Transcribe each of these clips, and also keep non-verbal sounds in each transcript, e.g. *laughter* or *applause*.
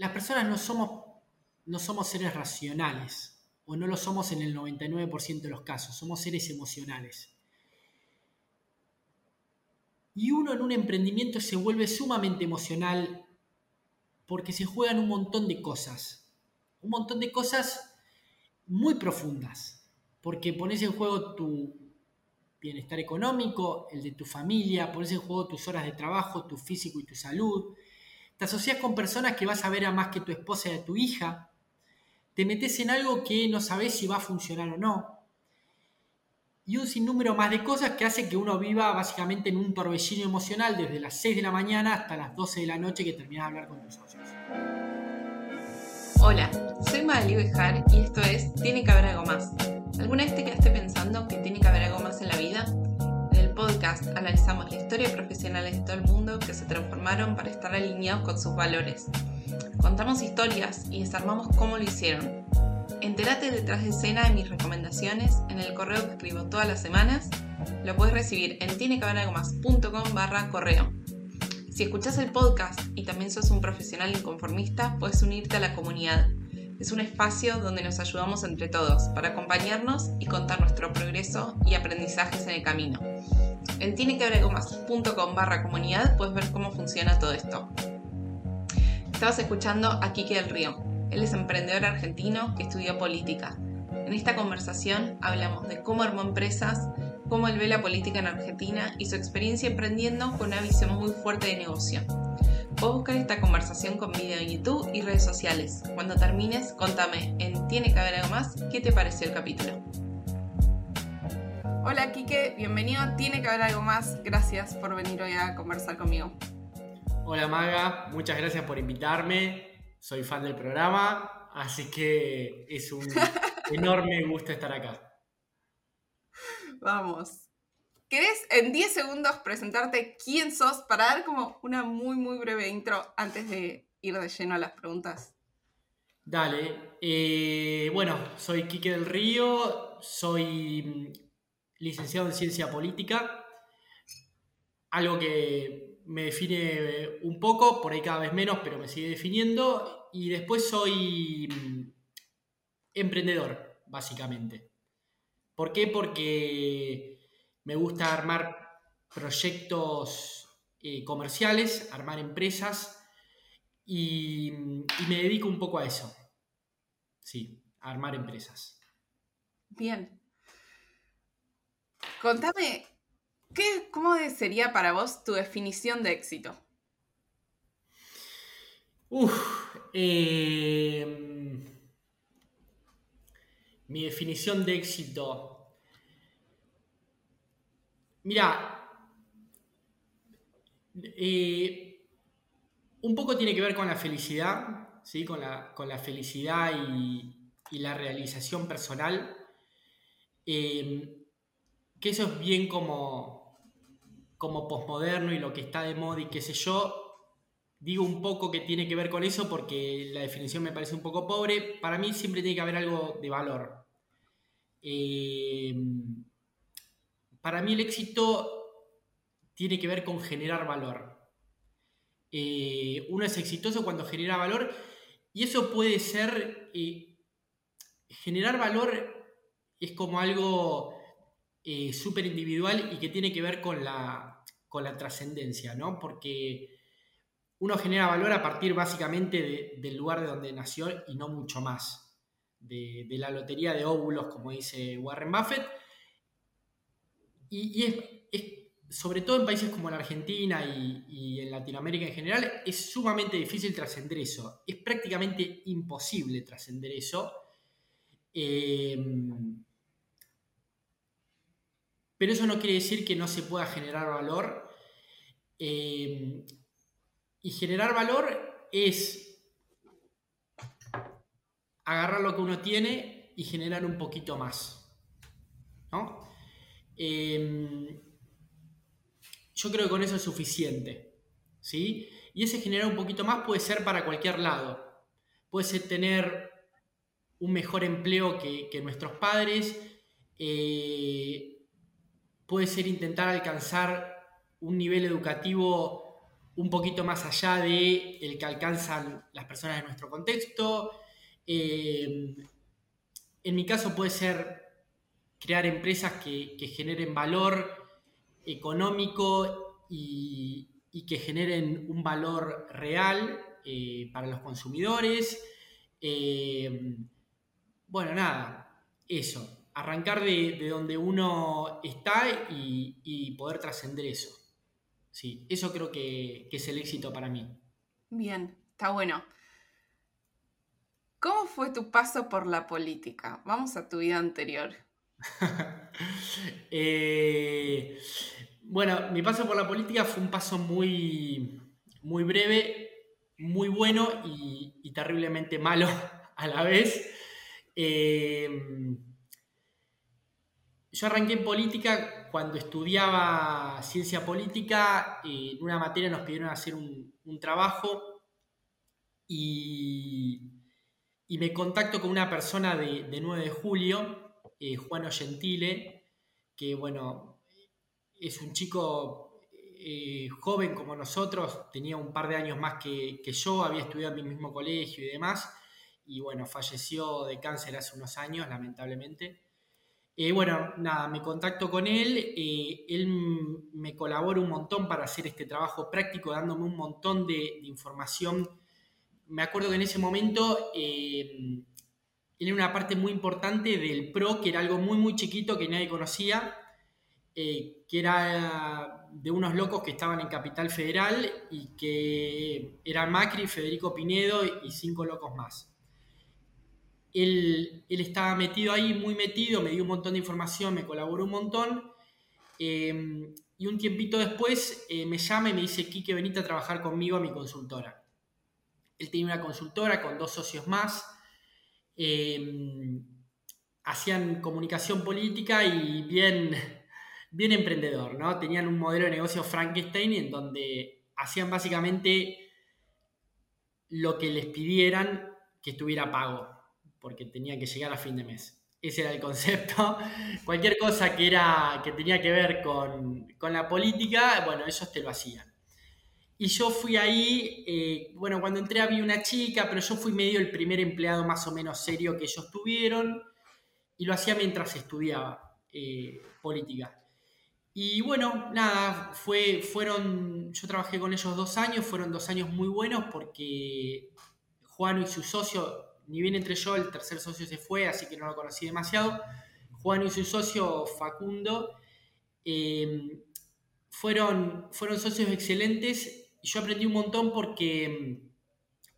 las personas no somos, no somos seres racionales, o no lo somos en el 99% de los casos, somos seres emocionales. Y uno en un emprendimiento se vuelve sumamente emocional porque se juegan un montón de cosas, un montón de cosas muy profundas, porque pones en juego tu bienestar económico, el de tu familia, pones en juego tus horas de trabajo, tu físico y tu salud, te asocias con personas que vas a ver a más que tu esposa y a tu hija, te metes en algo que no sabes si va a funcionar o no, y un sinnúmero más de cosas que hace que uno viva básicamente en un torbellino emocional desde las 6 de la mañana hasta las 12 de la noche que terminas de hablar con tus socios. Hola, soy Magali Bejar y esto es Tiene que haber algo más. ¿Alguna vez te quedaste pensando que tiene que haber algo más en la vida? Podcast analizamos la historia de profesionales de todo el mundo que se transformaron para estar alineados con sus valores. Contamos historias y desarmamos cómo lo hicieron. Entérate detrás de escena de mis recomendaciones en el correo que escribo todas las semanas. Lo puedes recibir en tienecaberalgomás.com barra correo. Si escuchas el podcast y también sos un profesional inconformista, puedes unirte a la comunidad es un espacio donde nos ayudamos entre todos para acompañarnos y contar nuestro progreso y aprendizajes en el camino. En tienequehaberalgomás.com barra comunidad puedes ver cómo funciona todo esto. Estabas escuchando a Kike del Río. Él es emprendedor argentino que estudió política. En esta conversación hablamos de cómo armó empresas, cómo él ve la política en Argentina y su experiencia emprendiendo con una visión muy fuerte de negocio. Puedes buscar esta conversación con video en YouTube y redes sociales. Cuando termines, contame en Tiene que haber algo más qué te pareció el capítulo. Hola Kike, bienvenido a Tiene que haber algo más. Gracias por venir hoy a conversar conmigo. Hola Maga, muchas gracias por invitarme. Soy fan del programa, así que es un *laughs* enorme gusto estar acá. Vamos. ¿Querés en 10 segundos presentarte quién sos para dar como una muy, muy breve intro antes de ir de lleno a las preguntas? Dale. Eh, bueno, soy Quique del Río, soy mm, licenciado en Ciencia Política, algo que me define un poco, por ahí cada vez menos, pero me sigue definiendo, y después soy mm, emprendedor, básicamente. ¿Por qué? Porque me gusta armar proyectos eh, comerciales, armar empresas y, me dedico un poco a eso. Sí, a armar empresas. Bien. Contame, ¿qué, ¿cómo sería para vos tu definición de éxito? Uf, em, mi definición de éxito Mira, eh, un poco tiene que ver con la felicidad, ¿sí? con, la, felicidad y, la realización personal. Eh, que eso es bien como, como posmoderno y lo que está de moda y qué sé yo. Digo un poco que tiene que ver con eso porque la definición me parece un poco pobre. Para mí siempre tiene que haber algo de valor. Eh, para mí el éxito tiene que ver con generar valor. Eh, uno es exitoso cuando genera valor y eso puede ser, eh, generar valor es como algo eh, súper individual y que tiene que ver con la, con la trascendencia, ¿no? Porque uno genera valor a partir básicamente del lugar de donde nació y no mucho más. De, de la lotería de óvulos, como dice Warren Buffett, y, es, sobre todo en países como la Argentina y, en Latinoamérica en general, es sumamente difícil trascender eso. Es prácticamente imposible trascender eso. Em, pero eso no quiere decir que no se pueda generar valor. Em, y generar valor es agarrar lo que uno tiene y generar un poquito más. ¿no? Em, yo creo que con eso es suficiente. ¿sí? Y ese generar un poquito más puede ser para cualquier lado. Puede ser tener un mejor empleo que, nuestros padres. Eh, puede ser intentar alcanzar un nivel educativo un poquito más allá de el que alcanzan las personas de nuestro contexto. Eh, en mi caso puede ser crear empresas que, generen valor económico y, que generen un valor real eh, para los consumidores. Eh, bueno, nada, eso. Arrancar de, donde uno está y, poder trascender eso. Sí, eso creo que, que es el éxito para mí. Bien, está bueno. ¿Cómo fue tu paso por la política? Vamos a tu vida anterior. *laughs* Eh, bueno, mi paso por la política fue un paso muy, muy breve, muy bueno y, terriblemente malo a la vez. Eh, yo arranqué en política cuando estudiaba ciencia política. en una materia nos pidieron hacer un, trabajo y, me contacto con una persona de, de 9 de julio eh, Juan Gentile, que bueno, es un chico eh, joven como nosotros, tenía un par de años más que, yo, había estudiado en mi mismo colegio y demás, y bueno, falleció de cáncer hace unos años, lamentablemente. Eh, bueno, nada, me contacto con él, él me colabora un montón para hacer este trabajo práctico, dándome un montón de, información. Me acuerdo que en ese momento era una parte muy importante del PRO, que era algo muy, muy chiquito que nadie conocía, eh, que era de unos locos que estaban en Capital Federal y que eran Macri, Federico Pinedo y cinco locos más. Él, estaba metido ahí, muy metido, me dio un montón de información, me colaboró un montón. Eh, y un tiempito después eh, me llama y me dice, Quique, venite a trabajar conmigo a mi consultora. Él tenía una consultora con dos socios más Em, hacían comunicación política y bien, bien emprendedor, ¿no? Tenían un modelo de negocio Frankenstein en donde hacían básicamente lo que les pidieran que estuviera pago, porque tenía que llegar a fin de mes. Ese era el concepto. Cualquier cosa que, era, que tenía que ver con, con la política, bueno, ellos te lo hacían. Y yo fui ahí, eh, bueno, cuando entré había una chica, pero yo fui medio el primer empleado más o menos serio que ellos tuvieron y lo hacía mientras estudiaba eh, política. Y bueno, nada, fue, fueron, yo trabajé con ellos dos años, fueron dos años muy buenos porque Juan y su socio, ni bien entre yo, el tercer socio se fue, así que no lo conocí demasiado, Juan y su socio Facundo, eh, fueron, fueron socios excelentes yo aprendí un montón porque mm,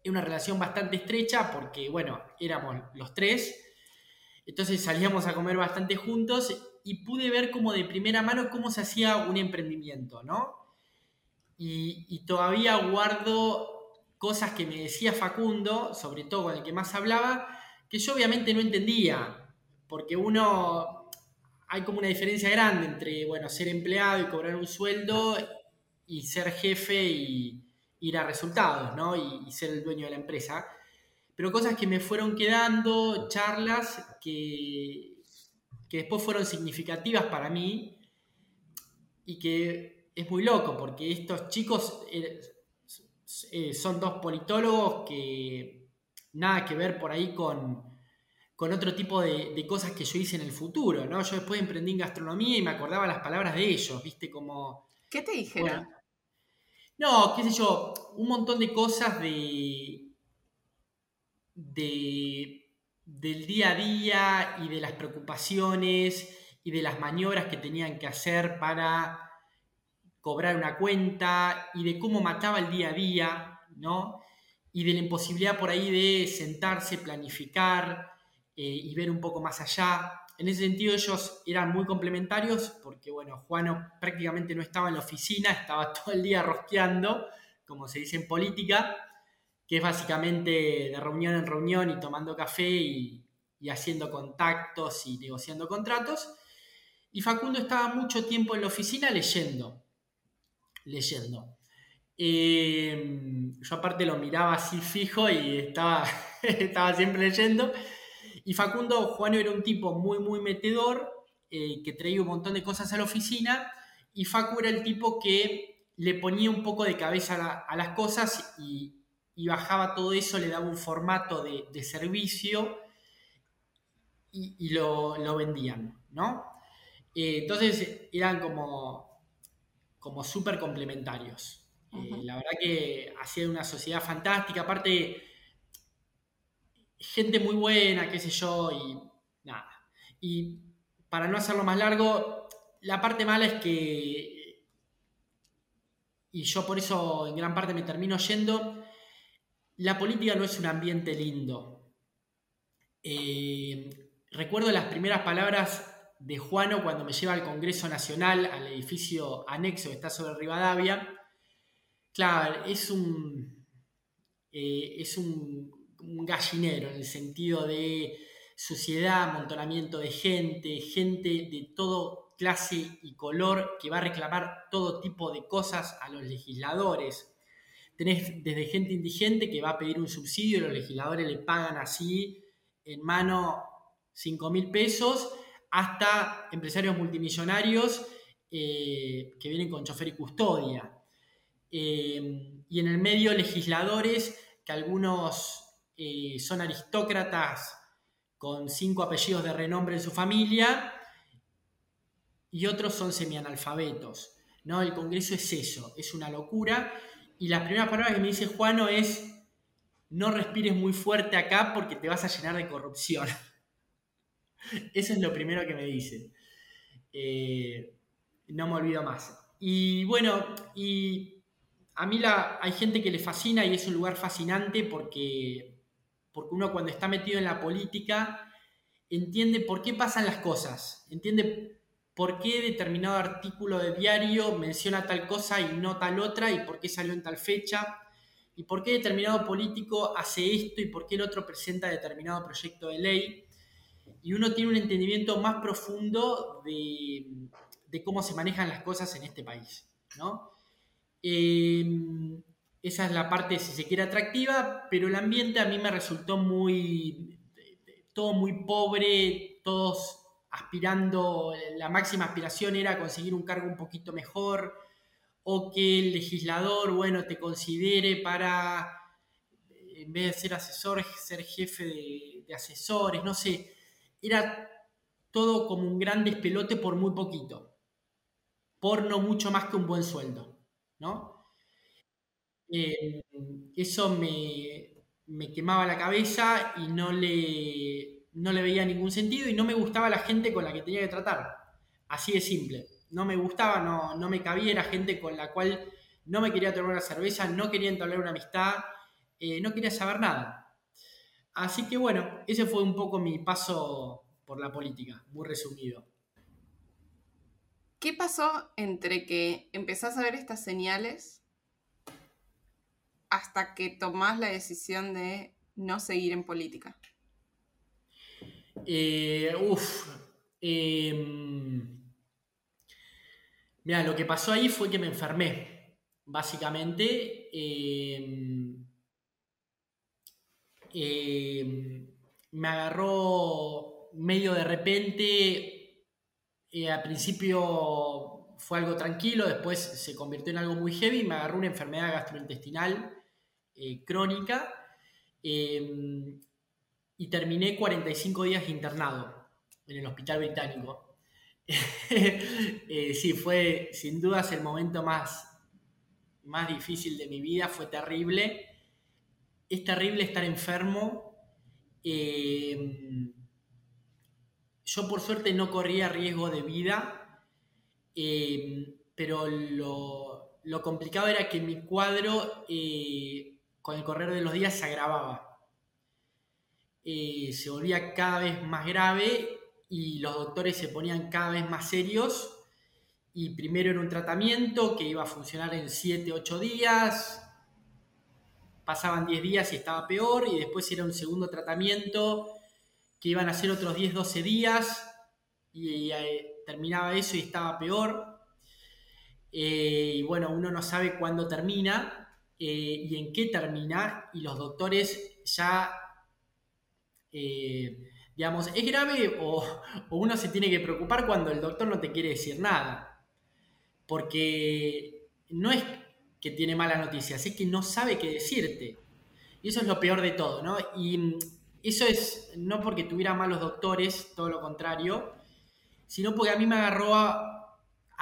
es una relación bastante estrecha, porque, bueno, éramos los tres, entonces salíamos a comer bastante juntos y pude ver como de primera mano cómo se hacía un emprendimiento, ¿no? Y, todavía guardo cosas que me decía Facundo, sobre todo con el que más hablaba, que yo obviamente no entendía, porque uno, hay como una diferencia grande entre, bueno, ser empleado y cobrar un sueldo y ser jefe y ir a resultados, ¿no? Y, ser el dueño de la empresa. Pero cosas que me fueron quedando, charlas que, que después fueron significativas para mí y que es muy loco porque estos chicos eh, eh, son dos politólogos que nada que ver por ahí con, con otro tipo de, cosas que yo hice en el futuro, ¿no? Yo después emprendí en gastronomía y me acordaba las palabras de ellos, ¿viste? Como... ¿Qué te dijeron? No, qué sé yo, un montón de cosas de, de, del día a día y de las preocupaciones y de las maniobras que tenían que hacer para cobrar una cuenta y de cómo mataba el día a día, ¿no? Y de la imposibilidad por ahí de sentarse, planificar eh, y ver un poco más allá. En ese sentido ellos eran muy complementarios porque, bueno, Juano prácticamente no estaba en la oficina, estaba *laughs* todo el día rosqueando, como se dice en política, que es básicamente de reunión en reunión y tomando café y, haciendo contactos y negociando contratos. Y Facundo estaba mucho tiempo en la oficina leyendo, leyendo. Eh, yo aparte lo miraba así fijo y estaba, *laughs* estaba siempre leyendo. Y Facundo, Juan era un tipo muy, muy metedor, eh, que traía un montón de cosas a la oficina, y Facu era el tipo que le ponía un poco de cabeza a, las cosas y, bajaba todo eso, le daba un formato de, servicio y, lo, vendían, ¿no? Eh, entonces eran como, como súper complementarios. Eh, la verdad que hacía una sociedad fantástica, aparte gente muy buena, qué sé yo, y nada. Y para no hacerlo más largo, la parte mala es que, y yo por eso en gran parte me termino yendo, la política no es un ambiente lindo. Eh, recuerdo las primeras palabras de Juano cuando me lleva al Congreso Nacional, al edificio anexo que está sobre Rivadavia. Claro, es un, eh, es un un gallinero en el sentido de suciedad, amontonamiento de gente, gente de todo clase y color que va a reclamar todo tipo de cosas a los legisladores. Tenés desde gente indigente que va a pedir un subsidio y los legisladores le pagan así en mano 5 mil pesos, hasta empresarios multimillonarios eh, que vienen con chofer y custodia. Eh, y en el medio legisladores que algunos eh, son aristócratas con cinco apellidos de renombre en su familia y otros son semianalfabetos. ¿no? El Congreso es eso, es una locura. Y las primeras palabras que me dice Juano es, no respires muy fuerte acá porque te vas a llenar de corrupción. *laughs* eso es lo primero que me dice. Eh, no me olvido más. Y bueno, y a mí la, hay gente que le fascina y es un lugar fascinante porque porque uno cuando está metido en la política entiende por qué pasan las cosas, entiende por qué determinado artículo de diario menciona tal cosa y no tal otra, y por qué salió en tal fecha, y por qué determinado político hace esto y por qué el otro presenta determinado proyecto de ley. Y uno tiene un entendimiento más profundo de, cómo se manejan las cosas en este país. ¿no? Eh, esa es la parte, si se quiere, atractiva, pero el ambiente a mí me resultó muy, todo muy pobre, todos aspirando, la máxima aspiración era conseguir un cargo un poquito mejor, o que el legislador, bueno, te considere para, en vez de ser asesor, ser jefe de, de asesores, no sé, era todo como un gran despelote por muy poquito, por no mucho más que un buen sueldo, ¿no? Eh, eso me, quemaba la cabeza y no le, no le veía ningún sentido y no me gustaba la gente con la que tenía que tratar. Así de simple. No me gustaba, no, no me cabía, era gente con la cual no me quería tomar una cerveza, no quería entablar una amistad, eh, no quería saber nada. Así que bueno, ese fue un poco mi paso por la política, muy resumido. ¿Qué pasó entre que empezás a ver estas señales hasta que tomás la decisión de no seguir en política? Eh, uf. Em, mira, lo que pasó ahí fue que me enfermé. Básicamente. Em, em, me agarró medio de repente. Eh, al principio fue algo tranquilo, después se convirtió en algo muy heavy. Me agarró una enfermedad gastrointestinal eh, crónica em, y terminé 45 días internado en el hospital británico. *laughs* Eh, sí, fue sin dudas el momento más, más difícil de mi vida, fue terrible. Es terrible estar enfermo. Em, yo por suerte no corría riesgo de vida, em, pero lo, lo, complicado era que mi cuadro eh, con el correr de los días se agravaba. Eh, se volvía cada vez más grave y los doctores se ponían cada vez más serios. Y primero era un tratamiento que iba a funcionar en 7, 8 días, pasaban 10 días y estaba peor, y después era un segundo tratamiento que iban a ser otros 10, 12 días, y, eh, terminaba eso y estaba peor. Eh, y bueno, uno no sabe cuándo termina, eh, y en qué termina, y los doctores ya, eh, digamos, ¿es grave o, uno se tiene que preocupar cuando el doctor no te quiere decir nada? Porque no es que tiene malas noticias, es que no sabe qué decirte. Y eso es lo peor de todo, ¿no? Y eso es no porque tuviera malos doctores, todo lo contrario, sino porque a mí me agarró a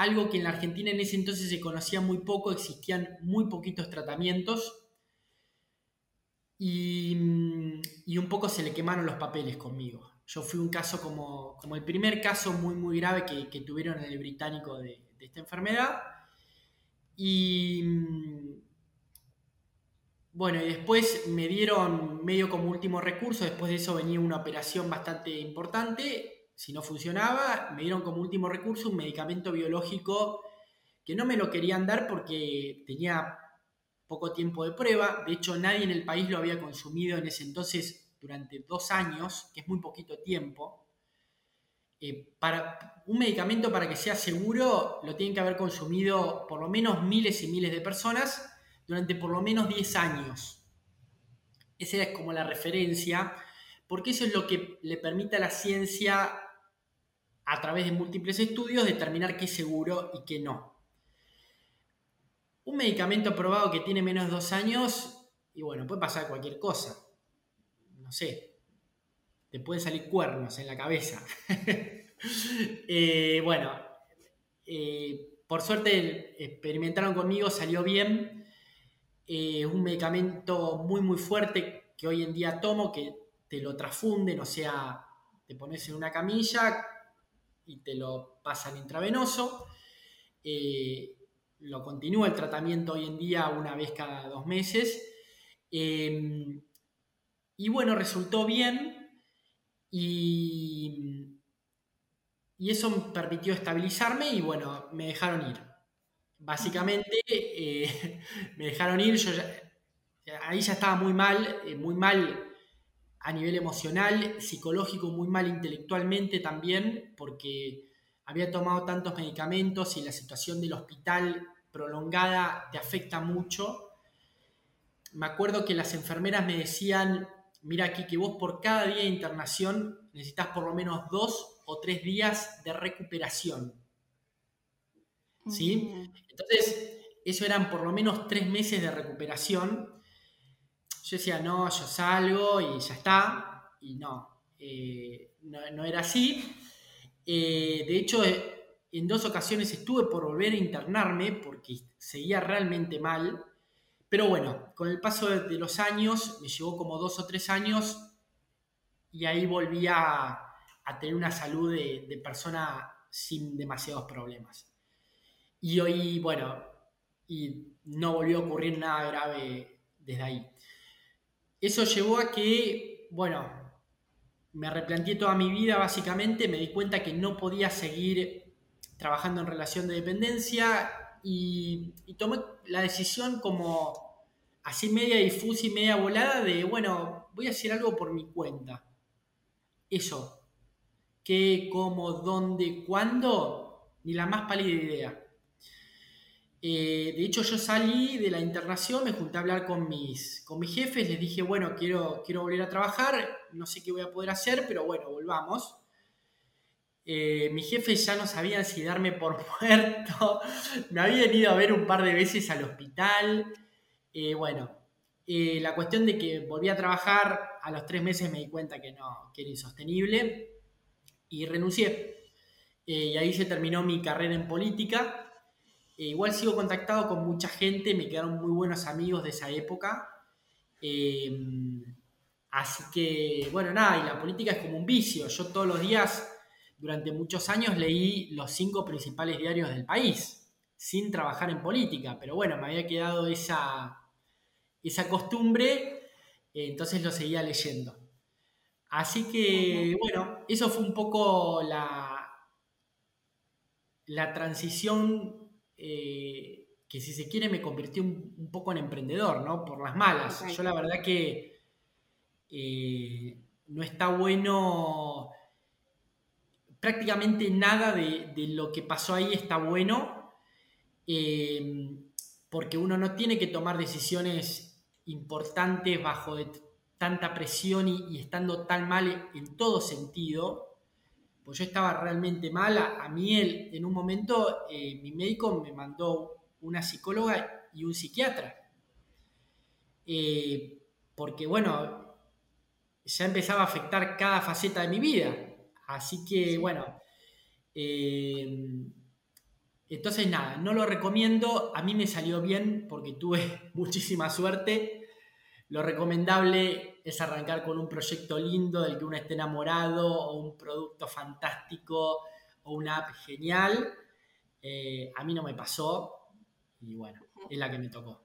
algo que en la Argentina en ese entonces se conocía muy poco, existían muy poquitos tratamientos y, mm, un poco se le quemaron los papeles conmigo. Yo fui un caso como, como el primer caso muy, muy grave que, tuvieron en el británico de, de esta enfermedad. Y bueno, y después me dieron medio como último recurso, después de eso venía una operación bastante importante, si no funcionaba, me dieron como último recurso un medicamento biológico que no me lo querían dar porque tenía poco tiempo de prueba, de hecho nadie en el país lo había consumido en ese entonces durante dos años, que es muy poquito tiempo. Eh, para un medicamento para que sea seguro lo tienen que haber consumido por lo menos miles y miles de personas durante por lo menos 10 años. Esa es como la referencia, porque eso es lo que le permite a la ciencia, a través de múltiples estudios, determinar qué es seguro y qué no. Un medicamento probado que tiene menos de dos años, y bueno, puede pasar cualquier cosa. No sé, te pueden salir cuernos en la cabeza. *laughs* Eh, bueno, eh, por suerte experimentaron conmigo, salió bien es eh, un medicamento muy muy fuerte que hoy en día tomo, que te lo transfunden, o sea, te pones en una camilla y te lo pasan intravenoso. Eh, lo continúa el tratamiento hoy en día una vez cada dos meses. Em, y bueno, resultó bien y, y eso me permitió estabilizarme y bueno, me dejaron ir. Básicamente eh, *laughs* me dejaron ir, yo ahí ya estaba muy mal, eh, muy mal a nivel emocional, psicológico, muy mal intelectualmente también, porque había tomado tantos medicamentos y la situación del hospital prolongada te afecta mucho. Me acuerdo que las enfermeras me decían, mira aquí que vos por cada día de internación necesitas por lo menos dos o tres días de recuperación. ¿sí? Entonces, eso eran por lo menos tres meses de recuperación. Yo decía, no, yo salgo y ya está, y no, eh, no, era así. Eh, de hecho, eh, en dos ocasiones estuve por volver a internarme porque seguía realmente mal. Pero bueno, con el paso de, los años, me llevó como dos o tres años y ahí volví a, tener una salud de persona sin demasiados problemas. Y hoy, bueno, y no volvió a ocurrir nada grave desde ahí. Eso llevó a que, bueno, me replanteé toda mi vida básicamente, me di cuenta que no podía seguir trabajando en relación de dependencia y, y tomé la decisión como así media difusa y media volada de, bueno, voy a hacer algo por mi cuenta. Eso. ¿Qué, cómo, dónde, cuándo? Ni la más pálida idea. Eh, de hecho, yo salí de la internación, me junté a hablar con mis, con mis jefes, les dije, bueno, quiero, quiero volver a trabajar, no sé qué voy a poder hacer, pero bueno, volvamos. Eh, mis jefes ya no sabían si darme por *laughs* muerto, me habían ido a ver un par de veces al hospital. Eh, bueno, la cuestión de que volví a trabajar, a los tres meses me di cuenta que no, que era insostenible y renuncié. y ahí se terminó mi carrera en política eh, igual sigo contactado con mucha gente, me quedaron muy buenos amigos de esa época. Em, así que, bueno, nada, y la política es como un vicio. Yo todos los días, durante muchos años, leí los cinco principales diarios del país, sin trabajar en política. Pero bueno, me había quedado esa, esa costumbre, entonces lo seguía leyendo. Así que, bueno, eso fue un poco la, la transición eh, que si se quiere me convirtió un, poco en emprendedor, ¿no? Por las malas. Yo la verdad que eh, no está bueno, prácticamente nada de, lo que pasó ahí está bueno, eh, porque uno no tiene que tomar decisiones importantes bajo tanta presión y, estando tan mal en todo sentido pues yo estaba realmente mal. A, mí él, en un momento, eh, mi médico me mandó una psicóloga y un psiquiatra. Eh, porque bueno, ya empezaba a afectar cada faceta de mi vida. Así que bueno, eh, entonces nada, no lo recomiendo, a mí me salió bien porque tuve *laughs* muchísima suerte. Lo recomendable es arrancar con un proyecto lindo del que uno esté enamorado o un producto fantástico o una app genial. Eh, a mí no me pasó y bueno, es la que me tocó.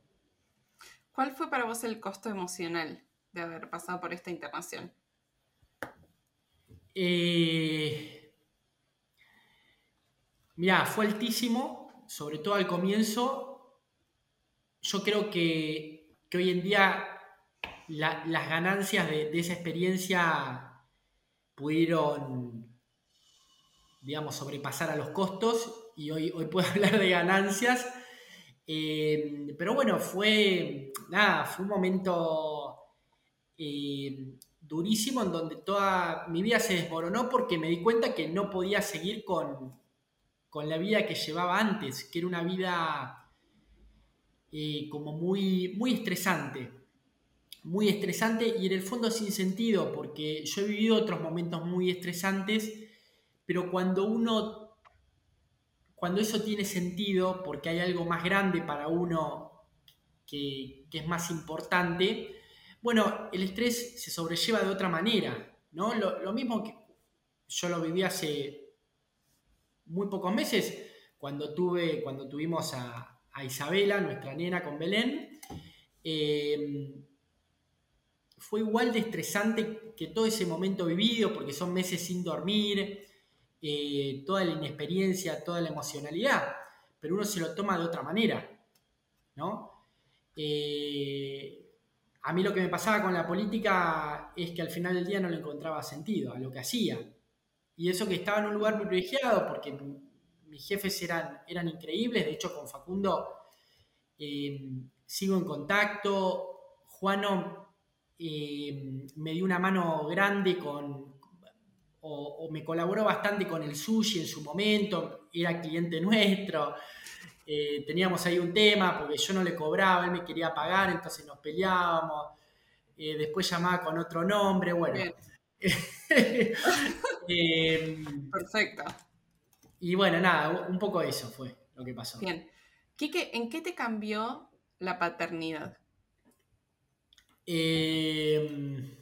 ¿Cuál fue para vos el costo emocional de haber pasado por esta internación? Eh, mira, fue altísimo, sobre todo al comienzo. Yo creo que, hoy en día las ganancias de, esa experiencia pudieron, digamos, sobrepasar a los costos y hoy, puedo *laughs* hablar de ganancias. Eh, pero bueno, fue, nada, fue un momento eh, durísimo en donde toda mi vida se desmoronó porque me di cuenta que no podía seguir con, la vida que llevaba antes, que era una vida eh, como muy, muy estresante, muy estresante y en el fondo sin sentido, porque yo he vivido otros momentos muy estresantes, pero cuando uno, cuando eso tiene sentido, porque hay algo más grande para uno que, que es más importante, bueno, el estrés se sobrelleva de otra manera, ¿no? Lo, mismo que yo lo viví hace muy pocos meses, cuando, tuve, cuando tuvimos a, Isabela, nuestra nena con Belén. Eh, fue igual de estresante que todo ese momento vivido, porque son meses sin dormir, eh, toda la inexperiencia, toda la emocionalidad, pero uno se lo toma de otra manera, ¿no? Eh, a mí lo que me pasaba con la política es que al final del día no le encontraba sentido a lo que hacía. Y eso que estaba en un lugar privilegiado, porque mis jefes eran, eran increíbles, de hecho con Facundo eh, sigo en contacto, Juano eh, me dio una mano grande con, o, me colaboró bastante con el sushi en su momento, era cliente nuestro, eh, teníamos ahí un tema porque yo no le cobraba, él me quería pagar, entonces nos peleábamos, eh, después llamaba con otro nombre, bueno. *laughs* Em, Perfecto. Y bueno, nada, un poco eso fue lo que pasó. Bien. Quique, ¿en qué te cambió la paternidad? Em,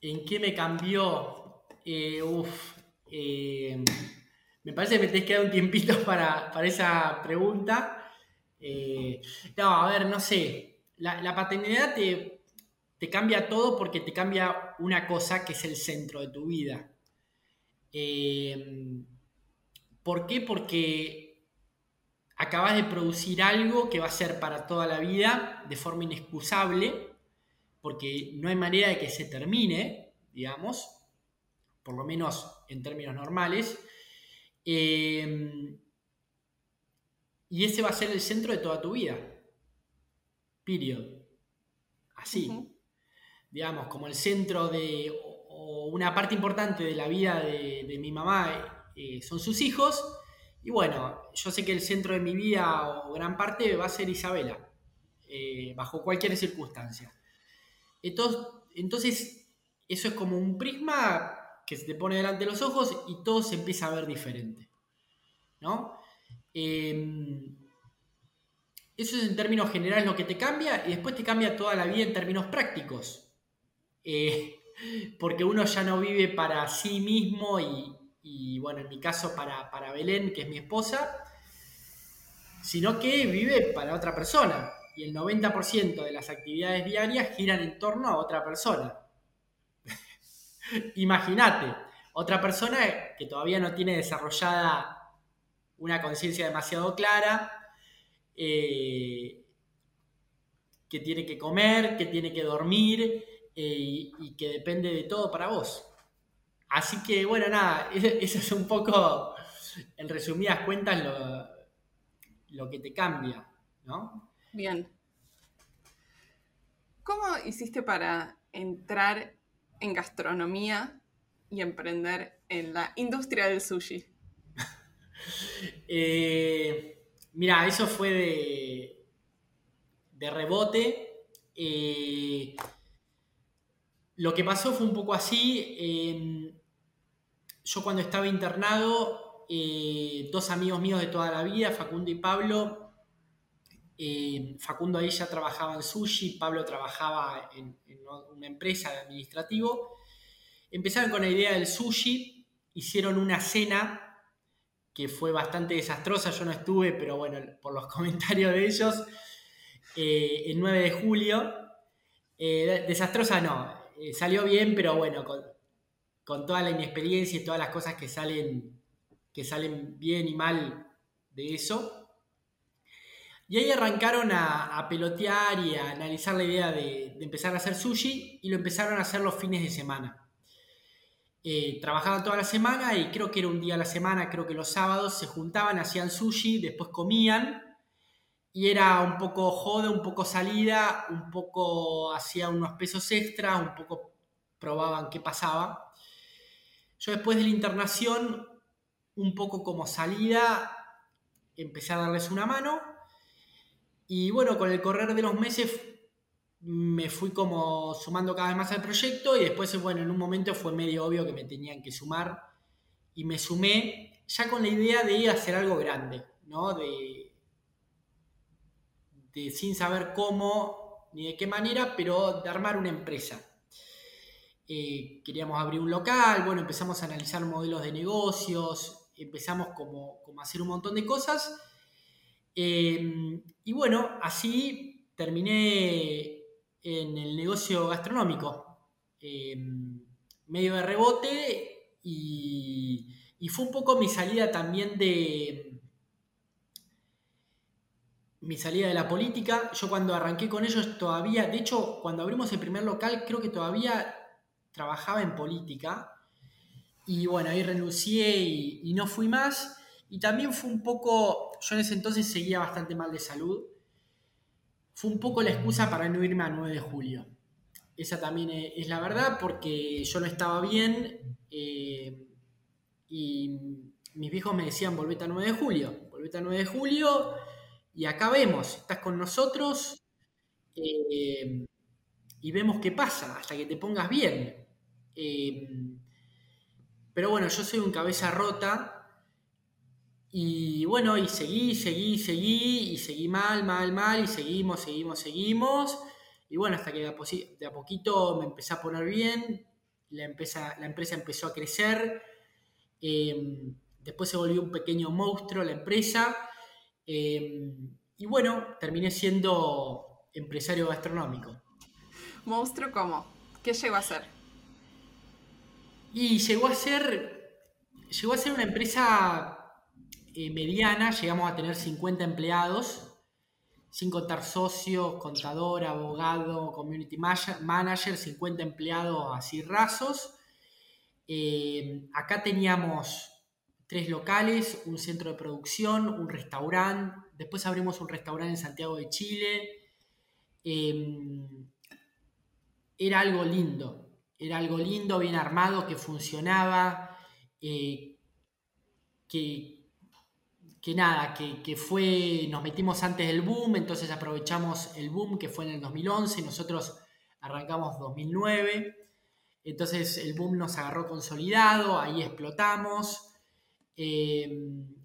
¿En qué me cambió? Eh, uf, em, me parece que me tenés que dar un tiempito *laughs* para, esa pregunta. Eh, no, a ver, no sé. La, paternidad te, cambia todo porque te cambia una cosa que es el centro de tu vida. Eh, ¿Por qué? Porque acabas de producir algo que va a ser para toda la vida de forma inexcusable, porque no hay manera de que se termine, digamos, por lo menos en términos normales. Em, y ese va a ser el centro de toda tu vida. Period. Así. Digamos, como el centro de, o, una parte importante de la vida de, mi mamá eh, son sus hijos. Y bueno, yo sé que el centro de mi vida o gran parte va a ser Isabela, eh, bajo cualquier circunstancia. Entonces, entonces, eso es como un prisma que se te pone delante de los ojos y todo se empieza a ver diferente. ¿no? Em, eso es en términos generales lo que te cambia y después te cambia toda la vida en términos prácticos. Eh, *laughs* porque uno ya no vive para sí mismo y, bueno, en mi caso para, para Belén, que es mi esposa, sino que vive para otra persona. Y el 90% de las actividades diarias giran en torno a otra persona. *laughs* Imagínate, otra persona que todavía no tiene desarrollada una conciencia demasiado clara, eh, que tiene que comer, que tiene que dormir eh, y, que depende de todo para vos. Así que bueno, nada, *laughs* eso es un poco, en resumidas cuentas, lo, lo que te cambia, ¿no? Bien. ¿Cómo hiciste para entrar en gastronomía y emprender en la industria del sushi? *laughs* Eh, Mira, eso fue de, de rebote. Eh, lo que pasó fue un poco así. Yo cuando estaba internado, eh, dos amigos míos de toda la vida, Facundo y Pablo, eh, Facundo ahí ya trabajaba en sushi, Pablo trabajaba en, una empresa de administrativo. Empezaron con la idea del sushi, hicieron una cena que fue bastante desastrosa, yo no estuve, pero bueno, por los *laughs* comentarios de ellos, eh, el 9 de julio, desastrosa no, salió bien, pero bueno, con, toda la inexperiencia y todas las cosas que salen, que salen bien y mal de eso. Y ahí arrancaron a, pelotear y a analizar la idea de, de empezar a hacer sushi y lo empezaron a hacer los fines de semana. Eh, trabajaban toda la semana y creo que era un día a la semana, creo que los sábados se juntaban, hacían sushi, después comían y era un poco joda, un poco salida, un poco hacía unos pesos extra, un poco probaban qué pasaba. Yo después de la internación, un poco como salida, empecé a darles una mano y bueno, con el correr de los meses me fui como sumando cada vez más al proyecto y después, bueno, en un momento fue medio obvio que me tenían que sumar y me sumé ya con la idea de hacer algo grande, ¿no? De, de sin saber cómo ni de qué manera, pero de armar una empresa. Eh, queríamos abrir un local, bueno, empezamos a analizar modelos de negocios, empezamos como, como a hacer un montón de cosas. Eh, y bueno, así terminé en el negocio gastronómico. Em, medio de rebote y, fue un poco mi salida también de mi salida de la política. Yo cuando arranqué con ellos todavía, de hecho, cuando abrimos el primer local, creo que todavía trabajaba en política. Y bueno, ahí renuncié y, no fui más. Y también fue un poco, yo en ese entonces seguía bastante mal de salud fue un poco la excusa para no irme a 9 de julio. Esa también es la verdad porque yo no estaba bien eh, y mis viejos me decían volvete a 9 de julio, volvete a 9 de julio y acá vemos, estás con nosotros eh, y vemos qué pasa hasta que te pongas bien. Eh, pero bueno, yo soy un cabeza rota y bueno, y seguí, seguí, seguí, y seguí mal, mal, mal, y seguimos, seguimos, seguimos. Y bueno, hasta que de a, poquito me empecé a poner bien, la empresa, la empresa empezó a crecer, em, después se volvió un pequeño monstruo la empresa, em, y bueno, terminé siendo empresario gastronómico. ¿Monstruo cómo? ¿Qué llegó a ser? Y llegó a ser, llegó a ser una empresa eh, mediana llegamos a tener 50 empleados, sin contar socios, contador, abogado, community manager, 50 empleados así rasos. Eh, acá teníamos tres locales, un centro de producción, un restaurante, después abrimos un restaurante en Santiago de Chile. Em, era algo lindo, era algo lindo, bien armado, que funcionaba, eh, que, nada, que, fue, nos metimos antes del boom, entonces aprovechamos el boom que fue en el 2011, nosotros arrancamos 2009, entonces el boom nos agarró consolidado, ahí explotamos, eh,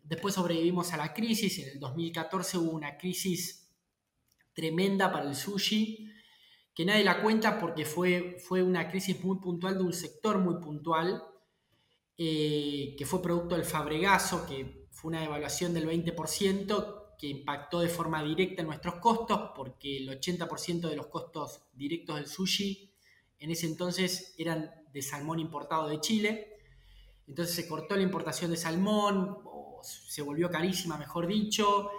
después sobrevivimos a la crisis, en el 2014 hubo una crisis tremenda para el sushi, que nadie la cuenta porque fue, fue una crisis muy puntual de un sector muy puntual, eh, que fue producto del fabregazo, que fue una devaluación del 20% que impactó de forma directa en nuestros costos, porque el 80% de los costos directos del sushi en ese entonces eran de salmón importado de Chile. Entonces se cortó la importación de salmón, o se volvió carísima, mejor dicho.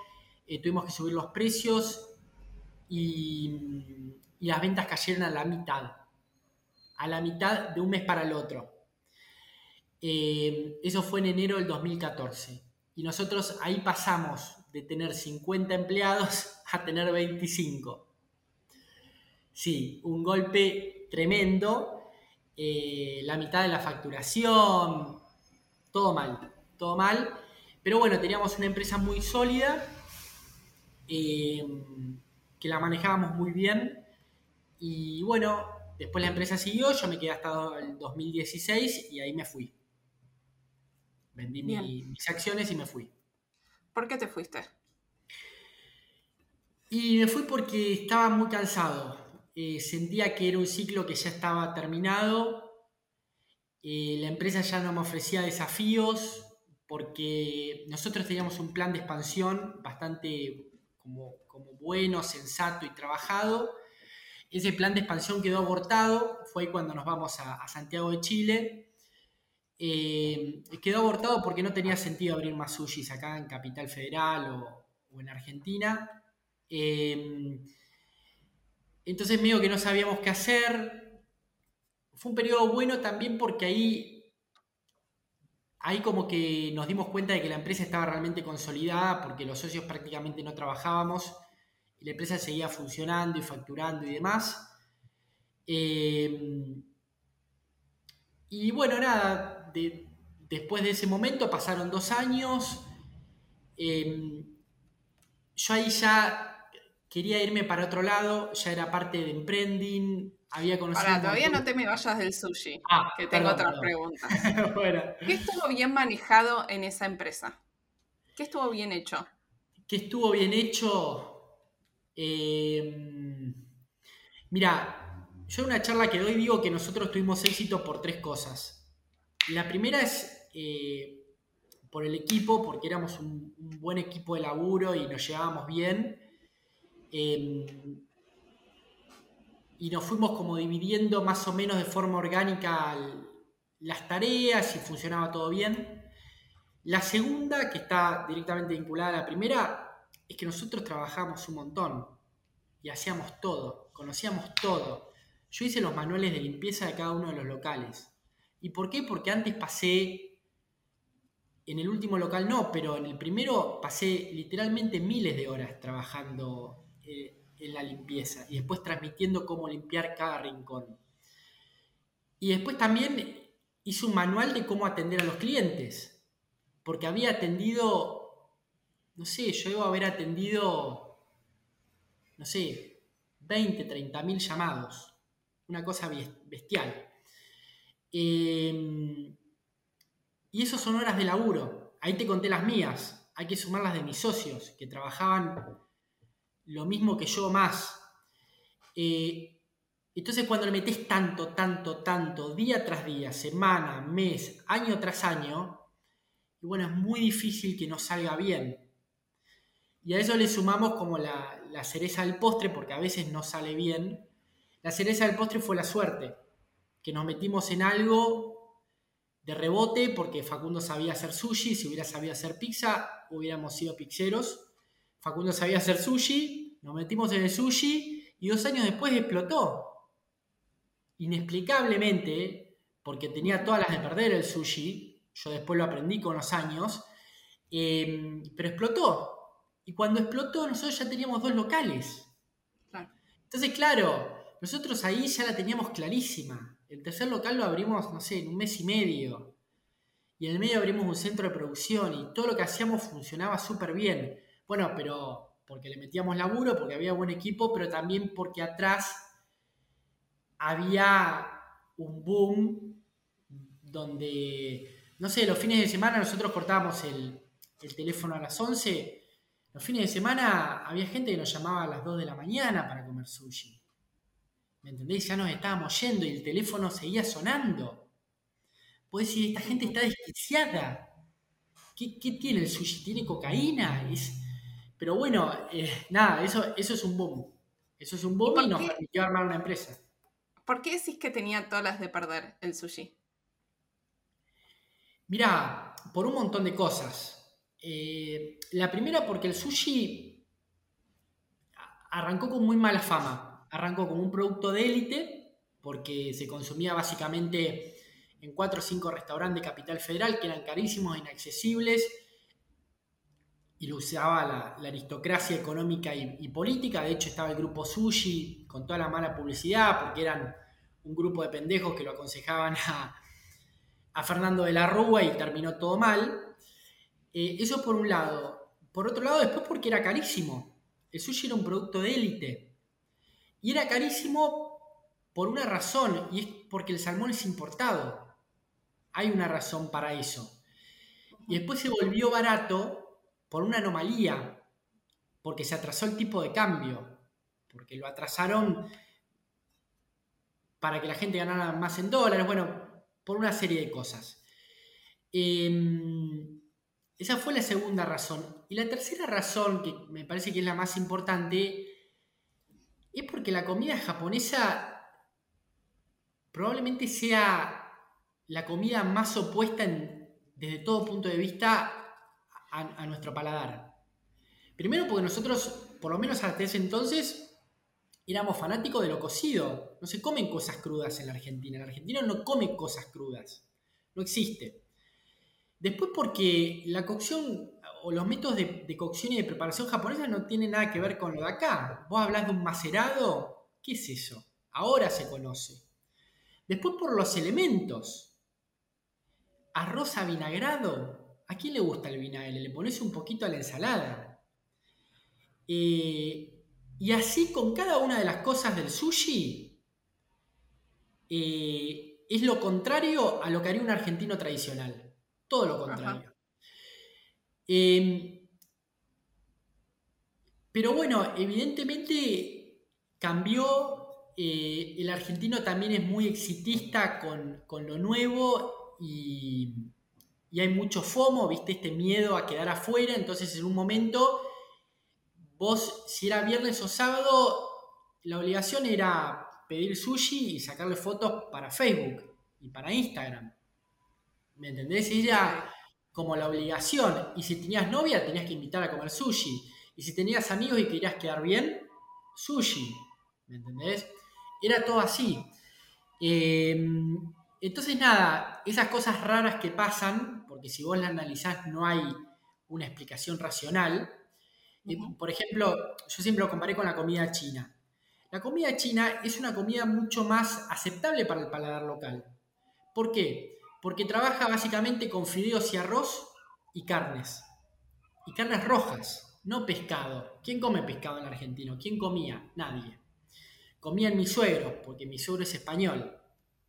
Eh, tuvimos que subir los precios y, las ventas cayeron a la mitad. A la mitad de un mes para el otro. Eh, eso fue en enero del 2014. Y nosotros ahí pasamos de tener 50 empleados *laughs* a tener 25. Sí, un golpe tremendo. Eh, la mitad de la facturación, todo mal, todo mal. Pero bueno, teníamos una empresa muy sólida em, que la manejábamos muy bien. Y bueno, después la empresa siguió, yo me quedé hasta el 2016 y ahí me fui. Vendí mis acciones y me fui. ¿Por qué te fuiste? Y me fui porque estaba muy cansado. Eh, sentía que era un ciclo que ya estaba terminado. Eh, la empresa ya no me ofrecía desafíos porque nosotros teníamos un plan de expansión bastante como, bueno, sensato y trabajado. Ese plan de expansión quedó abortado, fue cuando nos vamos a, Santiago de Chile. Eh, quedó abortado porque no tenía sentido abrir más sushis acá en Capital Federal o, en Argentina. Em, entonces medio que no sabíamos qué hacer. Fue un periodo bueno también porque ahí, ahí como que nos dimos cuenta de que la empresa estaba realmente consolidada porque los socios prácticamente no trabajábamos la empresa seguía funcionando y facturando y demás. Em, y bueno, nada, después de ese momento pasaron dos años. Em, yo ahí ya quería irme para otro lado, ya era parte de Emprending, había conocido... Ahora, todavía no te me vayas del sushi, ah, que tengo otras preguntas. *laughs* ¿Qué estuvo bien manejado en esa empresa? ¿Qué estuvo bien hecho? ¿Qué estuvo bien hecho? Em, mira, yo en una charla que doy digo que nosotros tuvimos éxito por tres cosas. La primera es eh, por el equipo, porque éramos un, buen equipo de laburo y nos llevábamos bien. Em, y nos fuimos como dividiendo más o menos de forma orgánica las tareas y funcionaba todo bien. La segunda, que está directamente vinculada a la primera, es que nosotros trabajamos un montón y hacíamos todo, conocíamos todo. Yo hice los manuales de limpieza de cada uno de los locales. ¿Y por qué? Porque antes pasé, en el último local no, pero en el primero pasé literalmente miles de horas trabajando eh, en la limpieza y después transmitiendo cómo limpiar cada rincón. Y después también hice un manual de cómo atender a los clientes, porque había atendido, no sé, yo a haber atendido, no sé, 20, 30 mil llamados, una cosa bestial. Em, y eso son horas de laburo. Ahí te conté las mías. Hay que sumar las de mis socios, que trabajaban lo mismo que yo más. Eh, entonces cuando le metes tanto, tanto, tanto, día tras día, semana, mes, año tras año, y bueno, es muy difícil que nos salga bien. Y a eso le sumamos como la, la cereza del postre, porque a veces no sale bien. La cereza del postre fue la suerte, que nos metimos en algo de rebote, porque Facundo sabía hacer sushi, si hubiera sabido hacer pizza, hubiéramos sido pizzeros Facundo sabía hacer sushi, nos metimos en el sushi y dos años después explotó. Inexplicablemente, porque tenía todas las de perder el sushi, yo después lo aprendí con los años, em, pero explotó. Y cuando explotó, nosotros ya teníamos dos locales. Entonces, claro, nosotros ahí ya la teníamos clarísima. El tercer local lo abrimos, no sé, en un mes y medio. Y en el medio abrimos un centro de producción y todo lo que hacíamos funcionaba súper bien. Bueno, pero porque le metíamos laburo, porque había buen equipo, pero también porque atrás había un boom donde, no sé, los fines de semana nosotros cortábamos el, teléfono a las 11. Los fines de semana había gente que nos llamaba a las 2 de la mañana para comer sushi. ¿Me entendéis? Ya nos estábamos yendo y el teléfono seguía sonando. Puedes decir, esta gente está desquiciada. ¿Qué, ¿Qué, tiene el sushi? ¿Tiene cocaína? Es, pero bueno, eh, nada, eso, eso es un boom. Eso es un boom y, nos permitió armar una empresa. ¿Por qué decís que tenía todas las de perder el sushi? Mira, por un montón de cosas. Eh, la primera porque el sushi arrancó con muy mala fama. Arrancó como un producto de élite porque se consumía básicamente en cuatro o cinco restaurantes de Capital Federal que eran carísimos, inaccesibles y lo usaba la, aristocracia económica y, política. De hecho, estaba el grupo Sushi con toda la mala publicidad, porque eran un grupo de pendejos que lo aconsejaban a, Fernando de la Rúa y terminó todo mal. Eh, eso por un lado. Por otro lado, después porque era carísimo. El sushi era un producto de élite. Y era carísimo por una razón, y es porque el salmón es importado. Hay una razón para eso. Y después se volvió barato por una anomalía, porque se atrasó el tipo de cambio, porque lo atrasaron para que la gente ganara más en dólares, bueno, por una serie de cosas. Em, esa fue la segunda razón. Y la tercera razón, que me parece que es la más importante, es porque la comida japonesa probablemente sea la comida más opuesta desde todo punto de vista a, nuestro paladar. Primero porque nosotros, por lo menos hasta ese entonces, éramos fanáticos de lo cocido. No se comen cosas crudas en la Argentina. El argentino no come cosas crudas. No existe. Después porque la cocción o los métodos de, cocción y de preparación japonesa no tienen nada que ver con lo de acá. Vos hablas de un macerado, ¿qué es eso? Ahora se conoce. Después por los elementos. Arroz avinagrado. ¿A quién le gusta el vinagre? Le pones un poquito a la ensalada. Eh, y así con cada una de las cosas del sushi, eh, es lo contrario a lo que haría un argentino tradicional. Todo lo contrario. Em, pero bueno, evidentemente cambió eh, el argentino también es muy exitista con, lo nuevo y, hay mucho FOMO, viste, este miedo a quedar afuera, entonces en un momento vos, si era viernes o sábado, la obligación era pedir sushi y sacarle fotos para Facebook y para Instagram. ¿Me entendés? Era como la obligación. Y si tenías novia, tenías que invitar a comer sushi. Y si tenías amigos y querías quedar bien, sushi. ¿Me entendés? Era todo así. Em, entonces, nada, esas cosas raras que pasan, porque si vos las analizás no hay una explicación racional. Por ejemplo, yo siempre lo comparé con la comida china. La comida china es una comida mucho más aceptable para el paladar local. ¿Por qué? Porque trabaja básicamente con fideos y arroz y carnes. Y carnes rojas, no pescado. ¿Quién come pescado en Argentina? ¿Quién comía? Nadie comían mis suegros, porque mi suegro es español.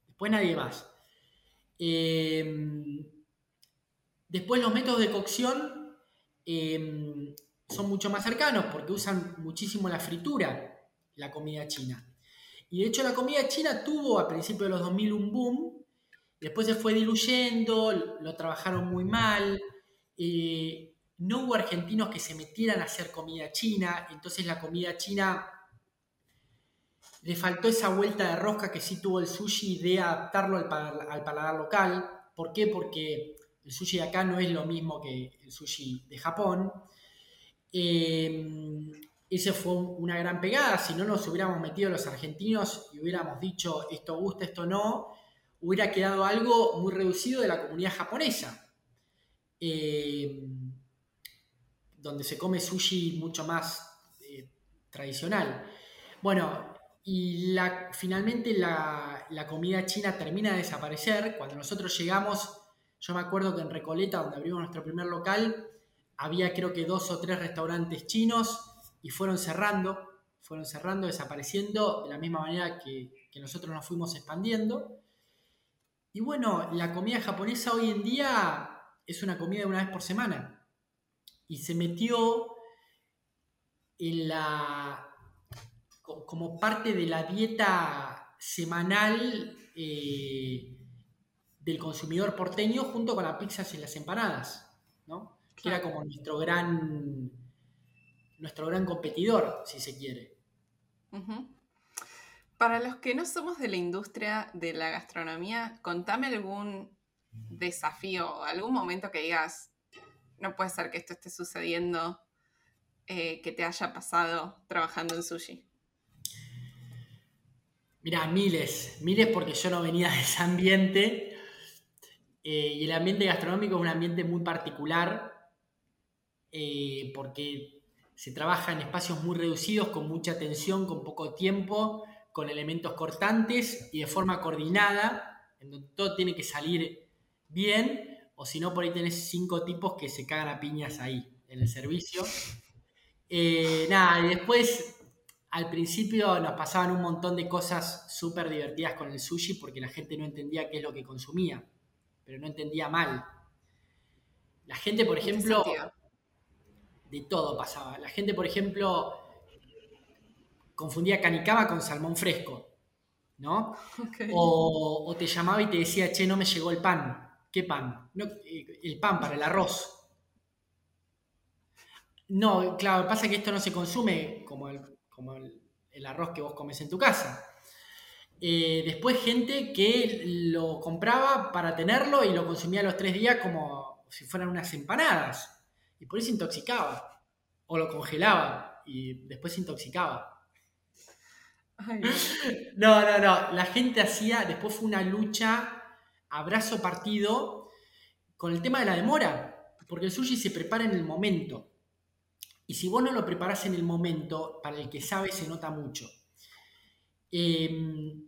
Después nadie más. Em, después los métodos de cocción em, son mucho más cercanos porque usan muchísimo la fritura, la comida china. Y de hecho la comida china tuvo a principios de los 2000 un boom, después se fue diluyendo, lo trabajaron muy mal, eh, no hubo argentinos que se metieran a hacer comida china, entonces la comida china le faltó esa vuelta de rosca que sí tuvo el sushi de adaptarlo al, paladar local. ¿Por qué? Porque el sushi de acá no es lo mismo que el sushi de Japón. Eh, ese fue una gran pegada. Si no nos hubiéramos metido los argentinos y hubiéramos dicho esto gusta, esto no, hubiera quedado algo muy reducido de la comunidad japonesa. Eh, donde se come sushi mucho más eh, tradicional. Bueno, y la, finalmente la, comida china termina de desaparecer. Cuando nosotros llegamos, yo me acuerdo que en Recoleta, donde abrimos nuestro primer local, había creo que dos o tres restaurantes chinos y fueron cerrando, fueron cerrando, desapareciendo de la misma manera que, que nosotros nos fuimos expandiendo. Y bueno, la comida japonesa hoy en día es una comida de una vez por semana. Y se metió en la, como parte de la dieta semanal eh, del consumidor porteño junto con las pizzas y las empanadas, ¿no? Que era como nuestro gran, nuestro gran competidor, si se quiere. Para los que no somos de la industria de la gastronomía, contame algún desafío, algún momento que digas, no puede ser que esto esté sucediendo, eh, que te haya pasado trabajando en sushi. Mira, miles, miles porque yo no venía de ese ambiente. Eh, y el ambiente gastronómico es un ambiente muy particular eh, porque se trabaja en espacios muy reducidos, con mucha atención, con poco tiempo, con elementos cortantes y de forma coordinada, en donde todo tiene que salir bien, o si no, por ahí tenés cinco tipos que se cagan a piñas ahí en el servicio. Eh, nada, y después al principio nos pasaban un montón de cosas súper divertidas con el sushi porque la gente no entendía qué es lo que consumía, pero no entendía mal. La gente, por ejemplo, de todo pasaba. La gente, por ejemplo, confundía canicaba con salmón fresco, ¿no? O, te llamaba y te decía, che, no me llegó el pan. ¿Qué pan? Eh, el pan para el arroz. No, claro, pasa que esto no se consume como el, como el, arroz que vos comes en tu casa. Eh, después gente que lo compraba para tenerlo y lo consumía los tres días como si fueran unas empanadas. Y por eso intoxicaba. O lo congelaba y después se intoxicaba. No. no, no, La gente hacía, después fue una lucha, abrazo partido, con el tema de la demora. Porque el sushi se prepara en el momento. Y si vos no lo preparás en el momento, para el que sabe se nota mucho. Em,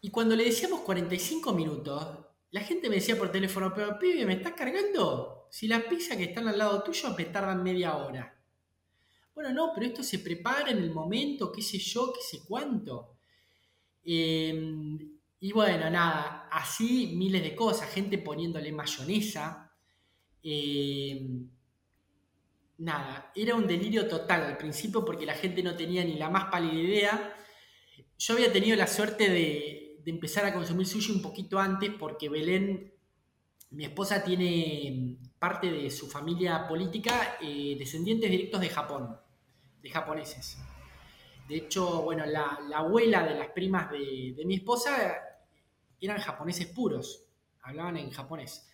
y cuando le decíamos 45 minutos, la gente me decía por teléfono, pero pibe, ¿me estás cargando? Si las pizzas que están al lado tuyo me tardan media hora. Bueno, no, pero esto se prepara en el momento, qué sé yo, qué sé cuánto. Em, y bueno, nada, así miles de cosas, gente poniéndole mayonesa. Eh, nada, era un delirio total al principio porque la gente no tenía ni la más pálida idea. Yo había tenido la suerte de, empezar a consumir sushi un poquito antes porque Belén, mi esposa, tiene parte de su familia política eh, descendientes directos de Japón, de japoneses. De hecho, bueno, la, abuela de las primas de, mi esposa eran japoneses puros, hablaban en japonés.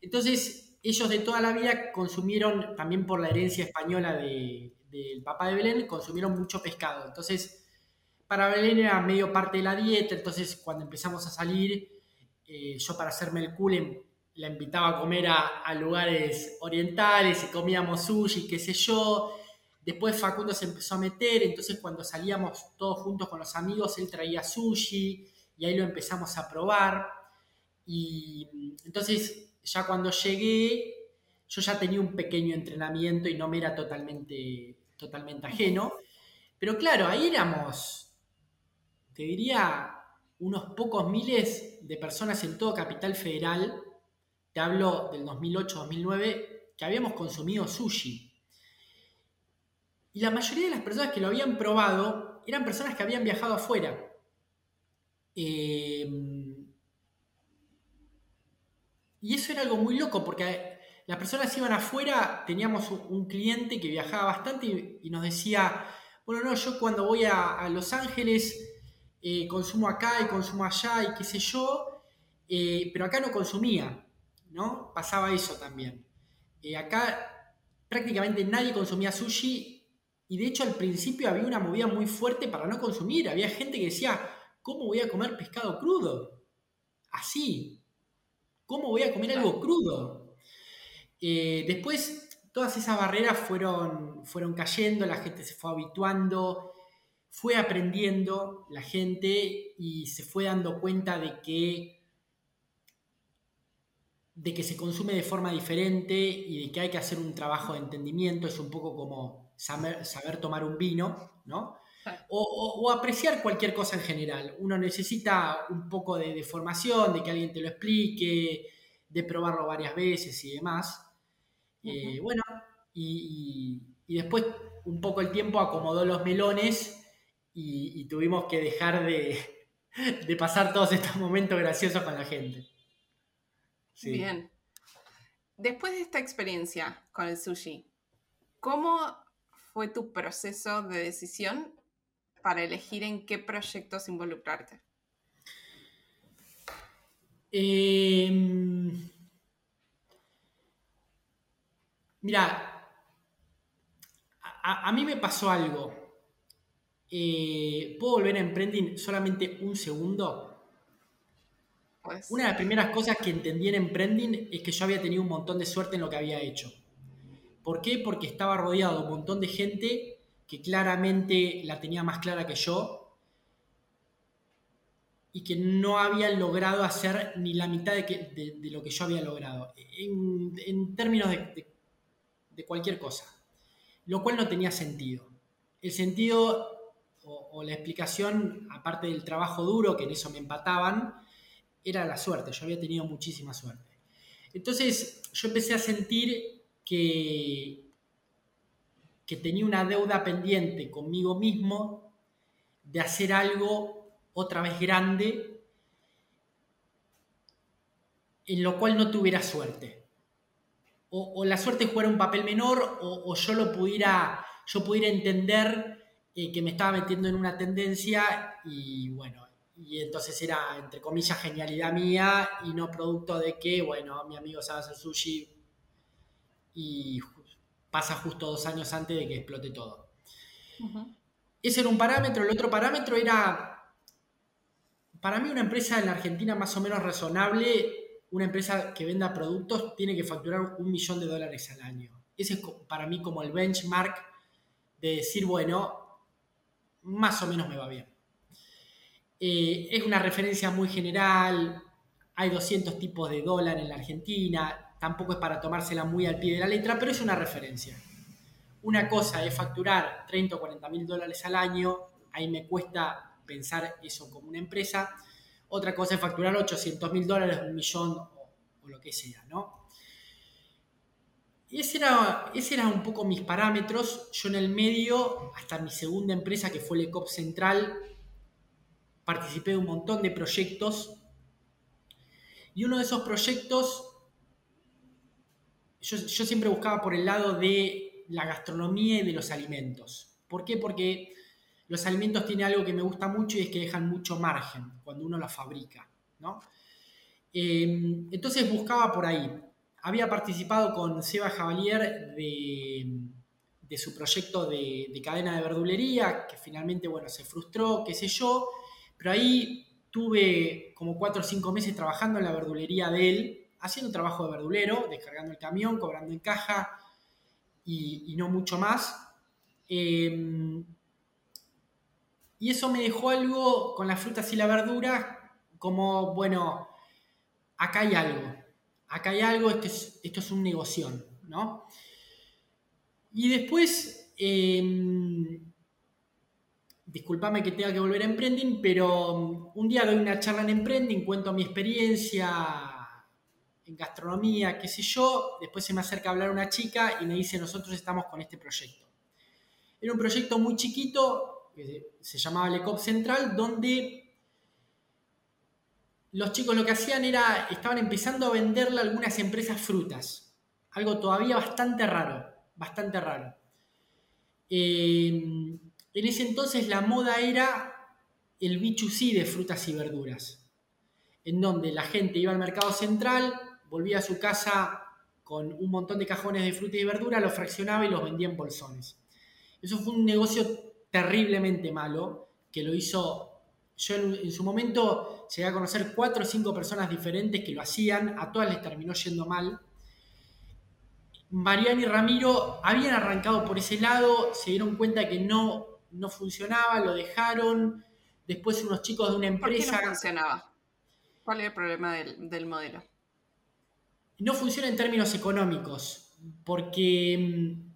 Entonces, ellos de toda la vida consumieron, también por la herencia española del papá de Belén, consumieron mucho pescado. Entonces, para Belén era medio parte de la dieta, entonces cuando empezamos a salir, eh, yo para hacerme el culen la invitaba a comer a, lugares orientales y comíamos sushi, qué sé yo. Después Facundo se empezó a meter, entonces cuando salíamos todos juntos con los amigos, él traía sushi y ahí lo empezamos a probar. Y entonces ya cuando llegué, yo ya tenía un pequeño entrenamiento y no me era totalmente, totalmente ajeno. Pero claro, ahí éramos, te diría, unos pocos miles de personas en todo Capital Federal, te hablo del 2008-2009, que habíamos consumido sushi. Y la mayoría de las personas que lo habían probado eran personas que habían viajado afuera. Eh, y eso era algo muy loco porque las personas iban afuera, teníamos un cliente que viajaba bastante y, nos decía, bueno, no, yo cuando voy a, Los Ángeles eh, consumo acá y consumo allá y qué sé yo, eh, pero acá no consumía, ¿no? Pasaba eso también. Eh, acá prácticamente nadie consumía sushi y de hecho al principio había una movida muy fuerte para no consumir. Había gente que decía, ¿cómo voy a comer pescado crudo? Así, ¿Cómo voy a comer algo crudo? Eh, después, todas esas barreras fueron, fueron cayendo, la gente se fue habituando, fue aprendiendo la gente y se fue dando cuenta de que de que se consume de forma diferente y de que hay que hacer un trabajo de entendimiento, es un poco como saber, saber tomar un vino, ¿no? O, apreciar cualquier cosa en general. Uno necesita un poco de, formación, de que alguien te lo explique, de probarlo varias veces y demás. Eh, bueno, y, después un poco el tiempo acomodó los melones y, tuvimos que dejar *laughs* de, pasar todos estos momentos graciosos con la gente. Bien. Después de esta experiencia con el sushi, ¿cómo fue tu proceso de decisión para elegir en qué proyectos involucrarte? Em, mira, a, mí me pasó algo. Eh, ¿Puedo volver a Emprending solamente un segundo? Pues. Una de las primeras cosas que entendí en Emprending es que yo había tenido un montón de suerte en lo que había hecho. ¿Por qué? Porque estaba rodeado de un montón de gente que claramente la tenía más clara que yo y que no habían logrado hacer ni la mitad de, lo que yo había logrado, en, términos de, cualquier cosa. lo cual no tenía sentido. El sentido o, la explicación, aparte del trabajo duro, que en eso me empataban, era la suerte. Yo había tenido muchísima suerte. Entonces yo empecé a sentir que, que tenía una deuda pendiente conmigo mismo de hacer algo otra vez grande en lo cual no tuviera suerte. O, la suerte fuera un papel menor o, yo lo pudiera, yo pudiera entender eh, que me estaba metiendo en una tendencia y bueno, y entonces era, entre comillas, genialidad mía y no producto de que, bueno, mi amigo sabe hacer sushi y pasa justo dos años antes de que explote todo. Ese era un parámetro. El otro parámetro era, para mí una empresa en la Argentina más o menos razonable una empresa que venda productos tiene que facturar un millón de dólares al año. Ese es para mí como el benchmark de decir, bueno, más o menos me va bien. Eh, es una referencia muy general, hay 200 tipos de dólar en la Argentina, tampoco es para tomársela muy al pie de la letra, pero es una referencia. Una cosa es facturar 30 o 40 mil dólares al año, ahí me cuesta pensar eso como una empresa otra cosa es facturar 800 mil dólares, un millón o, lo que sea, ¿no? Y ese era, ese era un poco mis parámetros. Yo en el medio, hasta mi segunda empresa, que fue el ECOP Central, participé de un montón de proyectos. Y uno de esos proyectos, yo, siempre buscaba por el lado de la gastronomía y de los alimentos. ¿Por qué? Porque los alimentos tienen algo que me gusta mucho y es que dejan mucho margen cuando uno los fabrica. ¿no? Eh, entonces buscaba por ahí. Había participado con Seba Javalier de, su proyecto de, cadena de verdulería, que finalmente bueno, se frustró, qué sé yo, pero ahí tuve como cuatro o cinco meses trabajando en la verdulería de él, haciendo trabajo de verdulero, descargando el camión, cobrando en caja y, no mucho más. Eh, y eso me dejó algo con las frutas y la verdura, como, bueno, acá hay algo, acá hay algo, esto es, esto es un negocio, ¿no? Y después, eh, que tenga que volver a Emprending, pero um, un día doy una charla en Emprending, cuento mi experiencia en gastronomía, qué sé yo, después se me acerca a hablar una chica y me dice, nosotros estamos con este proyecto. Era un proyecto muy chiquito, que se llamaba Lecop Central, donde los chicos lo que hacían era, estaban empezando a venderle a algunas empresas frutas. Algo todavía bastante raro, bastante raro. Eh, en ese entonces la moda era el B2C de frutas y verduras, en donde la gente iba al mercado central, volvía a su casa con un montón de cajones de fruta y verdura, los fraccionaba y los vendía en bolsones. Eso fue un negocio terriblemente malo, que lo hizo, yo en, su momento llegué a conocer cuatro o cinco personas diferentes que lo hacían, a todas les terminó yendo mal. Mariano y Ramiro habían arrancado por ese lado, se dieron cuenta que no, no funcionaba, lo dejaron. Después unos chicos de una empresa... ¿Por qué no funcionaba? ¿Cuál es el problema del, del modelo? No funciona en términos económicos, porque mm,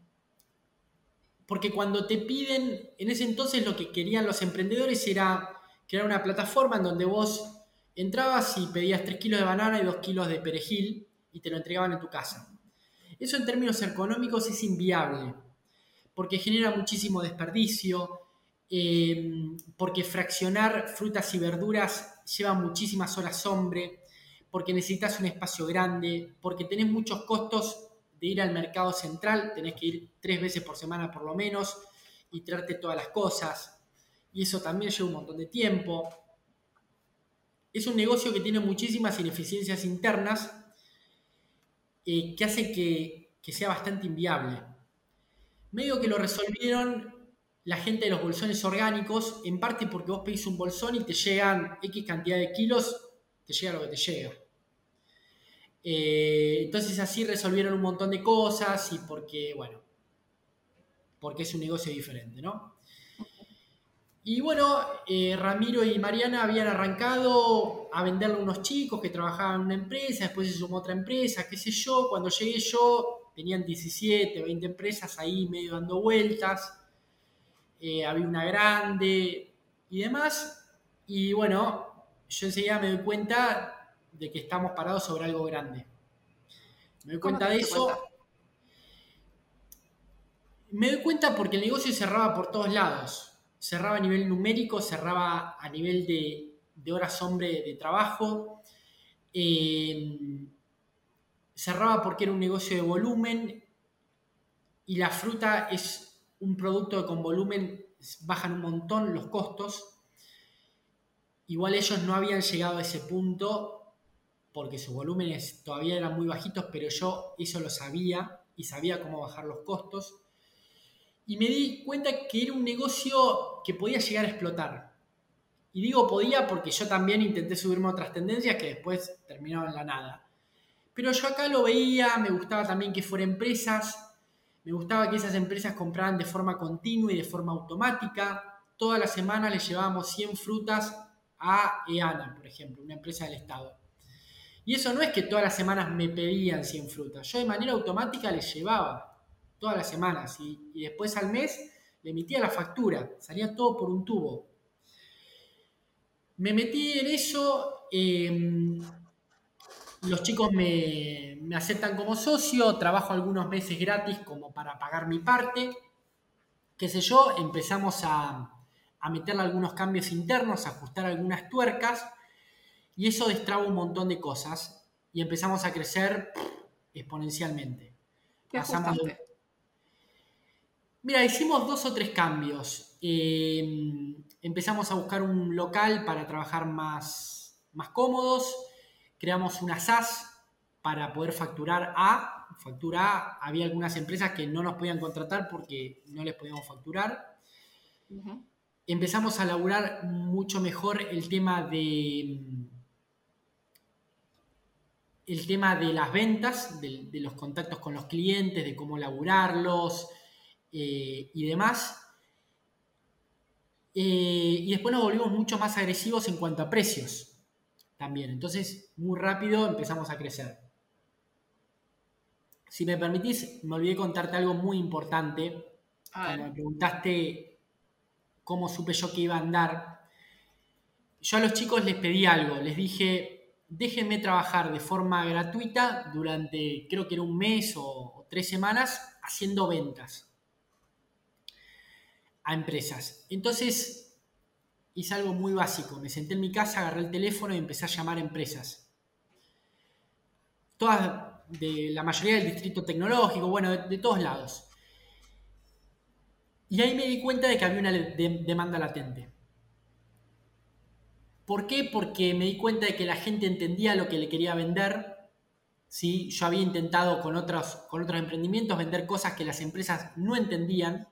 porque cuando te piden, en ese entonces lo que querían los emprendedores era crear una plataforma en donde vos entrabas y pedías 3 kilos de banana y 2 kilos de perejil y te lo entregaban en tu casa. Eso en términos económicos es inviable, porque genera muchísimo desperdicio, eh, porque fraccionar frutas y verduras lleva muchísimas horas hombre, porque necesitas un espacio grande, porque tenés muchos costos de ir al mercado central, tenés que ir tres veces por semana por lo menos y traerte todas las cosas. Y eso también lleva un montón de tiempo. Es un negocio que tiene muchísimas ineficiencias internas eh, que hace que, que sea bastante inviable. Medio que lo resolvieron la gente de los bolsones orgánicos, en parte porque vos pedís un bolsón y te llegan X cantidad de kilos, te llega lo que te llega. Eh, entonces así resolvieron un montón de cosas y porque, bueno, porque es un negocio diferente, ¿no? Y bueno, eh, Ramiro y Mariana habían arrancado a venderle a unos chicos que trabajaban en una empresa, después se sumó otra empresa, qué sé yo. Cuando llegué yo, tenían 17, 20 empresas ahí medio dando vueltas, eh, había una grande y demás, y bueno, yo enseguida me doy cuenta de que estamos parados sobre algo grande. Me doy cuenta de eso. Me doy cuenta porque el negocio cerraba por todos lados. Cerraba a nivel numérico, cerraba a nivel de, horas hombre de trabajo. Eh, cerraba porque era un negocio de volumen y la fruta es un producto que con volumen bajan un montón los costos. Igual ellos no habían llegado a ese punto porque sus volúmenes todavía eran muy bajitos, pero yo eso lo sabía y sabía cómo bajar los costos. Y me di cuenta que era un negocio que podía llegar a explotar. Y digo podía porque yo también intenté subirme a otras tendencias que después terminaron en la nada. Pero yo acá lo veía, me gustaba también que fueran empresas, me gustaba que esas empresas compraran de forma continua y de forma automática. Toda la semana les llevábamos 100 frutas a EANA, por ejemplo, una empresa del Estado. Y eso no es que todas las semanas me pedían 100 frutas, yo de manera automática les llevaba todas las semanas y, después al mes le emitía la factura, salía todo por un tubo. Me metí en eso, em, los chicos me, aceptan como socio, trabajo algunos meses gratis como para pagar mi parte, qué sé yo, empezamos a, a meterle algunos cambios internos, a ajustar algunas tuercas, y eso destraba un montón de cosas y empezamos a crecer exponencialmente. Pasamos Mira, hicimos dos o tres cambios. Em, empezamos a buscar un local para trabajar más, más cómodos. Creamos una SAS para poder facturar A. Factura A, había algunas empresas que no nos podían contratar porque no les podíamos facturar empezamos a laburar mucho mejor el tema de el tema de las ventas, de, los contactos con los clientes, de cómo laburarlos eh, y demás. Eh, y después nos volvimos mucho más agresivos en cuanto a precios también. Entonces, muy rápido empezamos a crecer. Si me permitís, me olvidé contarte algo muy importante. Cuando me preguntaste cómo supe yo que iba a andar, yo a los chicos les pedí algo, les dije, déjenme trabajar de forma gratuita durante, creo que era un mes o, tres semanas, haciendo ventas a empresas. Entonces, hice algo muy básico, me senté en mi casa, agarré el teléfono y empecé a llamar a empresas. Todas, de la mayoría del distrito tecnológico, bueno, de todos lados. Y ahí me di cuenta de que había una demanda latente. ¿Por qué? Porque me di cuenta de que la gente entendía lo que le quería vender. ¿sí? Yo había intentado con otros, con otros emprendimientos vender cosas que las empresas no entendían.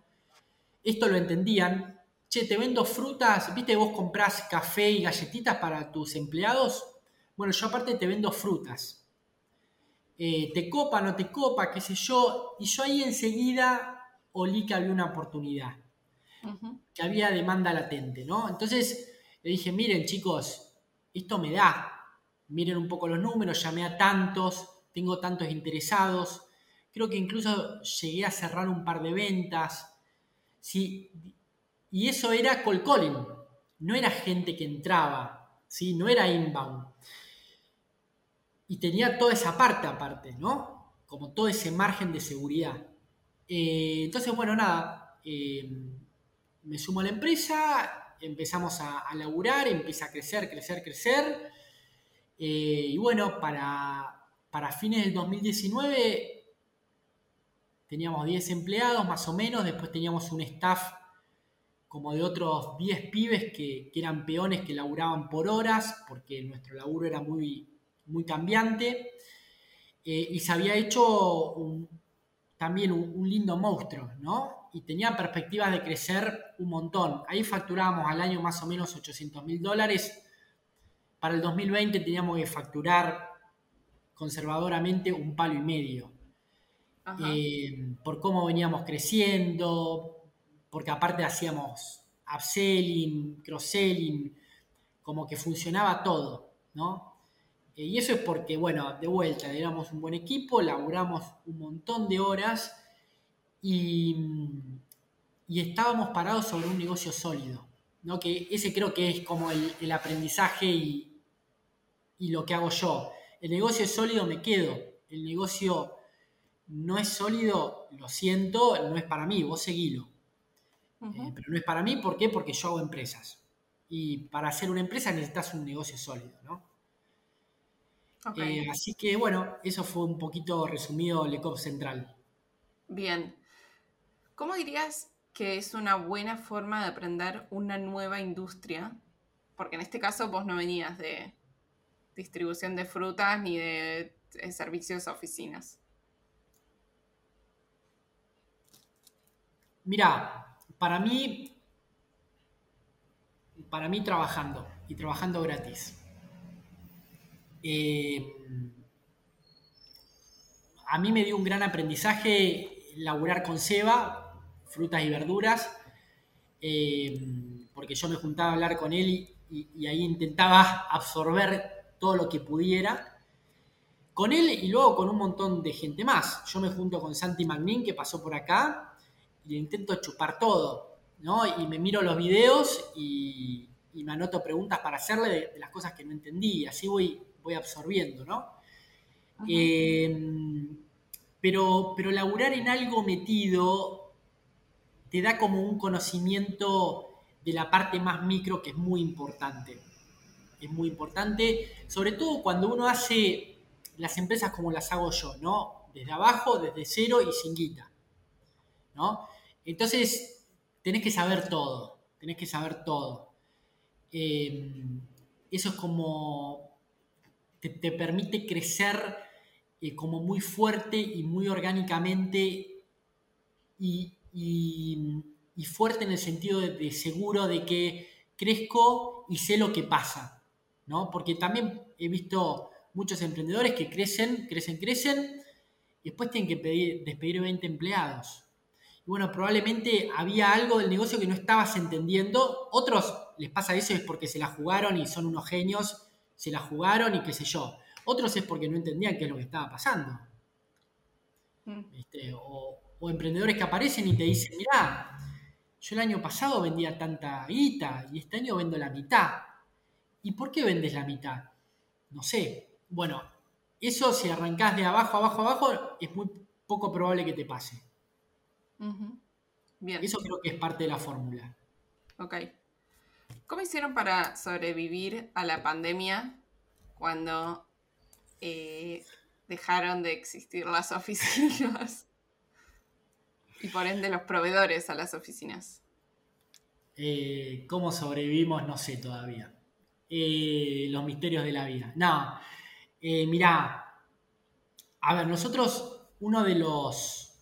Esto lo entendían. Che, te vendo frutas, ¿viste? Vos comprás café y galletitas para tus empleados. Bueno, yo aparte te vendo frutas. Eh, te copa, no te copa, qué sé yo. Y yo ahí enseguida olí que había una oportunidad, que había demanda latente, ¿no? Entonces le dije, miren chicos, esto me da, miren un poco los números, llamé a tantos, tengo tantos interesados, creo que incluso llegué a cerrar un par de ventas, ¿sí? y eso era cold calling, no era gente que entraba, ¿sí? no era inbound. Y tenía toda esa parte aparte, ¿no? Como todo ese margen de seguridad. Eh, entonces, bueno, nada, eh, me sumo a la empresa, empezamos a, laburar, empieza a crecer, crecer, crecer. Eh, y bueno, para, para fines del 2019 teníamos 10 empleados más o menos, después teníamos un staff como de otros 10 pibes que, eran peones que laburaban por horas, porque nuestro laburo era muy, muy cambiante. y se había hecho también un, lindo monstruo, ¿no? Y tenía perspectivas de crecer un montón. Ahí facturábamos al año más o menos 800 mil dólares. Para el 2020 teníamos que facturar conservadoramente un palo y medio. Eh, por cómo veníamos creciendo, porque aparte hacíamos upselling, cross-selling, como que funcionaba todo, ¿no? Eh, y eso es porque, bueno, de vuelta, éramos un buen equipo, laburamos un montón de horas y, estábamos parados sobre un negocio sólido. ¿no? Que ese creo que es como el, aprendizaje y, y, lo que hago yo. El negocio es sólido, me quedo. El negocio no es sólido, lo siento, no es para mí, vos seguilo. Eh, pero no es para mí, ¿por qué? Porque yo hago empresas. Y para hacer una empresa necesitas un negocio sólido, ¿no? Eh, así que bueno, eso fue un poquito resumido LECOP Central. Bien. ¿Cómo dirías que es una buena forma de aprender una nueva industria? Porque en este caso vos no venías de distribución de frutas ni de, de servicios a oficinas. Mira, para mí, para mí trabajando y trabajando gratis. Eh, a mí me dio un gran aprendizaje laburar con Seba, frutas y verduras, eh, porque yo me juntaba a hablar con él y, ahí intentaba absorber todo lo que pudiera con él y luego con un montón de gente más. Yo me junto con Santi Magnin, que pasó por acá, y intento chupar todo, ¿no? Y me miro los videos y, me anoto preguntas para hacerle de, de, las cosas que no entendí. Así voy voy absorbiendo, ¿no? Eh, pero, pero laburar en algo metido te da como un conocimiento de la parte más micro que es muy importante. Es muy importante, sobre todo cuando uno hace las empresas como las hago yo, ¿no? Desde abajo, desde cero y sin guita, ¿no? Entonces, tenés que saber todo, tenés que saber todo. Eh, eso es como te, permite crecer eh, como muy fuerte y muy orgánicamente y, fuerte en el sentido de, seguro de que crezco y sé lo que pasa, ¿no? Porque también he visto muchos emprendedores que crecen, crecen, crecen y después tienen que pedir, despedir 20 empleados. Y bueno, probablemente había algo del negocio que no estabas entendiendo. Otros les pasa eso es porque se la jugaron y son unos genios se la jugaron y qué sé yo. Otros es porque no entendían qué es lo que estaba pasando. Mm. Este, o, emprendedores que aparecen y te dicen, mirá, yo el año pasado vendía tanta guita y este año vendo la mitad. ¿Y por qué vendes la mitad? No sé. Bueno, eso si arrancás de abajo, abajo, abajo, es muy poco probable que te pase. Bien. Eso creo que es parte de la fórmula. Ok. ¿Cómo hicieron para sobrevivir a la pandemia cuando eh, dejaron de existir las *laughs* oficinas? Y por ende los proveedores a las oficinas. Eh, ¿Cómo sobrevivimos? No sé todavía. Eh, los misterios de la vida. No, mirá, a ver, nosotros, uno de los,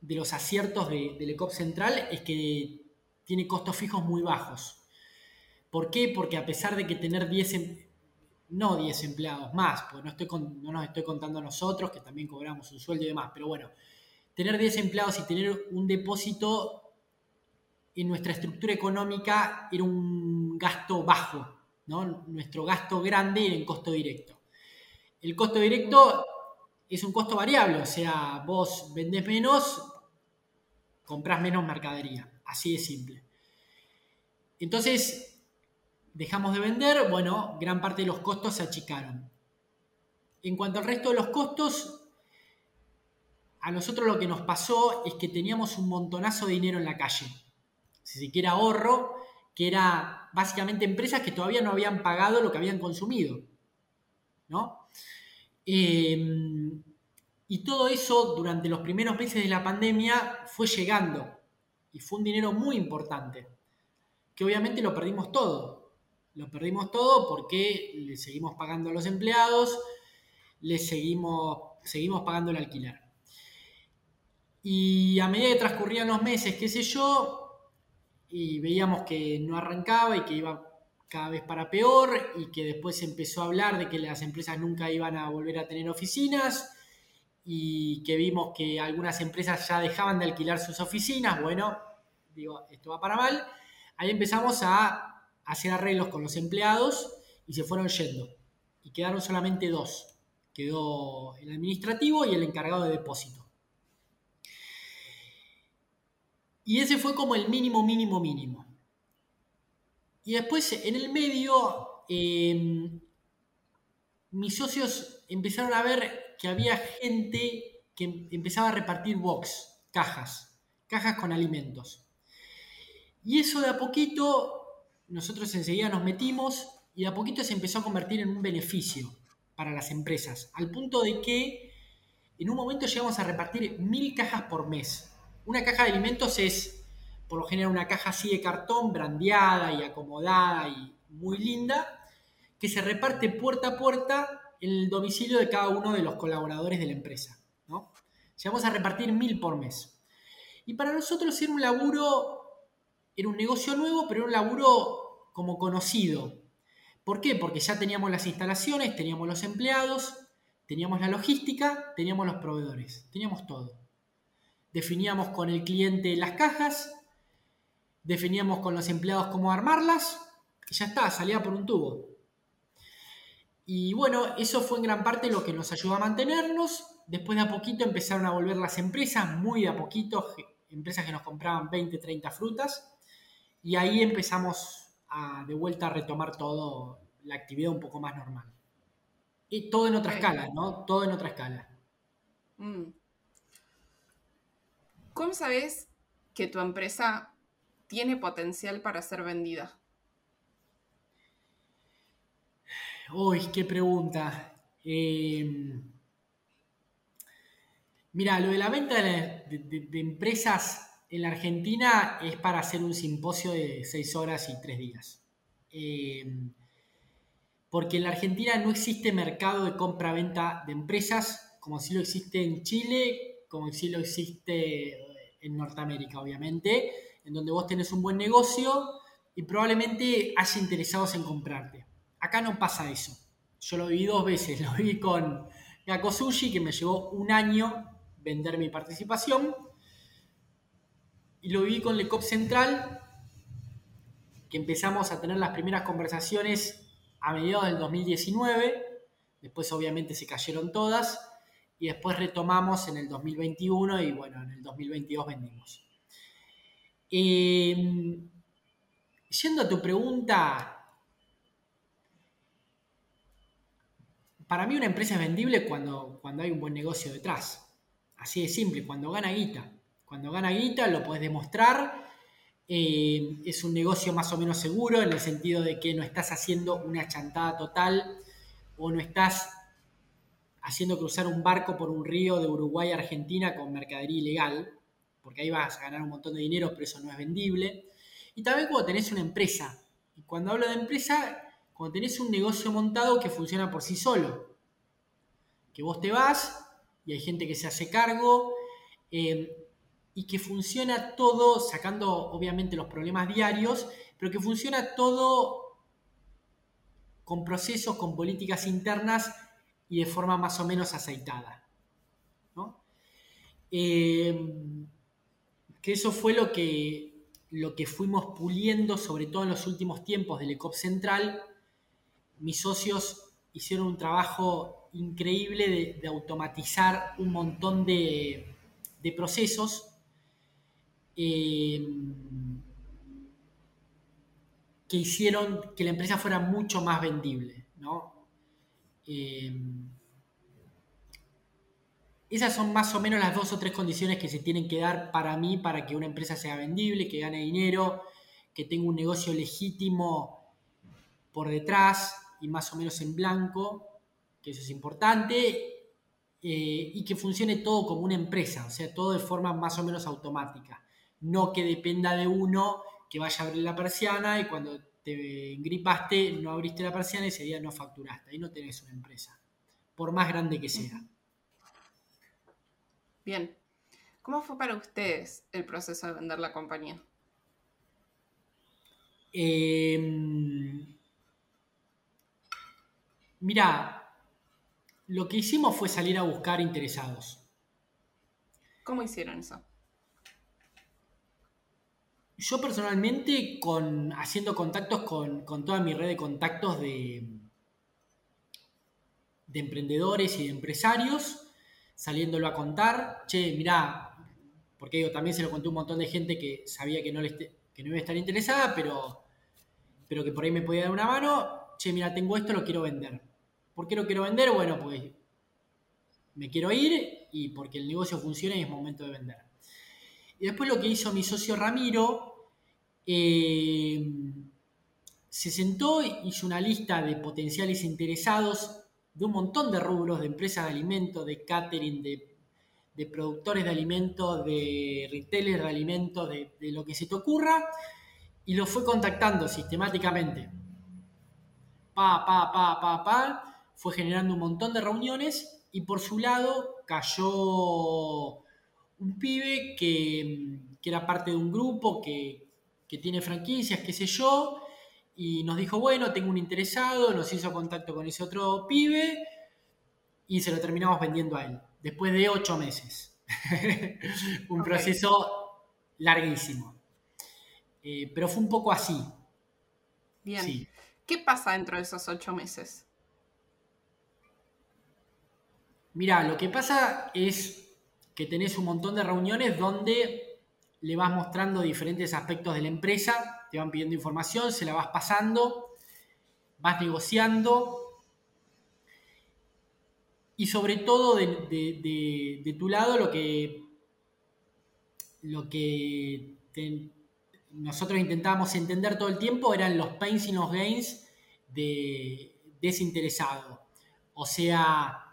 de los aciertos de, del ECOP Central es que tiene costos fijos muy bajos. ¿Por qué? Porque a pesar de que tener 10, em, no 10 empleados más, porque no, estoy no nos estoy contando a nosotros, que también cobramos un sueldo y demás, pero bueno, tener 10 empleados y tener un depósito en nuestra estructura económica era un gasto bajo, ¿no? Nuestro gasto grande era en costo directo. El costo directo es un costo variable, o sea, vos vendés menos, compras menos mercadería. Así de simple. Entonces, dejamos de vender, bueno, gran parte de los costos se achicaron. En cuanto al resto de los costos, a nosotros lo que nos pasó es que teníamos un montonazo de dinero en la calle. Si se quiere ahorro, que era básicamente empresas que todavía no habían pagado lo que habían consumido. ¿No? Em, y todo eso durante los primeros meses de la pandemia fue llegando. Y fue un dinero muy importante, que obviamente lo perdimos todo. Lo perdimos todo porque le seguimos pagando a los empleados, le seguimos, seguimos pagando el alquiler. Y a medida que transcurrían los meses, qué sé yo, y veíamos que no arrancaba y que iba cada vez para peor y que después se empezó a hablar de que las empresas nunca iban a volver a tener oficinas y que vimos que algunas empresas ya dejaban de alquilar sus oficinas, bueno, digo, esto va para mal, ahí empezamos a hacer arreglos con los empleados y se fueron yendo. y quedaron solamente dos. Quedó el administrativo y el encargado de depósito. Y ese fue como el mínimo, mínimo, mínimo. Y después en el medio, em, mis socios empezaron a ver que había gente que empezaba a repartir box, cajas, cajas con alimentos. Y eso de a poquito, nosotros enseguida nos metimos y de a poquito se empezó a convertir en un beneficio para las empresas, al punto de que en un momento llegamos a repartir mil cajas por mes. Una caja de alimentos es, por lo general, una caja así de cartón, brandeada y acomodada y muy linda, que se reparte puerta a puerta en el domicilio de cada uno de los colaboradores de la empresa. ¿no? Llegamos a repartir mil por mes. Y para nosotros era un laburo, era un negocio nuevo, pero era un laburo como conocido. ¿Por qué? Porque ya teníamos las instalaciones, teníamos los empleados, teníamos la logística, teníamos los proveedores, teníamos todo. Definíamos con el cliente las cajas, definíamos con los empleados cómo armarlas, y ya está, salía por un tubo. Y bueno, eso fue en gran parte lo que nos ayudó a mantenernos. Después de a poquito empezaron a volver las empresas, muy de a poquito, empresas que nos compraban 20, 30 frutas. Y ahí empezamos a, de vuelta a retomar todo, la actividad un poco más normal. Y todo en otra escala, ¿no? Todo en otra escala. Mm. ¿Cómo sabes que tu empresa tiene potencial para ser vendida? Uy, qué pregunta. Em, mira, lo de la venta de, empresas en la Argentina es para hacer un simposio de seis horas y tres días. Em, porque en la Argentina no existe mercado de compra-venta de empresas como si lo existe en Chile, como si lo existe en Norteamérica, obviamente, en donde vos tenés un buen negocio y probablemente haya interesados en comprarte. Acá no pasa eso. Yo lo viví dos veces. *laughs* Lo vi con Gako Sushi, que me llevó un año vender mi participación. Y lo viví con Lecop Central, que empezamos a tener las primeras conversaciones a mediados del 2019. Después obviamente se cayeron todas. Y después retomamos en el 2021 y bueno, en el 2022 vendimos. Eh, yendo a tu pregunta, para mí una empresa es vendible cuando, cuando hay un buen negocio detrás. Así de simple, cuando gana guita. Cuando gana guita lo puedes demostrar. Eh, es un negocio más o menos seguro en el sentido de que no estás haciendo una chantada total o no estás haciendo cruzar un barco por un río de Uruguay a Argentina con mercadería ilegal, porque ahí vas a ganar un montón de dinero, pero eso no es vendible. Y también cuando tenés una empresa. Y cuando hablo de empresa, cuando tenés un negocio montado que funciona por sí solo. Que vos te vas y hay gente que se hace cargo eh, y que funciona todo, sacando obviamente los problemas diarios, pero que funciona todo con procesos, con políticas internas y de forma más o menos aceitada. Eh, que eso fue lo que, lo que fuimos puliendo, sobre todo en los últimos tiempos del ECOP Central, mis socios hicieron un trabajo increíble de, automatizar un montón de, procesos. Eh, que hicieron que la empresa fuera mucho más vendible. Eh, esas son más o menos las dos o tres condiciones que se tienen que dar para mí para que una empresa sea vendible, que gane dinero, que tenga un negocio legítimo por detrás y más o menos en blanco, que eso es importante, eh, y que funcione todo como una empresa, o sea, todo de forma más o menos automática. No que dependa de uno que vaya a abrir la persiana y cuando te engripaste no abriste la persiana y ese día no facturaste. Ahí no tenés una empresa, por más grande que sea. Bien. ¿Cómo fue para ustedes el proceso de vender la compañía? Eh, Mira, lo que hicimos fue salir a buscar interesados. ¿Cómo hicieron eso? Yo personalmente, con, haciendo contactos con, toda mi red de contactos de, de emprendedores y de empresarios, saliéndolo a contar, che, mirá, porque digo, también se lo conté a un montón de gente que sabía que no, le que no iba a estar interesada, pero, pero que por ahí me podía dar una mano, che, mira, tengo esto, lo quiero vender. ¿Por qué lo quiero vender? Bueno, pues me quiero ir y porque el negocio funciona y es momento de vender. Y después lo que hizo mi socio Ramiro, eh, se sentó, hizo una lista de potenciales interesados de un montón de rubros, de empresas de alimentos, de catering, de, productores de alimentos, de retailers de alimentos, de, lo que se te ocurra, y lo fue contactando sistemáticamente. Pa, pa, pa, pa, pa, fue generando un montón de reuniones y por su lado cayó un pibe que, era parte de un grupo que, que, tiene franquicias, qué sé yo, y nos dijo, bueno, tengo un interesado, nos hizo contacto con ese otro pibe y se lo terminamos vendiendo a él, después de ocho meses. *laughs* un proceso larguísimo. Eh, pero fue un poco así. Bien. ¿Qué pasa dentro de esos ocho meses? Mira, lo que pasa es que tenés un montón de reuniones donde le vas mostrando diferentes aspectos de la empresa, te van pidiendo información, se la vas pasando, vas negociando y sobre todo de, tu lado lo que, lo que nosotros intentábamos entender todo el tiempo eran los pains y los gains de, desinteresado. O sea,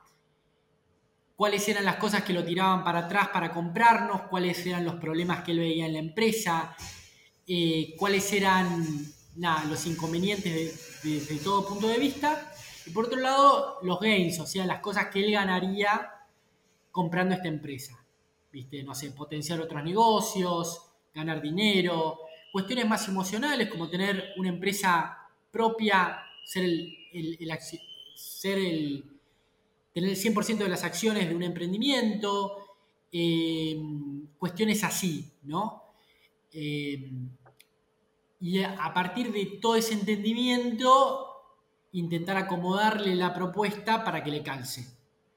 cuáles eran las cosas que lo tiraban para atrás para comprarnos, cuáles eran los problemas que él veía en la empresa, eh, cuáles eran los inconvenientes desde de, todo punto de vista. Y por otro lado, los gains, o sea, las cosas que él ganaría comprando esta empresa. ¿Viste? No sé, potenciar otros negocios, ganar dinero, cuestiones más emocionales como tener una empresa propia, ser el, ser el, tener el 100% de las acciones de un emprendimiento, eh, cuestiones así, ¿no? Eh, y a partir de todo ese entendimiento, intentar acomodarle la propuesta para que le calce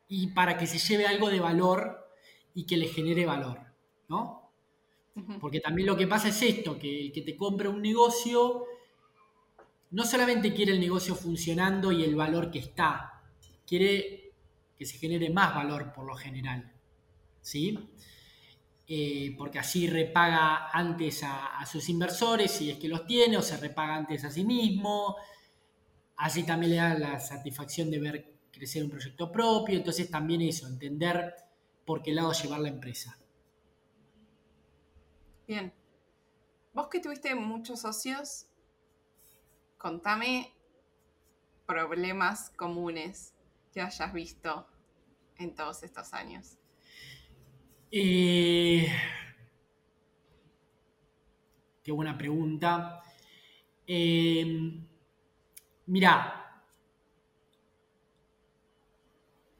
y para que se lleve algo de valor y que le genere valor, ¿no? Porque también lo que pasa es esto, que el que te compra un negocio no solamente quiere el negocio funcionando y el valor que está, quiere que se genere más valor por lo general. ¿Sí? Eh, porque así repaga antes a, sus inversores si es que los tiene, o se repaga antes a sí mismo. Así también le da la satisfacción de ver crecer un proyecto propio. Entonces también eso, entender por qué lado llevar la empresa. Bien. Vos que tuviste muchos socios, contame problemas comunes que hayas visto en todos estos años. Eh, qué buena pregunta. Eh, mira,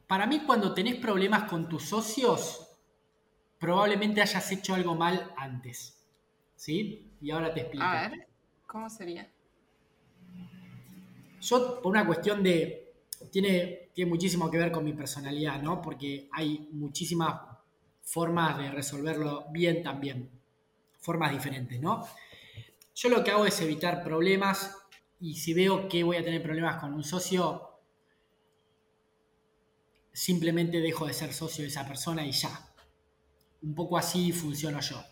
para mí cuando tenés problemas con tus socios, probablemente hayas hecho algo mal antes. ¿Sí? Y ahora te explico. A ver, ¿cómo sería? Yo, por una cuestión de. Tiene, tiene muchísimo que ver con mi personalidad, ¿no? Porque hay muchísimas formas de resolverlo bien también. Formas diferentes, ¿no? Yo lo que hago es evitar problemas y si veo que voy a tener problemas con un socio, simplemente dejo de ser socio de esa persona y ya. Un poco así funciono yo.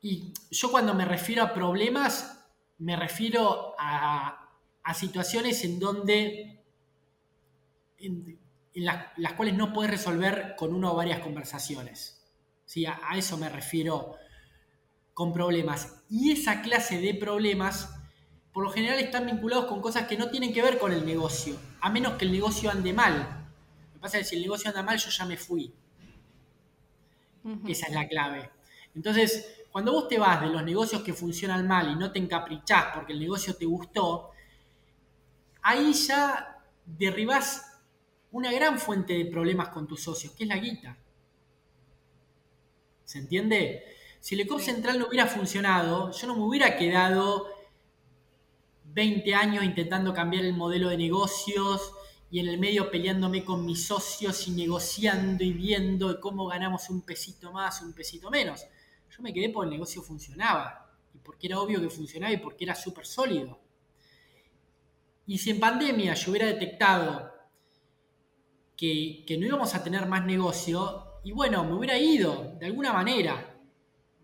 Y yo cuando me refiero a problemas, me refiero a, situaciones en donde, en, las cuales no puedes resolver con una o varias conversaciones. ¿Sí? A, a, eso me refiero con problemas. Y esa clase de problemas, por lo general, están vinculados con cosas que no tienen que ver con el negocio, a menos que el negocio ande mal. Lo que pasa es que si el negocio anda mal, yo ya me fui. Esa es la clave. Entonces, cuando vos te vas de los negocios que funcionan mal y no te encaprichás porque el negocio te gustó, ahí ya derribás una gran fuente de problemas con tus socios, que es la guita. ¿Se entiende? Si el ECOP Central no hubiera funcionado, yo no me hubiera quedado 20 años intentando cambiar el modelo de negocios y en el medio peleándome con mis socios y negociando y viendo cómo ganamos un pesito más, un pesito menos. Yo me quedé porque el negocio funcionaba y porque era obvio que funcionaba y porque era súper sólido. Y si en pandemia yo hubiera detectado que, que, no íbamos a tener más negocio, y bueno, me hubiera ido de alguna manera,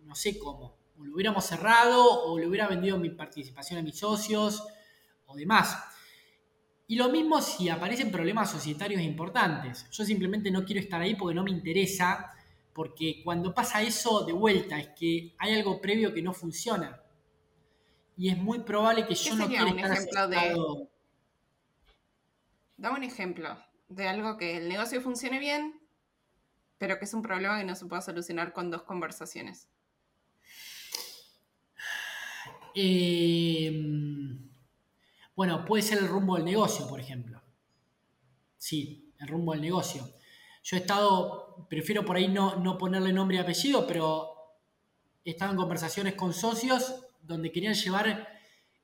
no sé cómo, o lo hubiéramos cerrado o le hubiera vendido mi participación a mis socios o demás. Y lo mismo si aparecen problemas societarios importantes. Yo simplemente no quiero estar ahí porque no me interesa, porque cuando pasa eso de vuelta es que hay algo previo que no funciona. Y es muy probable que yo no quiera un ejemplo de... Dame un ejemplo de algo que el negocio funcione bien, pero que es un problema que no se pueda solucionar con dos conversaciones. Eh bueno, puede ser el rumbo del negocio, por ejemplo. Sí, el rumbo del negocio. Yo he estado, prefiero por ahí no, no ponerle nombre y apellido, pero he estado en conversaciones con socios donde querían llevar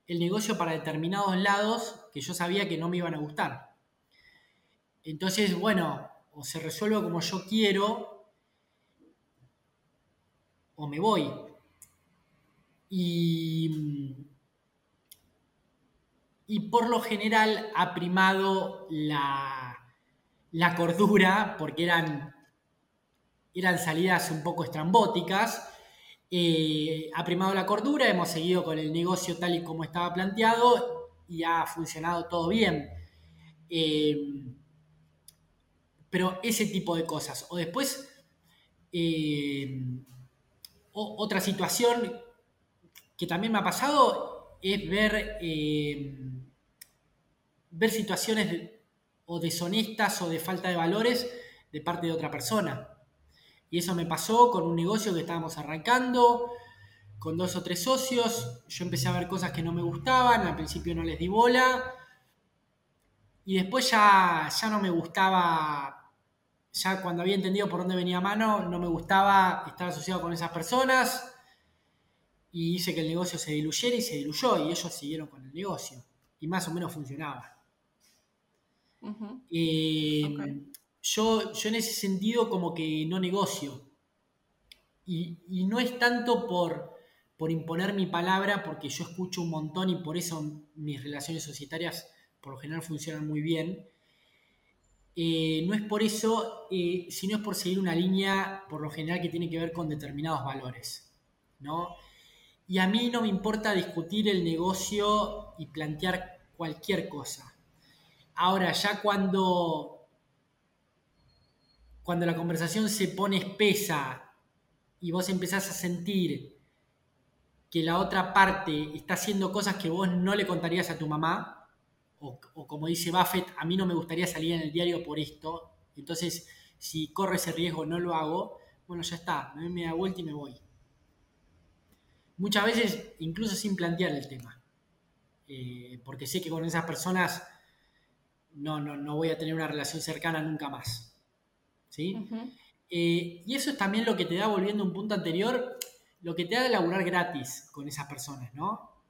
el negocio para determinados lados que yo sabía que no me iban a gustar. Entonces, bueno, o se resuelve como yo quiero, o me voy. Y por lo general ha primado la, cordura, porque eran, eran salidas un poco estrambóticas. Eh, ha primado la cordura, hemos seguido con el negocio tal y como estaba planteado y ha funcionado todo bien. Eh, pero ese tipo de cosas. O después, eh, otra situación que también me ha pasado es ver ver situaciones o deshonestas o de falta de valores de parte de otra persona. Y eso me pasó con un negocio que estábamos arrancando, con dos o tres socios. Yo empecé a ver cosas que no me gustaban, al principio no les di bola. Y después ya, ya no me gustaba, ya cuando había entendido por dónde venía mano, no me gustaba estar asociado con esas personas. Y hice que el negocio se diluyera y se diluyó y ellos siguieron con el negocio. Y más o menos funcionaba. Eh, yo, yo en ese sentido como que no negocio. Y, no es tanto por, por imponer mi palabra, porque yo escucho un montón y por eso mis relaciones societarias por lo general funcionan muy bien. Eh, no es por eso, eh, sino es por seguir una línea por lo general que tiene que ver con determinados valores. ¿no? Y a mí no me importa discutir el negocio y plantear cualquier cosa. Ahora, ya cuando, cuando la conversación se pone espesa y vos empezás a sentir que la otra parte está haciendo cosas que vos no le contarías a tu mamá, o, como dice Buffett, a mí no me gustaría salir en el diario por esto, entonces si corro ese riesgo no lo hago, bueno, ya está, me doy media vuelta y me voy. Muchas veces, incluso sin plantear el tema, eh, porque sé que con esas personas no, no, no voy a tener una relación cercana nunca más. ¿Sí? Eh, y eso es también lo que te da, volviendo a un punto anterior, lo que te da de laburar gratis con esas personas, ¿no?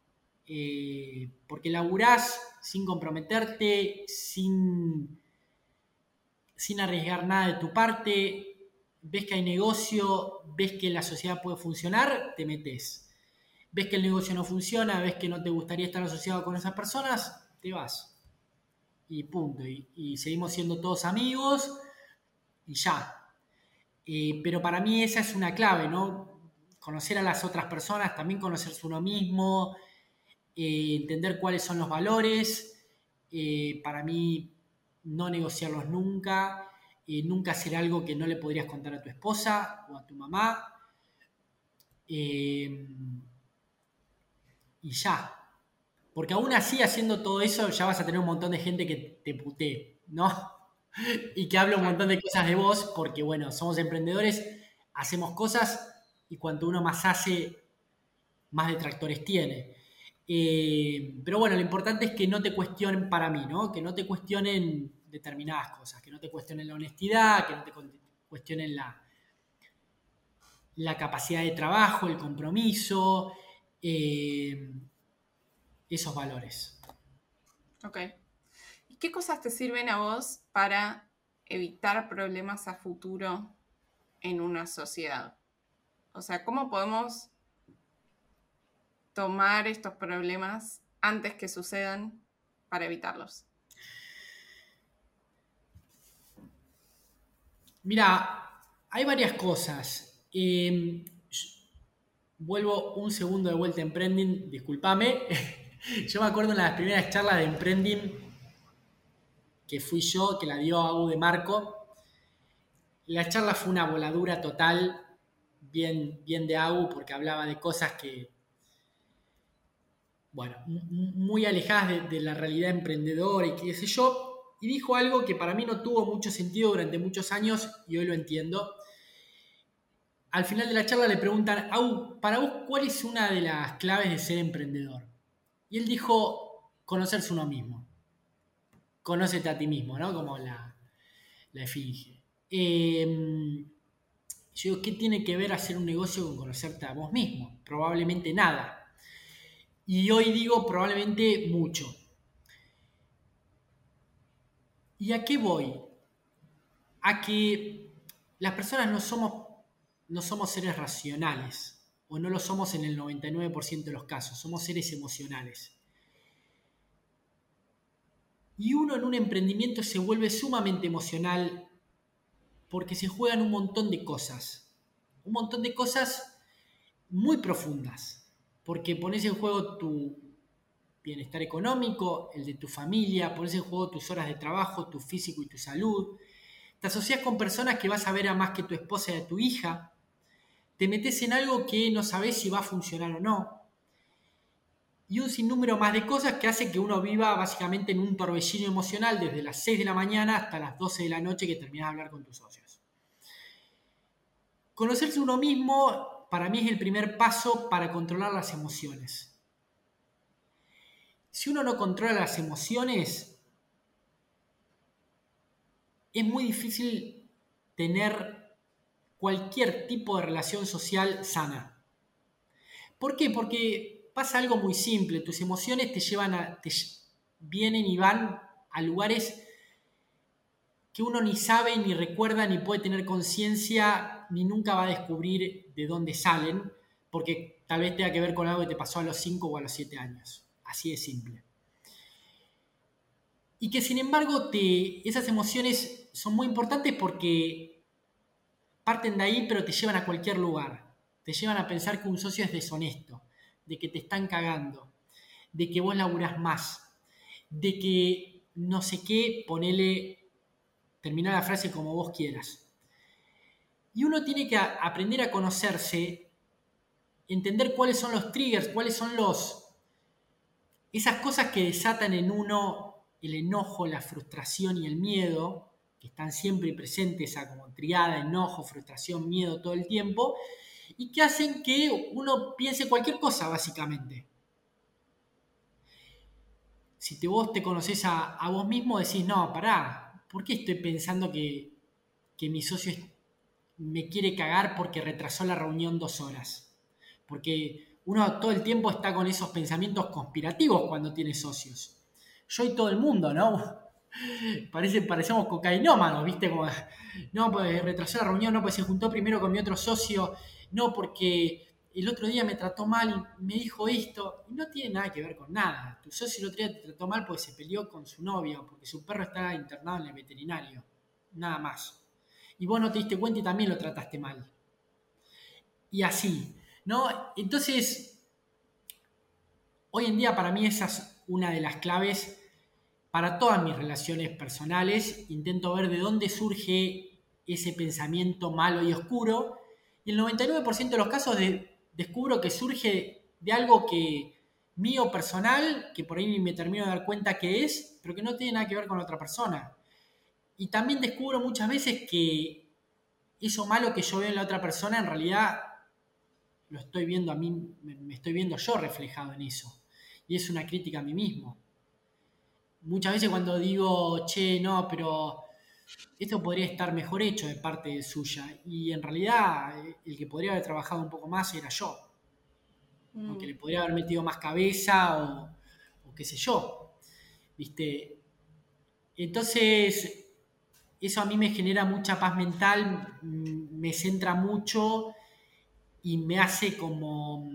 Eh, porque laburás sin comprometerte, sin, sin arriesgar nada de tu parte, ves que hay negocio, ves que la sociedad puede funcionar, te metes. Ves que el negocio no funciona, ves que no te gustaría estar asociado con esas personas, te vas y punto. Y, seguimos siendo todos amigos y ya. Eh, pero para mí esa es una clave, ¿no? Conocer a las otras personas, también conocerse uno mismo, eh, entender cuáles son los valores. Eh, para mí, no negociarlos nunca. nunca hacer algo que no le podrías contar a tu esposa o a tu mamá. y ya, porque aún así, haciendo todo eso, ya vas a tener un montón de gente que te putee, ¿no? *laughs* Y que habla un montón de cosas de vos, porque bueno, somos emprendedores, hacemos cosas y cuanto uno más hace, más detractores tiene. Eh, pero bueno, lo importante es que no te cuestionen para mí, ¿no? Que no te cuestionen determinadas cosas, que no te cuestionen la honestidad, que no te cuestionen la, la capacidad de trabajo, el compromiso. Eh, esos valores. Ok. ¿qué cosas te sirven a vos para evitar problemas a futuro en una sociedad? O sea, ¿cómo podemos tomar estos problemas antes que sucedan para evitarlos? Mira, hay varias cosas. Em, vuelvo un segundo de vuelta a Emprending, discúlpame. *laughs* Yo me acuerdo en las primeras charlas de Emprending que fui yo, que la dio Agu de Marco. La charla fue una voladura total, bien, bien de Agu, porque hablaba de cosas que, bueno, muy alejadas de, la realidad emprendedora y qué sé yo. Y dijo algo que para mí no tuvo mucho sentido durante muchos años y hoy lo entiendo. Al final de la charla le preguntan, Agu, para vos, ¿cuál es una de las claves de ser emprendedor? Y él dijo, conocerse uno mismo. Conócete a ti mismo, ¿no? Como la, la. Em, yo digo, ¿qué tiene que ver hacer un negocio con conocerte a vos mismo? Probablemente nada. Y hoy digo probablemente mucho. ¿Y a qué voy? A que las personas no somos, no somos seres racionales o no lo somos en el 99% de los casos, somos seres emocionales. Y uno en un emprendimiento se vuelve sumamente emocional porque se juegan un montón de cosas, un montón de cosas muy profundas, porque pones en juego tu bienestar económico, el de tu familia, pones en juego tus horas de trabajo, tu físico y tu salud. Te asocias con personas que vas a ver a más que tu esposa y a tu hija, te metes en algo que no sabes si va a funcionar o no. Y un sinnúmero más de cosas que hace que uno viva básicamente en un torbellino emocional desde las 6 de la mañana hasta las 12 de la noche que terminas de hablar con tus socios. Conocerse uno mismo para mí es el primer paso para controlar las emociones. Si uno no controla las emociones, es muy difícil tener cualquier tipo de relación social sana. ¿Por qué? Porque pasa algo muy simple, tus emociones te llevan a, te vienen y van a lugares que uno ni sabe, ni recuerda, ni puede tener conciencia, ni nunca va a descubrir de dónde salen, porque tal vez tenga que ver con algo que te pasó a los 5 o a los 7 años. Así de simple. Y que sin embargo te, esas emociones son muy importantes porque parten de ahí, pero te llevan a cualquier lugar. Te llevan a pensar que un socio es deshonesto, de que te están cagando, de que vos laburás más, de que no sé qué, ponele, terminar la frase como vos quieras. Y uno tiene que aprender a conocerse, entender cuáles son los triggers, cuáles son los esas cosas que desatan en uno el enojo, la frustración y el miedo, que están siempre presentes, esa como triada, enojo, frustración, miedo todo el tiempo, y que hacen que uno piense cualquier cosa, básicamente. Si te, vos te conoces a, vos mismo, decís, no, pará, ¿por qué estoy pensando que, que mi socio me quiere cagar porque retrasó la reunión dos horas? Porque uno todo el tiempo está con esos pensamientos conspirativos cuando tiene socios. Yo y todo el mundo, ¿no? *laughs* Parece, parecemos cocainómanos, ¿viste? Como, no, pues retrasó la reunión, no, pues se juntó primero con mi otro socio, no, porque el otro día me trató mal y me dijo esto, y no tiene nada que ver con nada. Tu socio el otro día te trató mal porque se peleó con su novio, porque su perro está internado en el veterinario, nada más. Y vos no te diste cuenta y también lo trataste mal. Y así, ¿no? Entonces, hoy en día para mí esa es una de las claves para todas mis relaciones personales, intento ver de dónde surge ese pensamiento malo y oscuro, y el 99% de los casos descubro que surge de algo que mío personal, que por ahí me termino de dar cuenta que es, pero que no tiene nada que ver con otra persona. Y también descubro muchas veces que eso malo que yo veo en la otra persona, en realidad lo estoy viendo a mí, me estoy viendo yo reflejado en eso. Y es una crítica a mí mismo muchas veces cuando digo, che, no, pero esto podría estar mejor hecho de parte suya. Y en realidad el que podría haber trabajado un poco más era yo. Mm. que le podría haber metido más cabeza o, qué sé yo. ¿Viste? entonces, eso a mí me genera mucha paz mental, me centra mucho y me hace como,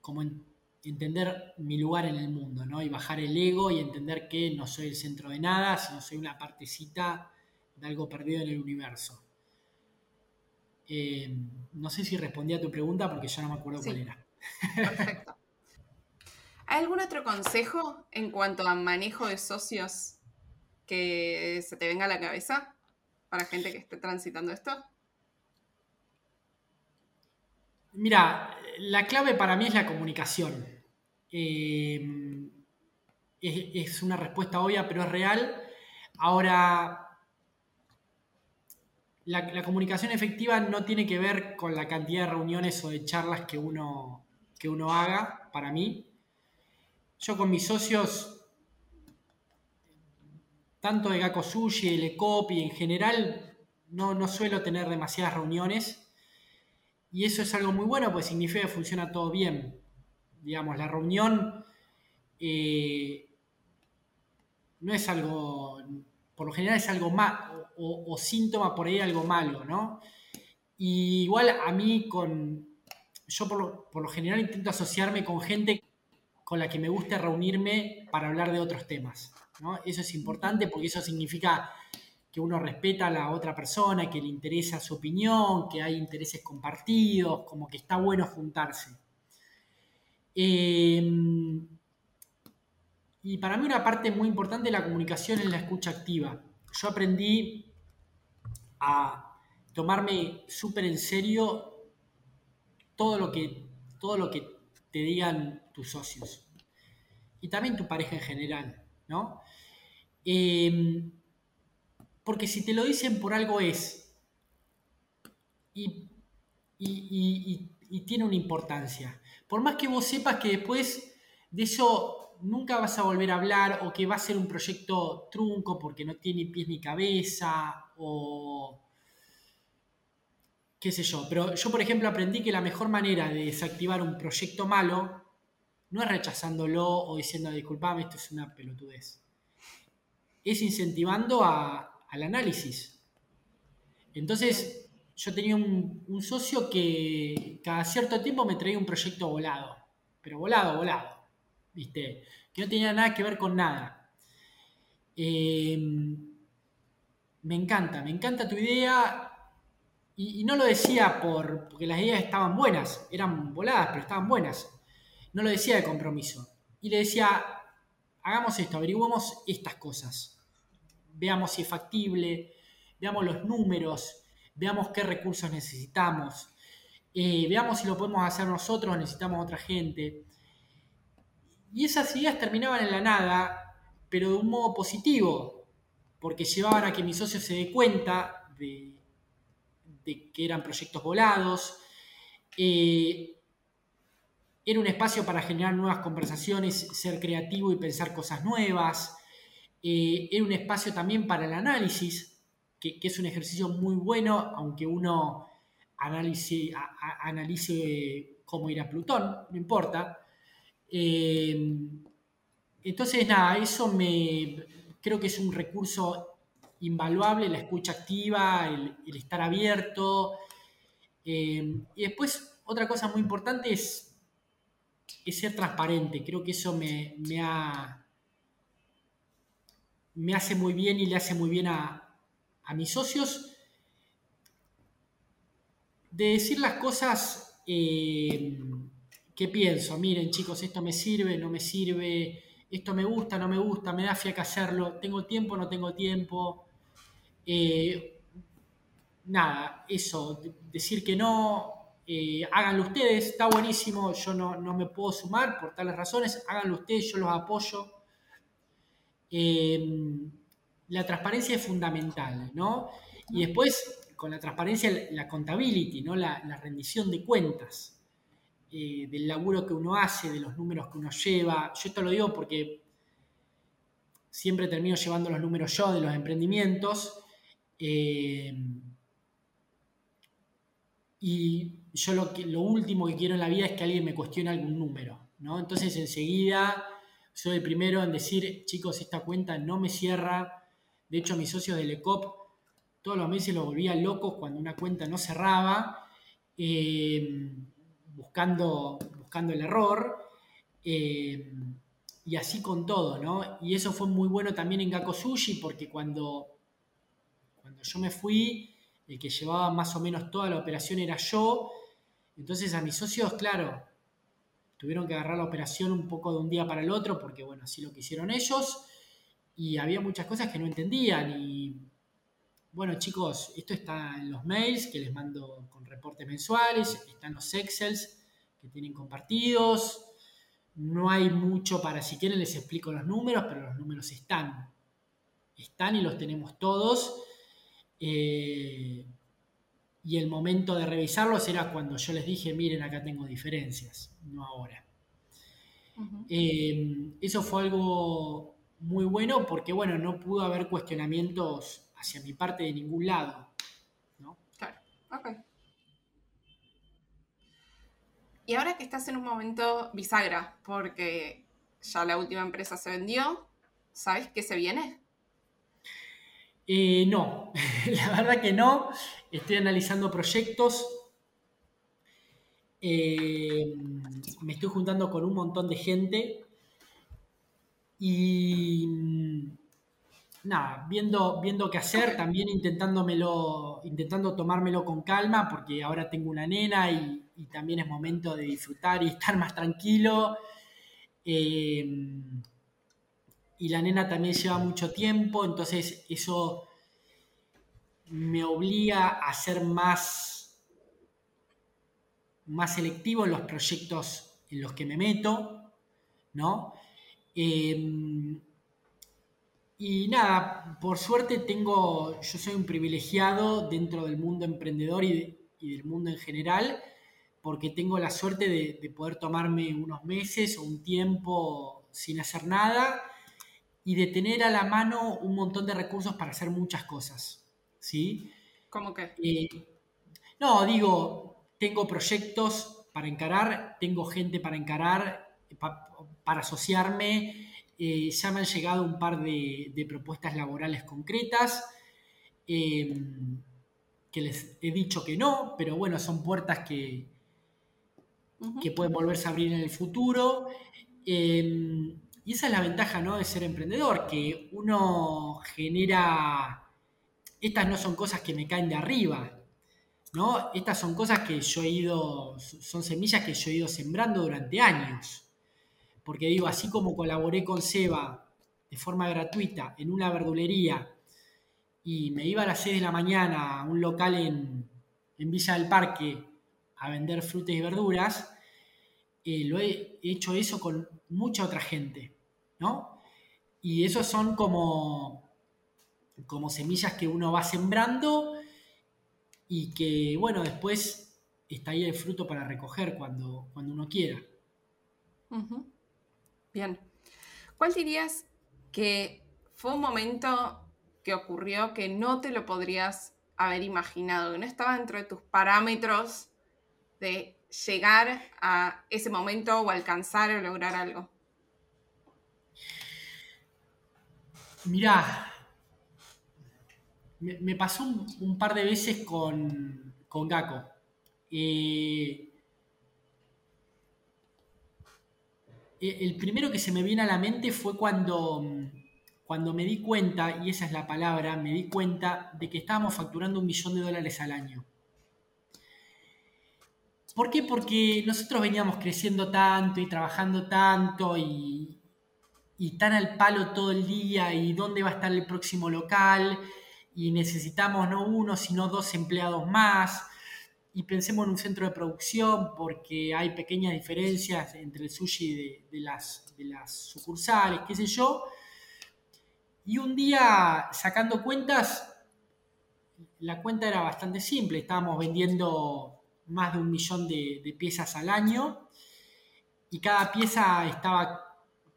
como entender mi lugar en el mundo, ¿no? Y bajar el ego y entender que no soy el centro de nada, sino soy una partecita de algo perdido en el universo. Eh, no sé si respondí a tu pregunta porque ya no me acuerdo cuál era. Perfecto. ¿Hay algún otro consejo en cuanto a manejo de socios que se te venga a la cabeza para gente que esté transitando esto? Mira, la clave para mí es la comunicación. Eh, es, una respuesta obvia, pero es real. Ahora, la, comunicación efectiva no tiene que ver con la cantidad de reuniones o de charlas que uno, que uno haga, para mí. Yo con mis socios, tanto de Gako Sushi, el Ecopi, en general, no, no suelo tener demasiadas reuniones. Y eso es algo muy bueno, pues significa que funciona todo bien. Digamos, la reunión eh, no es algo, por lo general es algo malo, o, síntoma por ahí algo malo, ¿no? Igual a mí con, yo por lo, general intento asociarme con gente con la que me guste reunirme para hablar de otros temas, ¿no? Eso es importante porque eso significa que uno respeta a la otra persona, que le interesa su opinión, que hay intereses compartidos, como que está bueno juntarse. Em, y para mí una parte muy importante de la comunicación es la escucha activa. Yo aprendí a tomarme súper en serio todo lo, que, todo lo que te digan tus socios. Y también tu pareja en general, ¿no? Em, porque si te lo dicen por algo es. Y, tiene una importancia. Por más que vos sepas que después de eso nunca vas a volver a hablar o que va a ser un proyecto trunco porque no tiene pies ni cabeza o qué sé yo. Pero yo, por ejemplo, aprendí que la mejor manera de desactivar un proyecto malo no es rechazándolo o diciendo, disculpame, esto es una pelotudez. Es incentivando al análisis. Entonces, yo tenía un, socio que cada cierto tiempo me traía un proyecto volado, pero volado, volado, ¿viste? Que no tenía nada que ver con nada. Em, me encanta, me encanta tu idea. Y, no lo decía por, porque las ideas estaban buenas, eran voladas, pero estaban buenas. No lo decía de compromiso. Y le decía, hagamos esto, averiguemos estas cosas veamos si es factible, veamos los números, veamos qué recursos necesitamos, eh, veamos si lo podemos hacer nosotros necesitamos otra gente. Y esas ideas terminaban en la nada, pero de un modo positivo, porque llevaban a que mi socio se dé cuenta de, que eran proyectos volados. Eh, era un espacio para generar nuevas conversaciones, ser creativo y pensar cosas nuevas. Eh, era un espacio también para el análisis, que, es un ejercicio muy bueno, aunque uno analice, analice cómo ir a Plutón, no importa. Eh, entonces, nada, eso me creo que es un recurso invaluable, la escucha activa, el, estar abierto. Eh, y después, otra cosa muy importante es, ser transparente. Creo que eso me ha me hace muy bien y le hace muy bien a, mis socios de decir las cosas eh, que pienso. Miren chicos, esto me sirve, no me sirve, esto me gusta, no me gusta, me da fiaca hacerlo, tengo tiempo, no tengo tiempo. Eh, nada, eso, decir que no, eh, háganlo ustedes, está buenísimo, yo no, no, me puedo sumar por tales razones, háganlo ustedes, yo los apoyo. Em, la transparencia es fundamental, ¿no? Y después, con la transparencia, la accountability, ¿no? La, rendición de cuentas eh, del laburo que uno hace, de los números que uno lleva. Yo esto lo digo porque siempre termino llevando los números yo de los emprendimientos. Em, y yo lo, lo último que quiero en la vida es que alguien me cuestione algún número, ¿no? Entonces enseguida soy el primero en decir, chicos, esta cuenta no me cierra. De hecho, mis socios del ECOP todos los meses los volvían locos cuando una cuenta no cerraba, eh, buscando, buscando el error. Eh, y así con todo, ¿no? Y eso fue muy bueno también en Sushi porque cuando, cuando yo me fui, el que llevaba más o menos toda la operación era yo. Entonces a mis socios, claro, tuvieron que agarrar la operación un poco de un día para el otro porque, bueno, así lo quisieron ellos. Y había muchas cosas que no entendían y bueno, chicos, esto está en los mails que les mando con reportes mensuales, están los Excels que tienen compartidos. No hay mucho para, si quieren les explico los números, pero los números están. Están y los tenemos todos. Eh, y el momento de revisarlos era cuando yo les dije, miren, acá tengo diferencias, no ahora. Eh, eso fue algo muy bueno porque, bueno, no pudo haber cuestionamientos hacia mi parte de ningún lado. ¿no? Claro, ok. Y ahora que estás en un momento bisagra, porque ya la última empresa se vendió, ¿sabes qué se viene? Eh, no, *laughs* la verdad que no. Estoy analizando proyectos. Eh, me estoy juntando con un montón de gente. Y nada, viendo, viendo qué hacer, también intentándomelo, intentando tomármelo con calma, porque ahora tengo una nena y, también es momento de disfrutar y estar más tranquilo. Eh, y la nena también lleva mucho tiempo, entonces eso me obliga a ser más, más selectivo en los proyectos en los que me meto, ¿no? Eh, y nada, por suerte tengo, yo soy un privilegiado dentro del mundo emprendedor y, del mundo en general, porque tengo la suerte de, poder tomarme unos meses o un tiempo sin hacer nada y de tener a la mano un montón de recursos para hacer muchas cosas. ¿Sí? ¿Cómo que? Eh, no, digo, tengo proyectos para encarar, tengo gente para encarar, para asociarme eh, ya me han llegado un par de, propuestas laborales concretas, em, que les he dicho que no, pero bueno, son puertas que, que pueden volverse a abrir en el futuro. Em, y esa es la ventaja ¿no? de ser emprendedor, que uno genera... Estas no son cosas que me caen de arriba, ¿no? Estas son cosas que yo he ido, son semillas que yo he ido sembrando durante años. Porque digo, así como colaboré con Seba de forma gratuita en una verdulería y me iba a las 6 de la mañana a un local en, Villa del Parque a vender frutas y verduras, eh, lo he hecho eso con mucha otra gente, ¿no? Y esos son como, como semillas que uno va sembrando y que, bueno, después está ahí el fruto para recoger cuando, cuando uno quiera. Bien. ¿Cuál dirías que fue un momento que ocurrió que no te lo podrías haber imaginado, que no estaba dentro de tus parámetros de llegar a ese momento o alcanzar o lograr algo? Mirá, me, pasó un, par de veces con, con Gaco. Eh, el primero que se me viene a la mente fue cuando, cuando me di cuenta, y esa es la palabra, me di cuenta de que estábamos facturando un millón de dólares al año. ¿Por qué? Porque nosotros veníamos creciendo tanto y trabajando tanto y, y tan al palo todo el día y dónde va a estar el próximo local y necesitamos no uno, sino dos empleados más y pensemos en un centro de producción porque hay pequeñas diferencias entre el sushi de, las, de las sucursales, qué sé yo. Y un día, sacando cuentas, la cuenta era bastante simple, estábamos vendiendo más de un millón de, de piezas al año y cada pieza estaba,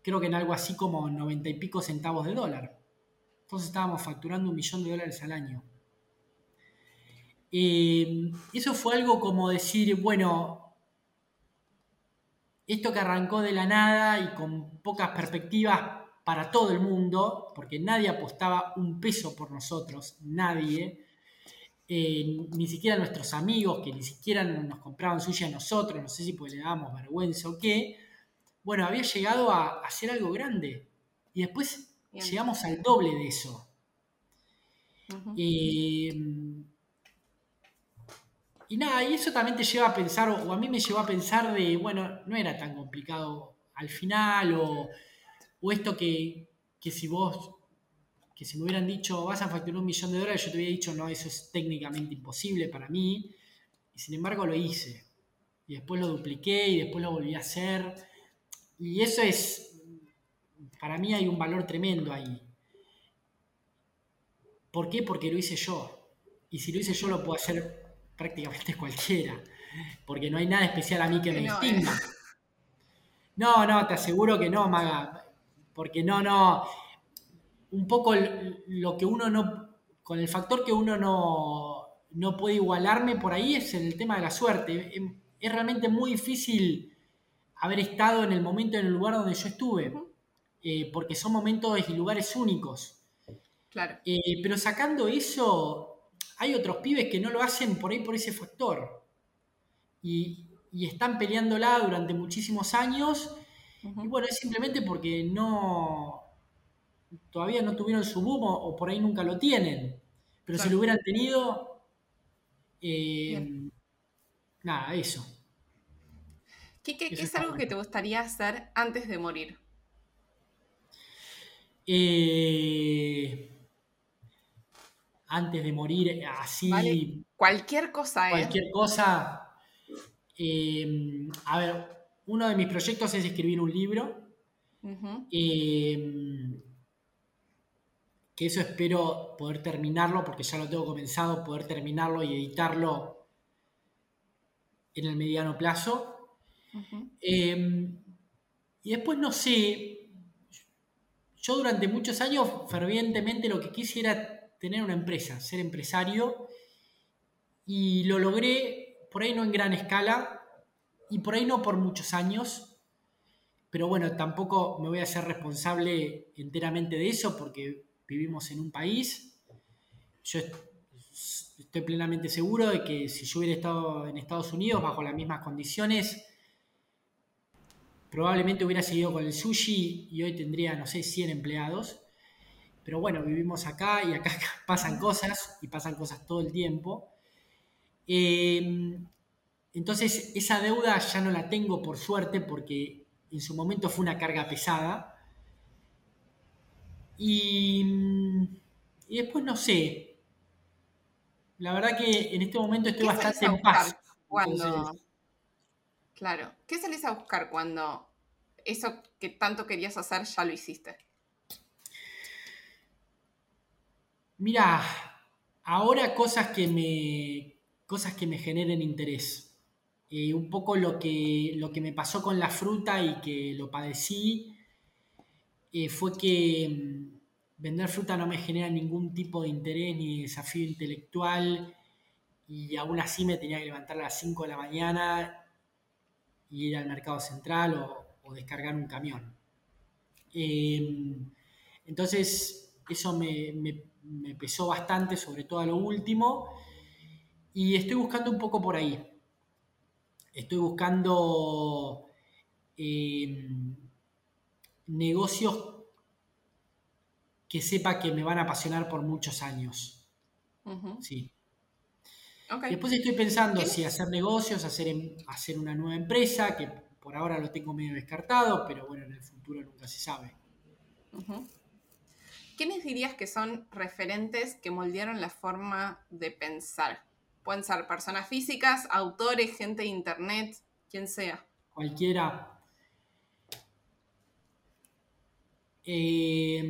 creo que en algo así como 90 y pico centavos de dólar. Entonces estábamos facturando un millón de dólares al año. Eh, eso fue algo como decir, bueno, esto que arrancó de la nada y con pocas perspectivas para todo el mundo, porque nadie apostaba un peso por nosotros, nadie, eh, ni siquiera nuestros amigos, que ni siquiera nos compraban sushi a nosotros, no sé si pues le dábamos vergüenza o qué, bueno, había llegado a, hacer algo grande. Y después llegamos al doble de eso. Eh, y nada, y eso también te lleva a pensar, o a mí me llevó a pensar de, bueno, no era tan complicado al final, o, esto que, que, si vos, que si me hubieran dicho, vas a facturar un millón de dólares, yo te hubiera dicho, no, eso es técnicamente imposible para mí, y sin embargo lo hice. Y después lo dupliqué y después lo volví a hacer. Y eso es, para mí hay un valor tremendo ahí. ¿Por qué? Porque lo hice yo. Y si lo hice yo, lo puedo hacer prácticamente *laughs* cualquiera. Porque no hay nada especial a mí que me distinga. No, no, te aseguro que no, Maga. Porque no, no. Un poco lo que uno no. Con el factor que uno no, no puede igualarme por ahí es el tema de la suerte. Es realmente muy difícil haber estado en el momento, en el lugar donde yo estuve. Eh, porque son momentos y lugares únicos. Claro. Eh, pero sacando eso, hay otros pibes que no lo hacen por ahí por ese factor. Y, están peleándola durante muchísimos años. Y bueno, es simplemente porque no. Todavía no tuvieron su boom o, por ahí nunca lo tienen. Pero si lo hubieran tenido. Eh, nada, eso. ¿Qué, qué es algo que te gustaría hacer antes de morir? Eh, antes de morir así. Cualquier cosa, ¿eh? Cualquier cosa. Em, a ver, uno de mis proyectos es escribir un libro. Em, que eso espero poder terminarlo, porque ya lo tengo comenzado, poder terminarlo y editarlo en el mediano plazo. Em, y después no sé, yo durante muchos años fervientemente lo que quise era tener una empresa, ser empresario. Y lo logré, por ahí no en gran escala, y por ahí no por muchos años. Pero bueno, tampoco me voy a ser responsable enteramente de eso porque vivimos en un país. Yo estoy plenamente seguro de que si yo hubiera estado en Estados Unidos bajo las mismas condiciones, probablemente hubiera seguido con el sushi y hoy tendría, no sé, 100 empleados. Pero bueno, vivimos acá y acá *laughs* pasan cosas y pasan cosas todo el tiempo. Em, entonces, esa deuda ya no la tengo por suerte porque en su momento fue una carga pesada. Y, después no sé. La verdad que en este momento estoy bastante en paz. Cuando... Claro. ¿Qué salís a buscar cuando eso que tanto querías hacer ya lo hiciste? Mira, ahora cosas que me, cosas que me generen interés. Eh, un poco lo que, lo que me pasó con la fruta y que lo padecí eh, fue que mm, vender fruta no me genera ningún tipo de interés ni desafío intelectual y aún así me tenía que levantar a las 5 de la mañana ir al mercado central o, descargar un camión. Eh, entonces, eso me, me pesó bastante, sobre todo a lo último, y estoy buscando un poco por ahí. Estoy buscando em, negocios que sepa que me van a apasionar por muchos años. Sí. Después estoy pensando si hacer negocios, hacer, em, hacer una nueva empresa, que por ahora lo tengo medio descartado, pero bueno, en el futuro nunca se sabe. ¿quiénes dirías que son referentes que moldearon la forma de pensar? Pueden ser personas físicas, autores, gente de internet, quien sea. Cualquiera. Eh,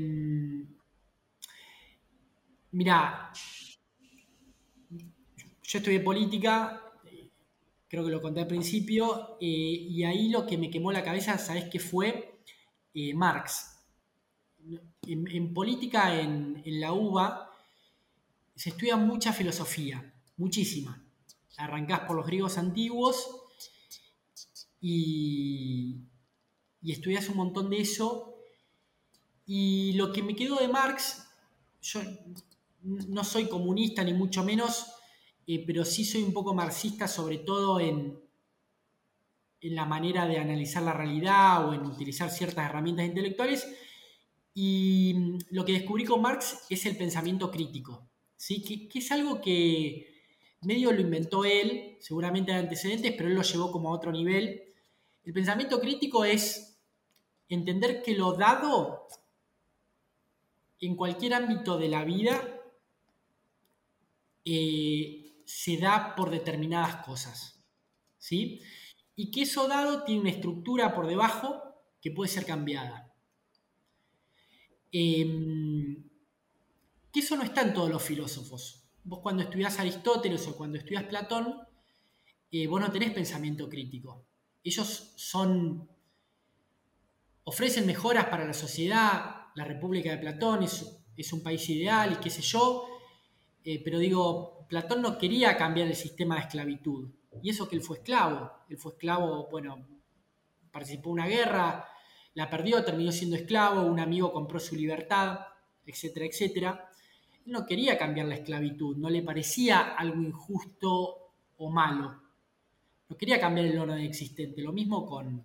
mira, yo estudié política, creo que lo conté al principio, eh, y ahí lo que me quemó la cabeza, ¿sabes qué fue? Eh, Marx en, política en, la UBA se estudia mucha filosofía, muchísima. Arrancás por los griegos antiguos y, y estudias un montón de eso. Y lo que me quedó de Marx, yo no soy comunista ni mucho menos, eh, pero sí soy un poco marxista, sobre todo en, en la manera de analizar la realidad o en utilizar ciertas herramientas intelectuales. Y lo que descubrí con Marx es el pensamiento crítico, ¿sí? que, es algo que medio lo inventó él, seguramente hay antecedentes, pero él lo llevó como a otro nivel. El pensamiento crítico es entender que lo dado en cualquier ámbito de la vida eh, se da por determinadas cosas. ¿sí? Y que eso dado tiene una estructura por debajo que puede ser cambiada. Em, que eso no está en todos los filósofos. Vos cuando estudias Aristóteles o cuando estudias Platón, eh, vos no tenés pensamiento crítico. Ellos son. ofrecen mejoras para la sociedad. La República de Platón es, es un país ideal y qué sé yo. Eh, pero digo, Platón no quería cambiar el sistema de esclavitud. Y eso que él fue esclavo. Él fue esclavo, bueno, participó en una guerra, la perdió, terminó siendo esclavo, un amigo compró su libertad, etcétera, etcétera. Él no quería cambiar la esclavitud, no le parecía algo injusto o malo. No quería cambiar el orden existente. Lo mismo con,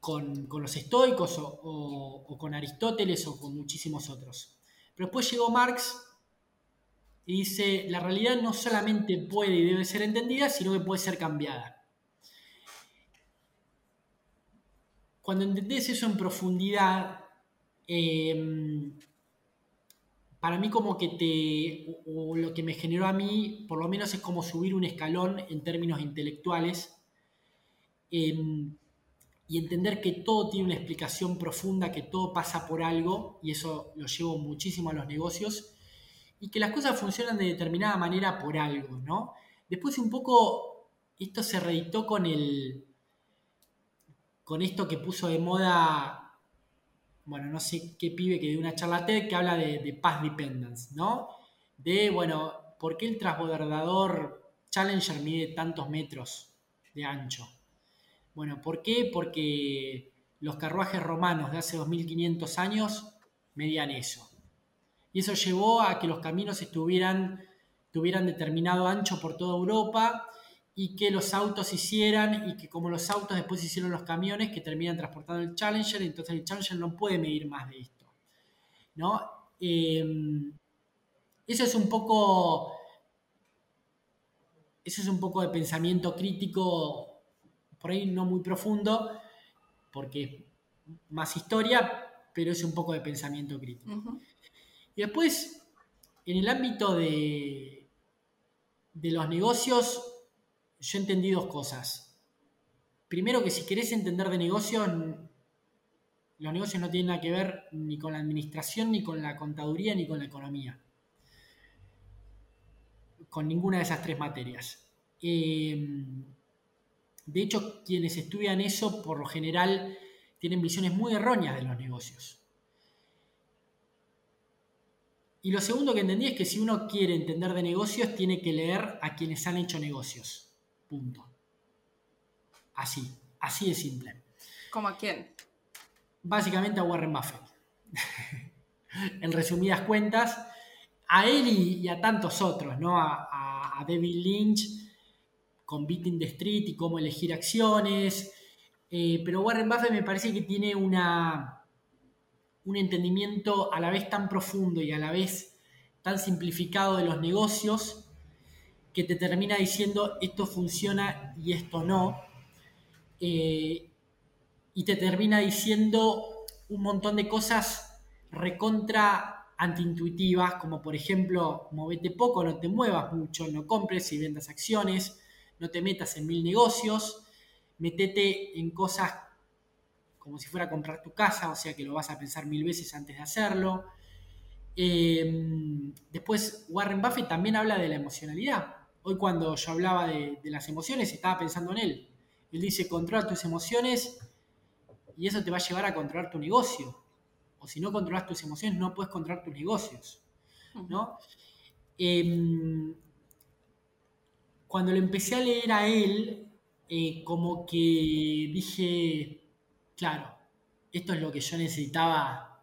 con, los estoicos o con Aristóteles o con muchísimos otros. Pero después llegó Marx y dice, la realidad no solamente puede y debe ser entendida, sino que puede ser cambiada. Cuando entendés eso en profundidad, em, para mí como que te, o, lo que me generó a mí, por lo menos es como subir un escalón en términos intelectuales. Em, y entender que todo tiene una explicación profunda, que todo pasa por algo, y eso lo llevo muchísimo a los negocios, y que las cosas funcionan de determinada manera por algo, ¿no? Después un poco esto se reeditó con el con esto que puso de moda, bueno, no sé qué pibe que dio una charla TED que habla de, de Path Dependence, ¿no? De, bueno, ¿por qué el transbordador Challenger mide tantos metros de ancho? Bueno, ¿por qué? Porque los carruajes romanos de hace 2500 años medían eso. Y eso llevó a que los caminos estuvieran, tuvieran determinado ancho por toda Europa y que los autos hicieran y que como los autos después hicieron los camiones que terminan transportando el Challenger, entonces el Challenger no puede medir más de esto. ¿no? Em, eso es un poco... Eso es un poco de pensamiento crítico por ahí no muy profundo, porque es más historia, pero es un poco de pensamiento crítico. Y después, en el ámbito de, de los negocios, yo entendí dos cosas. Primero que si querés entender de negocios, los negocios no tienen nada que ver ni con la administración, ni con la contaduría, ni con la economía. Con ninguna de esas tres materias. Eh, de hecho, quienes estudian eso, por lo general, tienen visiones muy erróneas de los negocios. Y lo segundo que entendí es que si uno quiere entender de negocios, tiene que leer a quienes han hecho negocios. Punto. Así, así de simple. ¿Cómo a quién? Básicamente a Warren Buffett. *laughs* en resumidas cuentas, a él y, a tantos otros, ¿no? A, a David Lynch, con Beating the Street y cómo elegir acciones. Eh, pero Warren Buffett me parece que tiene una, un entendimiento a la vez tan profundo y a la vez tan simplificado de los negocios que te termina diciendo esto funciona y esto no. Eh, y te termina diciendo un montón de cosas recontra antiintuitivas, como por ejemplo, movete poco, no te muevas mucho, no compres y vendas acciones, no te metas en mil negocios, metete en cosas como si fuera a comprar tu casa, o sea que lo vas a pensar mil veces antes de hacerlo. Em, después, Warren Buffett también habla de la emocionalidad. Hoy cuando yo hablaba de, de, las emociones, estaba pensando en él. Él dice, controla tus emociones y eso te va a llevar a controlar tu negocio. O si no controlas tus emociones, no puedes controlar tus negocios. ¿no? Cuando lo empecé a leer a él, eh, como que dije, claro, esto es lo que yo necesitaba,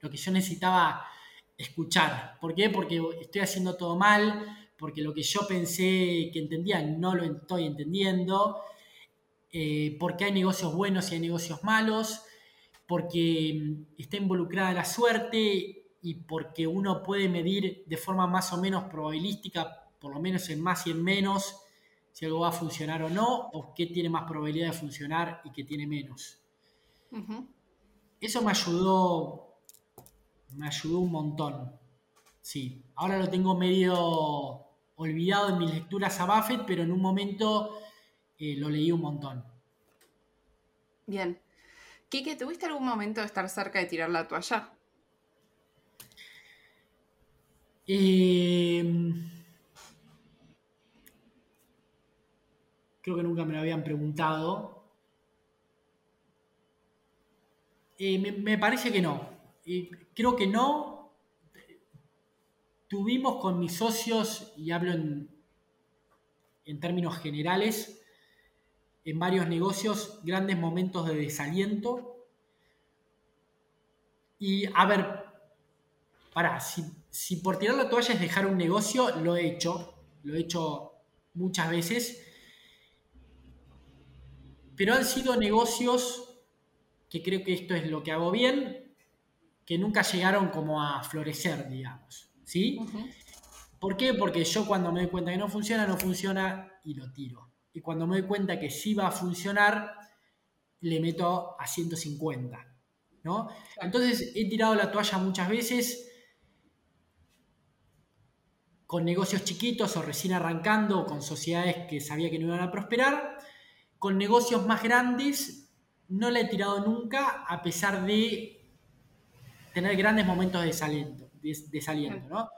lo que yo necesitaba escuchar. ¿Por qué? Porque estoy haciendo todo mal, porque lo que yo pensé que entendía no lo estoy entendiendo, eh, porque hay negocios buenos y hay negocios malos, porque mm, está involucrada la suerte y porque uno puede medir de forma más o menos probabilística, por lo menos en más y en menos, si algo va a funcionar o no, o qué tiene más probabilidad de funcionar y qué tiene menos. Eso me ayudó, me ayudó un montón. Sí, ahora lo tengo medio olvidado en mis lecturas a Buffett, pero en un momento eh, lo leí un montón. Bien. Kike, ¿tuviste algún momento de estar cerca de tirar la toalla? Eh, creo que nunca me lo habían preguntado. Me, parece que no. creo que no, Tuvimos con mis socios, y hablo en, términos generales, en varios negocios grandes momentos de desaliento. Y a ver, para, si, si, por tirar la toalla es dejar un negocio, lo he hecho, lo he hecho muchas veces, pero han sido negocios que creo que esto es lo que hago bien, que nunca llegaron como a florecer, digamos. ¿Sí? ¿Por qué? Porque yo cuando me doy cuenta que no funciona, no funciona y lo tiro. Y cuando me doy cuenta que sí va a funcionar, le meto a 150. ¿no? Entonces he tirado la toalla muchas veces con negocios chiquitos o recién arrancando, con sociedades que sabía que no iban a prosperar. Con negocios más grandes no la he tirado nunca, a pesar de tener grandes momentos de desaliento desaliento, ¿no?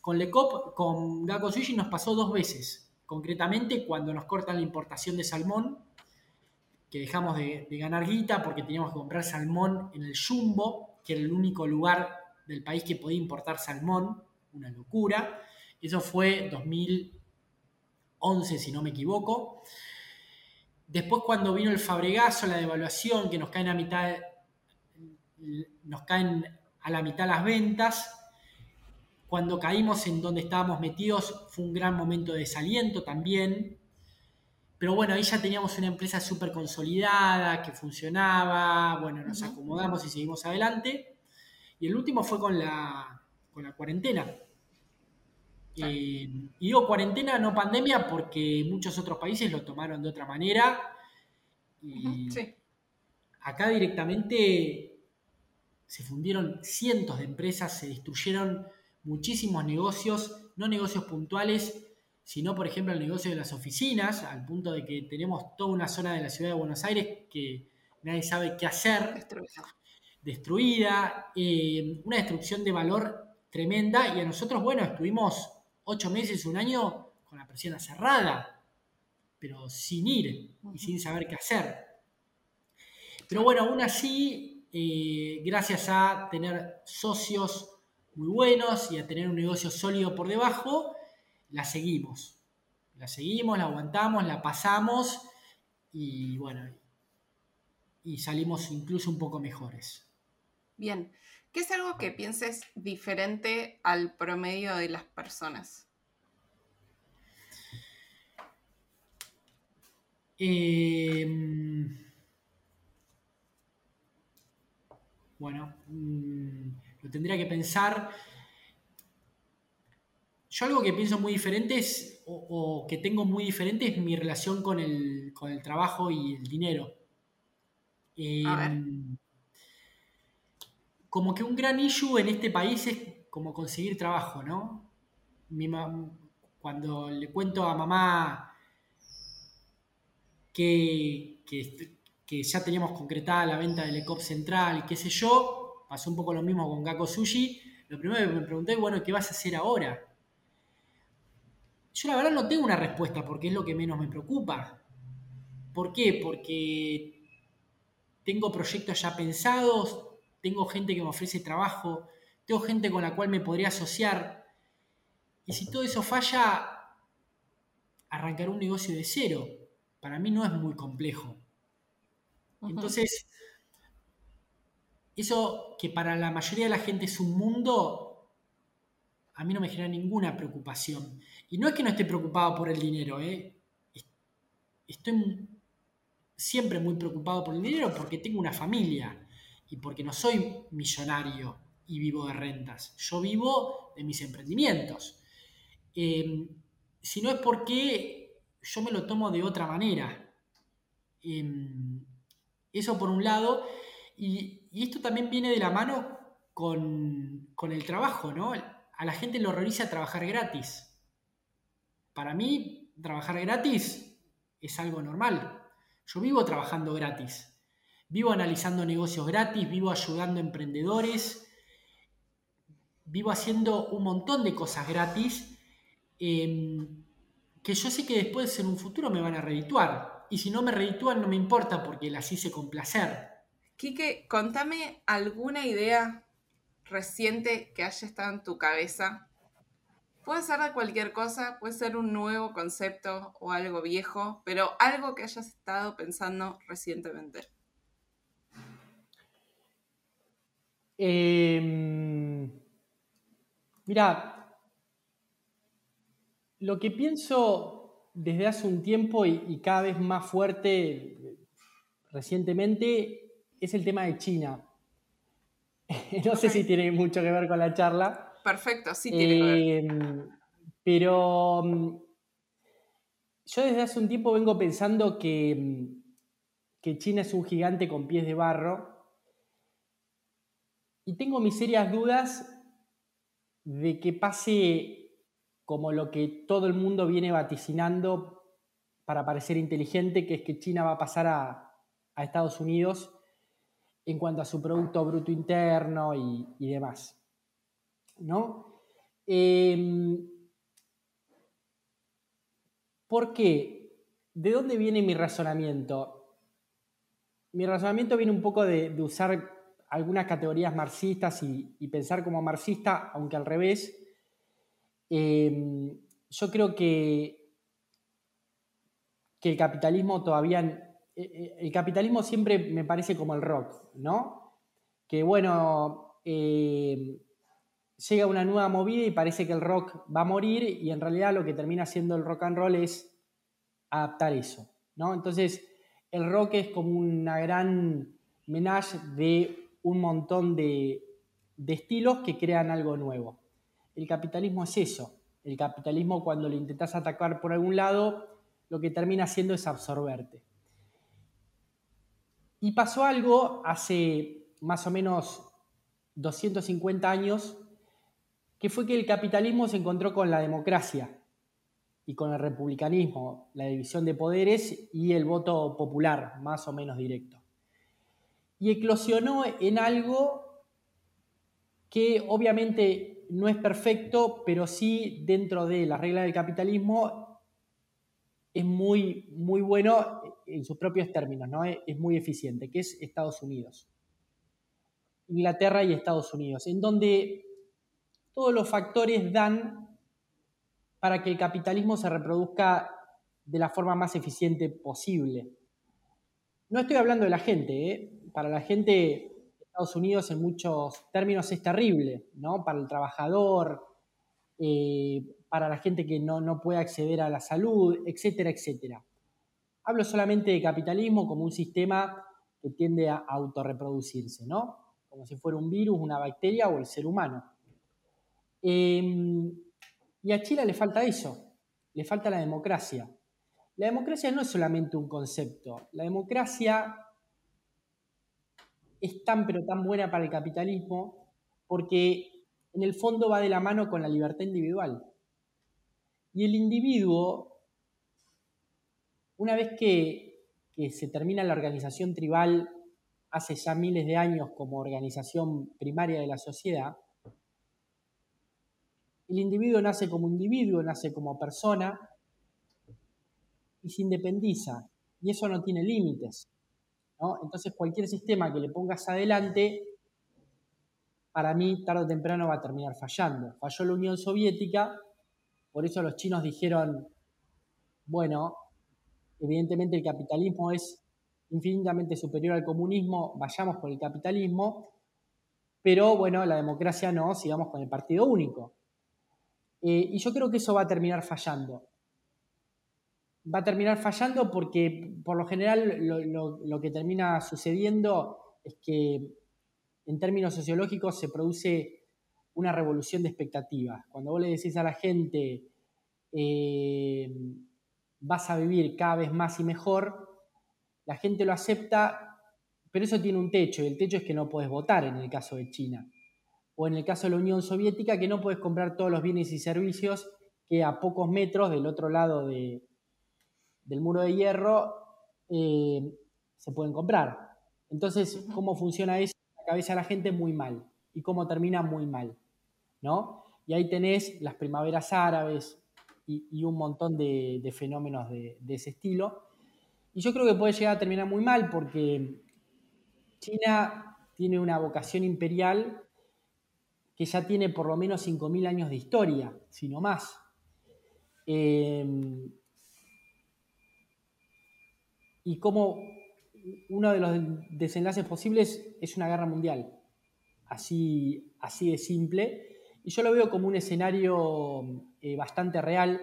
Con Lecop, con Gakko Sushi nos pasó dos veces. Concretamente, cuando nos cortan la importación de salmón, que dejamos de, ganar guita porque teníamos que comprar salmón en el Jumbo, que era el único lugar del país que podía importar salmón, una locura. Eso fue 2011, si no me equivoco. Después cuando vino el fabregazo, la devaluación, que nos caen a mitad, nos caen a la mitad las ventas, cuando caímos en donde estábamos metidos fue un gran momento de desaliento también. Pero bueno, ahí ya teníamos una empresa súper consolidada, que funcionaba, bueno, nos acomodamos y seguimos adelante. Y el último fue con la, con la cuarentena. Eh, y digo cuarentena, no pandemia, porque muchos otros países lo tomaron de otra manera. Y acá directamente se fundieron cientos de empresas, se destruyeron muchísimos negocios, no negocios puntuales, sino por ejemplo el negocio de las oficinas, al punto de que tenemos toda una zona de la ciudad de Buenos Aires que nadie sabe qué hacer, destruida, eh, una destrucción de valor tremenda y a nosotros, bueno, estuvimos ocho meses, un año con la persiana cerrada, pero sin ir y sin saber qué hacer. Pero bueno, aún así, eh, gracias a tener socios muy buenos y a tener un negocio sólido por debajo, la seguimos. La seguimos, la aguantamos, la pasamos y bueno, y salimos incluso un poco mejores. Bien, ¿qué es algo que pienses diferente al promedio de las personas? Em, bueno, mm, lo tendría que pensar. Yo algo que pienso muy diferente es, o, que tengo muy diferente es mi relación con el, trabajo y el dinero. Em, como que un gran issue en este país es como conseguir trabajo, ¿no? cuando le cuento a mamá que, ya teníamos concretada la venta del ECOP Central y qué sé yo, pasó un poco lo mismo con Gakko Sushi. Lo primero que me pregunté, bueno, ¿qué vas a hacer ahora? Yo la verdad no tengo una respuesta porque es lo que menos me preocupa. ¿Por qué? Porque tengo proyectos ya pensados, tengo gente que me ofrece trabajo, tengo gente con la cual me podría asociar. Y si todo eso falla, arrancar un negocio de cero. para mí no es muy complejo. Entonces, eso que para la mayoría de la gente es un mundo, a mí no me genera ninguna preocupación. Y no es que no esté preocupado por el dinero, ¿eh? estoy siempre muy preocupado por el dinero porque tengo una familia y porque no soy millonario y vivo de rentas. Yo vivo de mis emprendimientos. Em, si no es porque yo me lo tomo de otra manera. Em, eso por un lado. Y, esto también viene de la mano con, con, el trabajo, ¿no? A la gente le horroriza trabajar gratis. Para mí, trabajar gratis es algo normal. Yo vivo trabajando gratis. Vivo analizando negocios gratis, vivo ayudando a emprendedores, vivo haciendo un montón de cosas gratis em, que yo sé que después en un futuro me van a redituar. Y si no me reditúan no me importa porque las hice con placer. Quique, contame alguna idea reciente que haya estado en tu cabeza. Puede ser de cualquier cosa, puede ser un nuevo concepto o algo viejo, pero algo que hayas estado pensando recientemente. Em, mira, lo que pienso desde hace un tiempo y, cada vez más fuerte recientemente es el tema de China. *laughs* no sé si tiene mucho que ver con la charla. Perfecto, sí tiene que ver. Em, pero em, yo desde hace un tiempo vengo pensando que, que China es un gigante con pies de barro y tengo mis serias dudas de que pase como lo que todo el mundo viene vaticinando para parecer inteligente, que es que China va a pasar a, Estados Unidos en cuanto a su Producto Bruto Interno y, demás. ¿No? Em, ¿Por qué? ¿De dónde viene mi razonamiento? Mi razonamiento viene un poco de usar algunas categorías marxistas y, pensar como marxista, aunque al revés. Em, yo creo que, que el capitalismo todavía... Eh, eh, el capitalismo siempre me parece como el rock, ¿no? Que bueno, llega una nueva movida y parece que el rock va a morir y en realidad lo que termina siendo el rock and roll es adaptar eso, ¿no? Entonces, el rock es como una gran menage de un montón de, estilos que crean algo nuevo. El capitalismo es eso. El capitalismo cuando le intentas atacar por algún lado, lo que termina haciendo es absorberte. Y pasó algo hace más o menos 250 años, que fue que el capitalismo se encontró con la democracia y con el republicanismo, la división de poderes y el voto popular, más o menos directo y eclosionó en algo que obviamente no es perfecto, pero sí dentro de la regla del capitalismo es muy, muy bueno en sus propios términos, ¿no? es muy eficiente, que es Estados Unidos. Inglaterra y Estados Unidos, en donde todos los factores dan para que el capitalismo se reproduzca de la forma más eficiente posible. No estoy hablando de la gente, ¿eh? Para la gente de Estados Unidos en muchos términos es terrible, ¿no? Para el trabajador, eh, para la gente que no, puede acceder a la salud, etcétera, etcétera. Hablo solamente de capitalismo como un sistema que tiende a autorreproducirse, ¿no? Como si fuera un virus, una bacteria o el ser humano. Em, y a Chile le falta eso, le falta la democracia. La democracia no es solamente un concepto, la democracia es tan pero tan buena para el capitalismo porque en el fondo va de la mano con la libertad individual. Y el individuo, una vez que, se termina la organización tribal hace ya miles de años como organización primaria de la sociedad, el individuo nace como individuo, nace como persona y se independiza. Y eso no tiene límites. Entonces cualquier sistema que le pongas adelante, para mí tarde o temprano va a terminar fallando. Falló la Unión Soviética, por eso los chinos dijeron, bueno, evidentemente el capitalismo es infinitamente superior al comunismo, vayamos por el capitalismo, pero bueno, la democracia no, sigamos con el partido único. Eh, y yo creo que eso va a terminar fallando. Va a terminar fallando porque por lo general lo, que termina sucediendo es que en términos sociológicos se produce una revolución de expectativas. Cuando vos le decís a la gente, eh, vas a vivir cada vez más y mejor, la gente lo acepta, pero eso tiene un techo, y el techo es que no puedes votar en el caso de China. O en el caso de la Unión Soviética, que no puedes comprar todos los bienes y servicios que a pocos metros del otro lado del muro de hierro eh, se pueden comprar. Entonces, ¿cómo funciona eso? La cabeza de la gente muy mal. Y cómo termina muy mal. ¿no? Y ahí tenés las primaveras árabes y, un montón de, fenómenos de, ese estilo. Y yo creo que puede llegar a terminar muy mal porque China tiene una vocación imperial que ya tiene por lo menos 5.000 años de historia, si no más. Em, y como uno de los desenlaces posibles es una guerra mundial, así, así de simple. Y yo lo veo como un escenario eh, bastante real.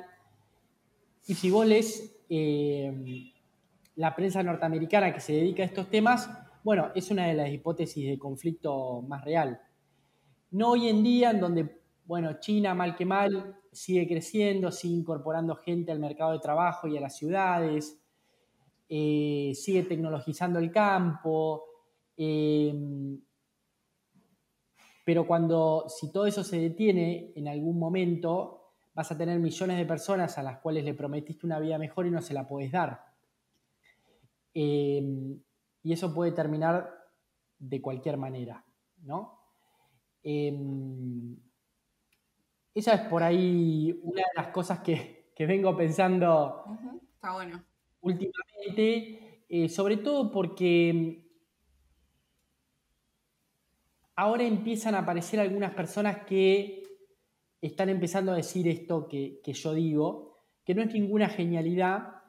Y si vos lees eh, la prensa norteamericana que se dedica a estos temas, bueno, es una de las hipótesis de conflicto más real. No hoy en día, en donde, bueno, China, mal que mal, sigue creciendo, sigue incorporando gente al mercado de trabajo y a las ciudades, eh, sigue tecnologizando el campo, eh, pero cuando, si todo eso se detiene en algún momento, vas a tener millones de personas a las cuales le prometiste una vida mejor y no se la podés dar. Em, y eso puede terminar de cualquier manera, ¿no? Em, esa es por ahí una de las cosas que, vengo pensando últimamente, eh, sobre todo porque ahora empiezan a aparecer algunas personas que están empezando a decir esto que, yo digo, que no es ninguna genialidad,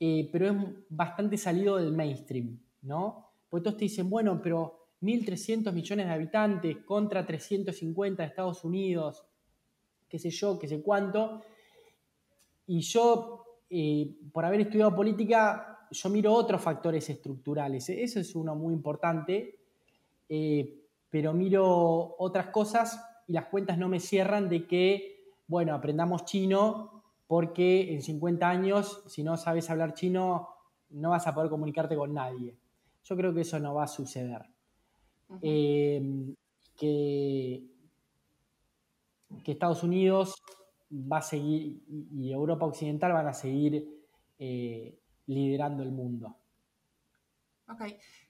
eh, pero es bastante salido del mainstream, ¿no? Porque todos te dicen, bueno, pero 1.300 millones de habitantes contra 350 de Estados Unidos, qué sé yo, qué sé cuánto. Y yo, eh, por haber estudiado política, yo miro otros factores estructurales. Eso es uno muy importante. Eh, pero miro otras cosas y las cuentas no me cierran de que, bueno, aprendamos chino porque en 50 años, si no sabes hablar chino, no vas a poder comunicarte con nadie. Yo creo que eso no va a suceder. Em, que, Estados Unidos va a seguir y Europa Occidental van a seguir eh, liderando el mundo. Ok,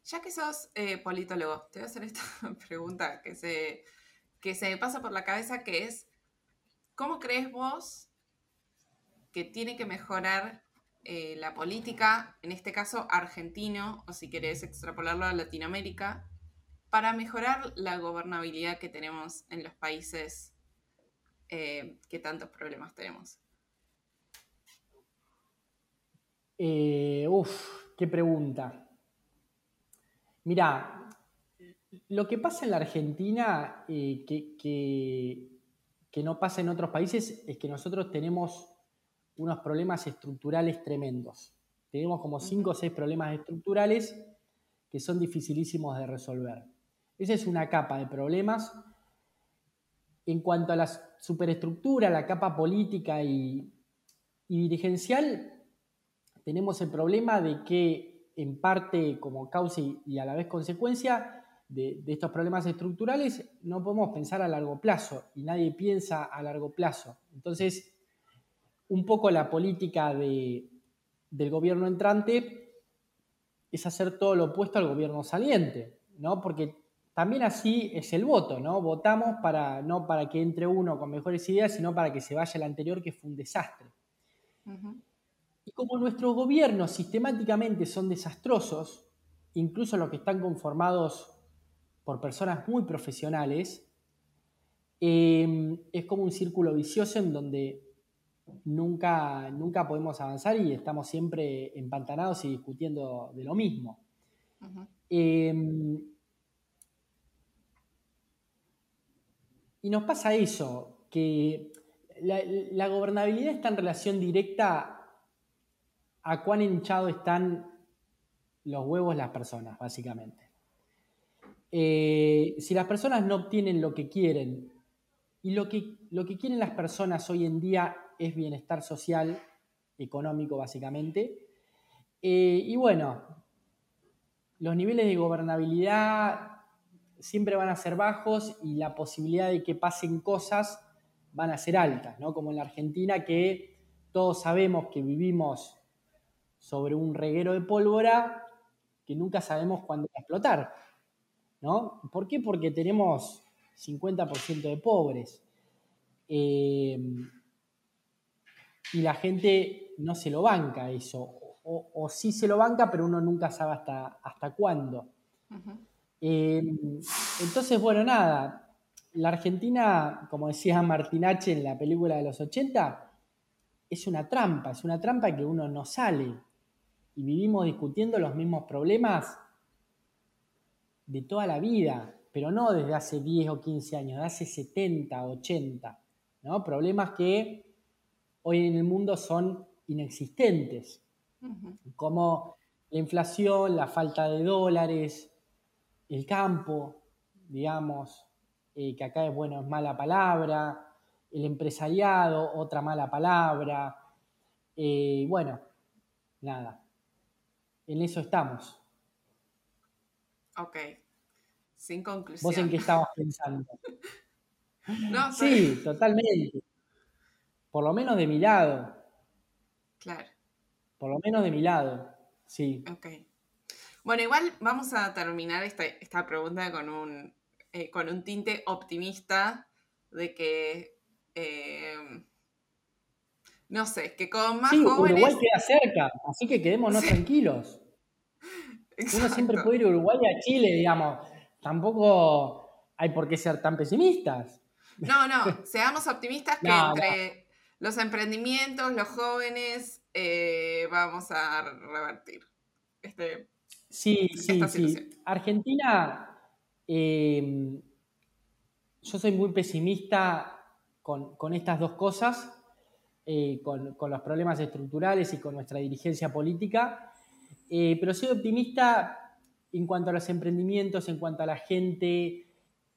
ya que sos eh, politólogo, te voy a hacer esta *laughs* pregunta que se, que se pasa por la cabeza, que es, ¿cómo crees vos que tiene que mejorar eh, la política, en este caso argentino, o si querés extrapolarlo a Latinoamérica, para mejorar la gobernabilidad que tenemos en los países eh, que tantos problemas tenemos? uf, qué pregunta. Mira, lo que pasa en la Argentina eh, que, no pasa en otros países es que nosotros tenemos unos problemas estructurales tremendos. Tenemos como cinco o seis problemas estructurales que son dificilísimos de resolver. Esa es una capa de problemas. En cuanto a la superestructura, la capa política y dirigencial, tenemos el problema de que en parte como causa y a la vez consecuencia de, estos problemas estructurales, no podemos pensar a largo plazo y nadie piensa a largo plazo. Entonces, un poco la política del gobierno entrante es hacer todo lo opuesto al gobierno saliente, ¿no? Porque también así es el voto, ¿no? Votamos para, no para que entre uno con mejores ideas, sino para que se vaya el anterior que fue un desastre. Y como nuestros gobiernos sistemáticamente son desastrosos, incluso los que están conformados por personas muy profesionales, em, es como un círculo vicioso en donde nunca, nunca podemos avanzar y estamos siempre empantanados y discutiendo de lo mismo. Y nos pasa eso, que la, gobernabilidad está en relación directa a cuán hinchado están los huevos las personas, básicamente. Eh, si las personas no obtienen lo que quieren, y lo que, lo que quieren las personas hoy en día es bienestar social, económico básicamente, eh, y bueno, los niveles de gobernabilidad siempre van a ser bajos y la posibilidad de que pasen cosas van a ser altas, ¿no? Como en la Argentina que todos sabemos que vivimos sobre un reguero de pólvora que nunca sabemos cuándo va a explotar, ¿no? ¿Por qué? Porque tenemos 50% de pobres. Eh, y la gente no se lo banca eso, o, sí se lo banca, pero uno nunca sabe hasta, hasta cuándo. Eh, entonces, bueno, nada, la Argentina, como decía Martinache en la película de los 80, es una trampa, es una trampa que uno no sale. Y vivimos discutiendo los mismos problemas de toda la vida, pero no desde hace 10 o 15 años, de hace 70, 80. ¿no? Problemas que hoy en el mundo son inexistentes, como la inflación, la falta de dólares, el campo, digamos, eh, que acá es bueno, es mala palabra, el empresariado, otra mala palabra. Eh, bueno, nada, en eso estamos. Ok, sin conclusión. ¿Vos en qué estabas pensando? *laughs* no, sí, totalmente. Por lo menos de mi lado. Claro. Por lo menos de mi lado, sí. Ok. Bueno, igual vamos a terminar esta pregunta con un, eh, con un tinte optimista de que, eh, no sé, que con más sí, jóvenes... Uruguay queda cerca, así que quedémonos tranquilos. *laughs* Uno siempre puede ir a Uruguay y a Chile, digamos. Tampoco hay por qué ser tan pesimistas. No, no, *laughs* seamos optimistas que entre los emprendimientos, los jóvenes, eh, vamos a revertir este, sí, sí, sí. Argentina Em, yo soy muy pesimista con, estas dos cosas, eh, con, los problemas estructurales y con nuestra dirigencia política, eh, pero soy optimista en cuanto a los emprendimientos, en cuanto a la gente,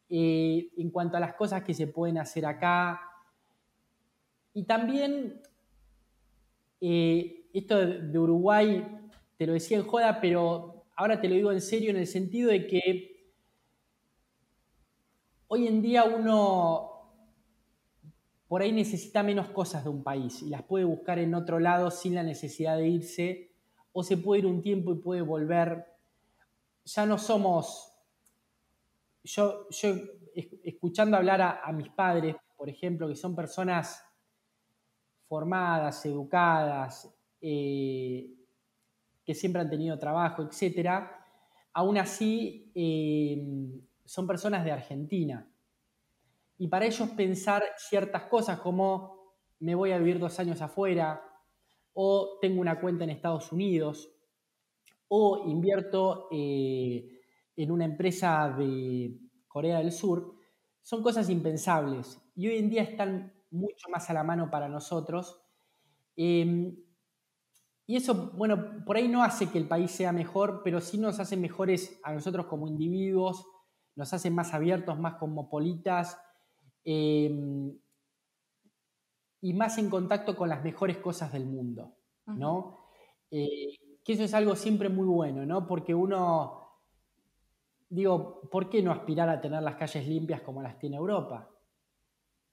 eh, en cuanto a las cosas que se pueden hacer acá. Y también, esto de Uruguay, te lo decía en joda, pero ahora te lo digo en serio en el sentido de que hoy en día uno por ahí necesita menos cosas de un país y las puede buscar en otro lado sin la necesidad de irse, o se puede ir un tiempo y puede volver. Ya no somos, yo, yo escuchando hablar a, mis padres, por ejemplo, que son personas formadas, educadas, eh, que siempre han tenido trabajo, etc., aún así eh, son personas de Argentina. Y para ellos pensar ciertas cosas como me voy a vivir dos años afuera, o tengo una cuenta en Estados Unidos, o invierto eh, en una empresa de Corea del Sur, son cosas impensables y hoy en día están mucho más a la mano para nosotros. Em, y eso, bueno, por ahí no hace que el país sea mejor, pero sí nos hace mejores a nosotros como individuos, nos hacen más abiertos, más cosmopolitas em, y más en contacto con las mejores cosas del mundo, ¿no? Eh, que eso es algo siempre muy bueno, ¿no? Porque uno, digo, ¿por qué no aspirar a tener las calles limpias como las tiene Europa?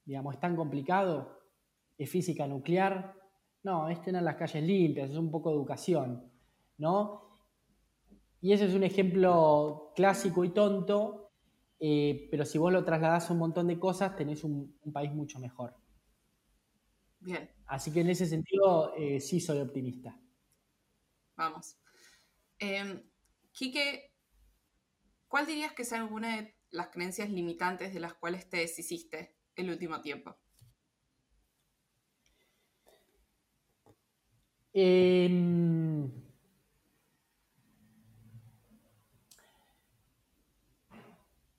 Digamos, ¿es tan complicado? ¿Es física nuclear? No, es tener las calles limpias, es un poco educación, ¿no? Y ese es un ejemplo clásico y tonto eh, pero si vos lo trasladás a un montón de cosas, tenés un, país mucho mejor. Bien. Así que en ese sentido, eh, sí soy optimista. Vamos. Eh, Quique, ¿cuál dirías que es alguna de las creencias limitantes de las cuales te deshiciste el último tiempo? Em,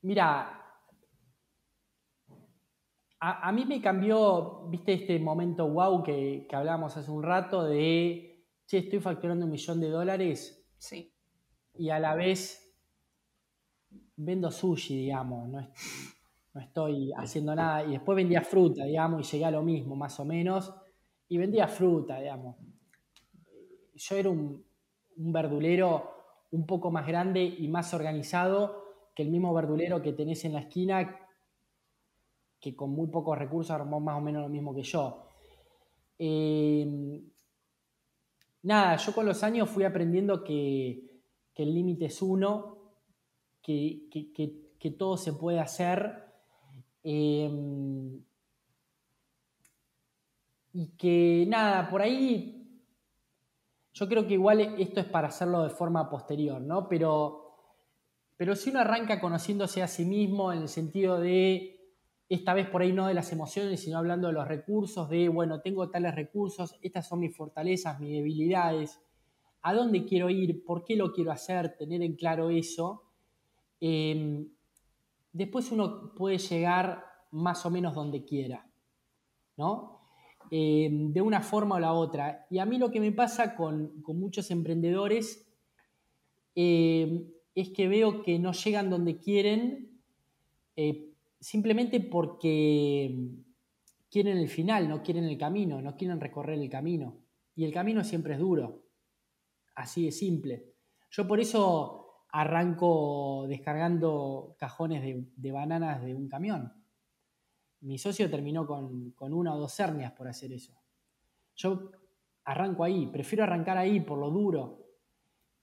mira, a, mí me cambió, viste, este momento wow que, que hablábamos hace un rato de, che, estoy facturando un millón de dólares. Sí. Y a la vez vendo sushi, digamos, no, no estoy haciendo nada. Y después vendía fruta, digamos, y llegué a lo mismo, más o menos. Y vendía fruta, digamos. Yo era un, verdulero un poco más grande y más organizado que el mismo verdulero que tenés en la esquina, que con muy pocos recursos armó más o menos lo mismo que yo. Eh, nada, yo con los años fui aprendiendo que, el límite es uno, que, que, todo se puede hacer Em, y que nada, por ahí yo creo que igual esto es para hacerlo de forma posterior, ¿no? Pero, pero si uno arranca conociéndose a sí mismo en el sentido de, esta vez por ahí no de las emociones, sino hablando de los recursos, de, bueno, tengo tales recursos, estas son mis fortalezas, mis debilidades, a dónde quiero ir, por qué lo quiero hacer, tener en claro eso. Em, después uno puede llegar más o menos donde quiera, ¿no? Eh, de una forma o la otra. Y a mí lo que me pasa con, muchos emprendedores eh, es que veo que no llegan donde quieren eh, simplemente porque quieren el final, no quieren el camino, no quieren recorrer el camino. Y el camino siempre es duro, así de simple. Yo por eso arranco descargando cajones de, bananas de un camión. Mi socio terminó con, una o dos hernias por hacer eso. Yo arranco ahí, prefiero arrancar ahí por lo duro.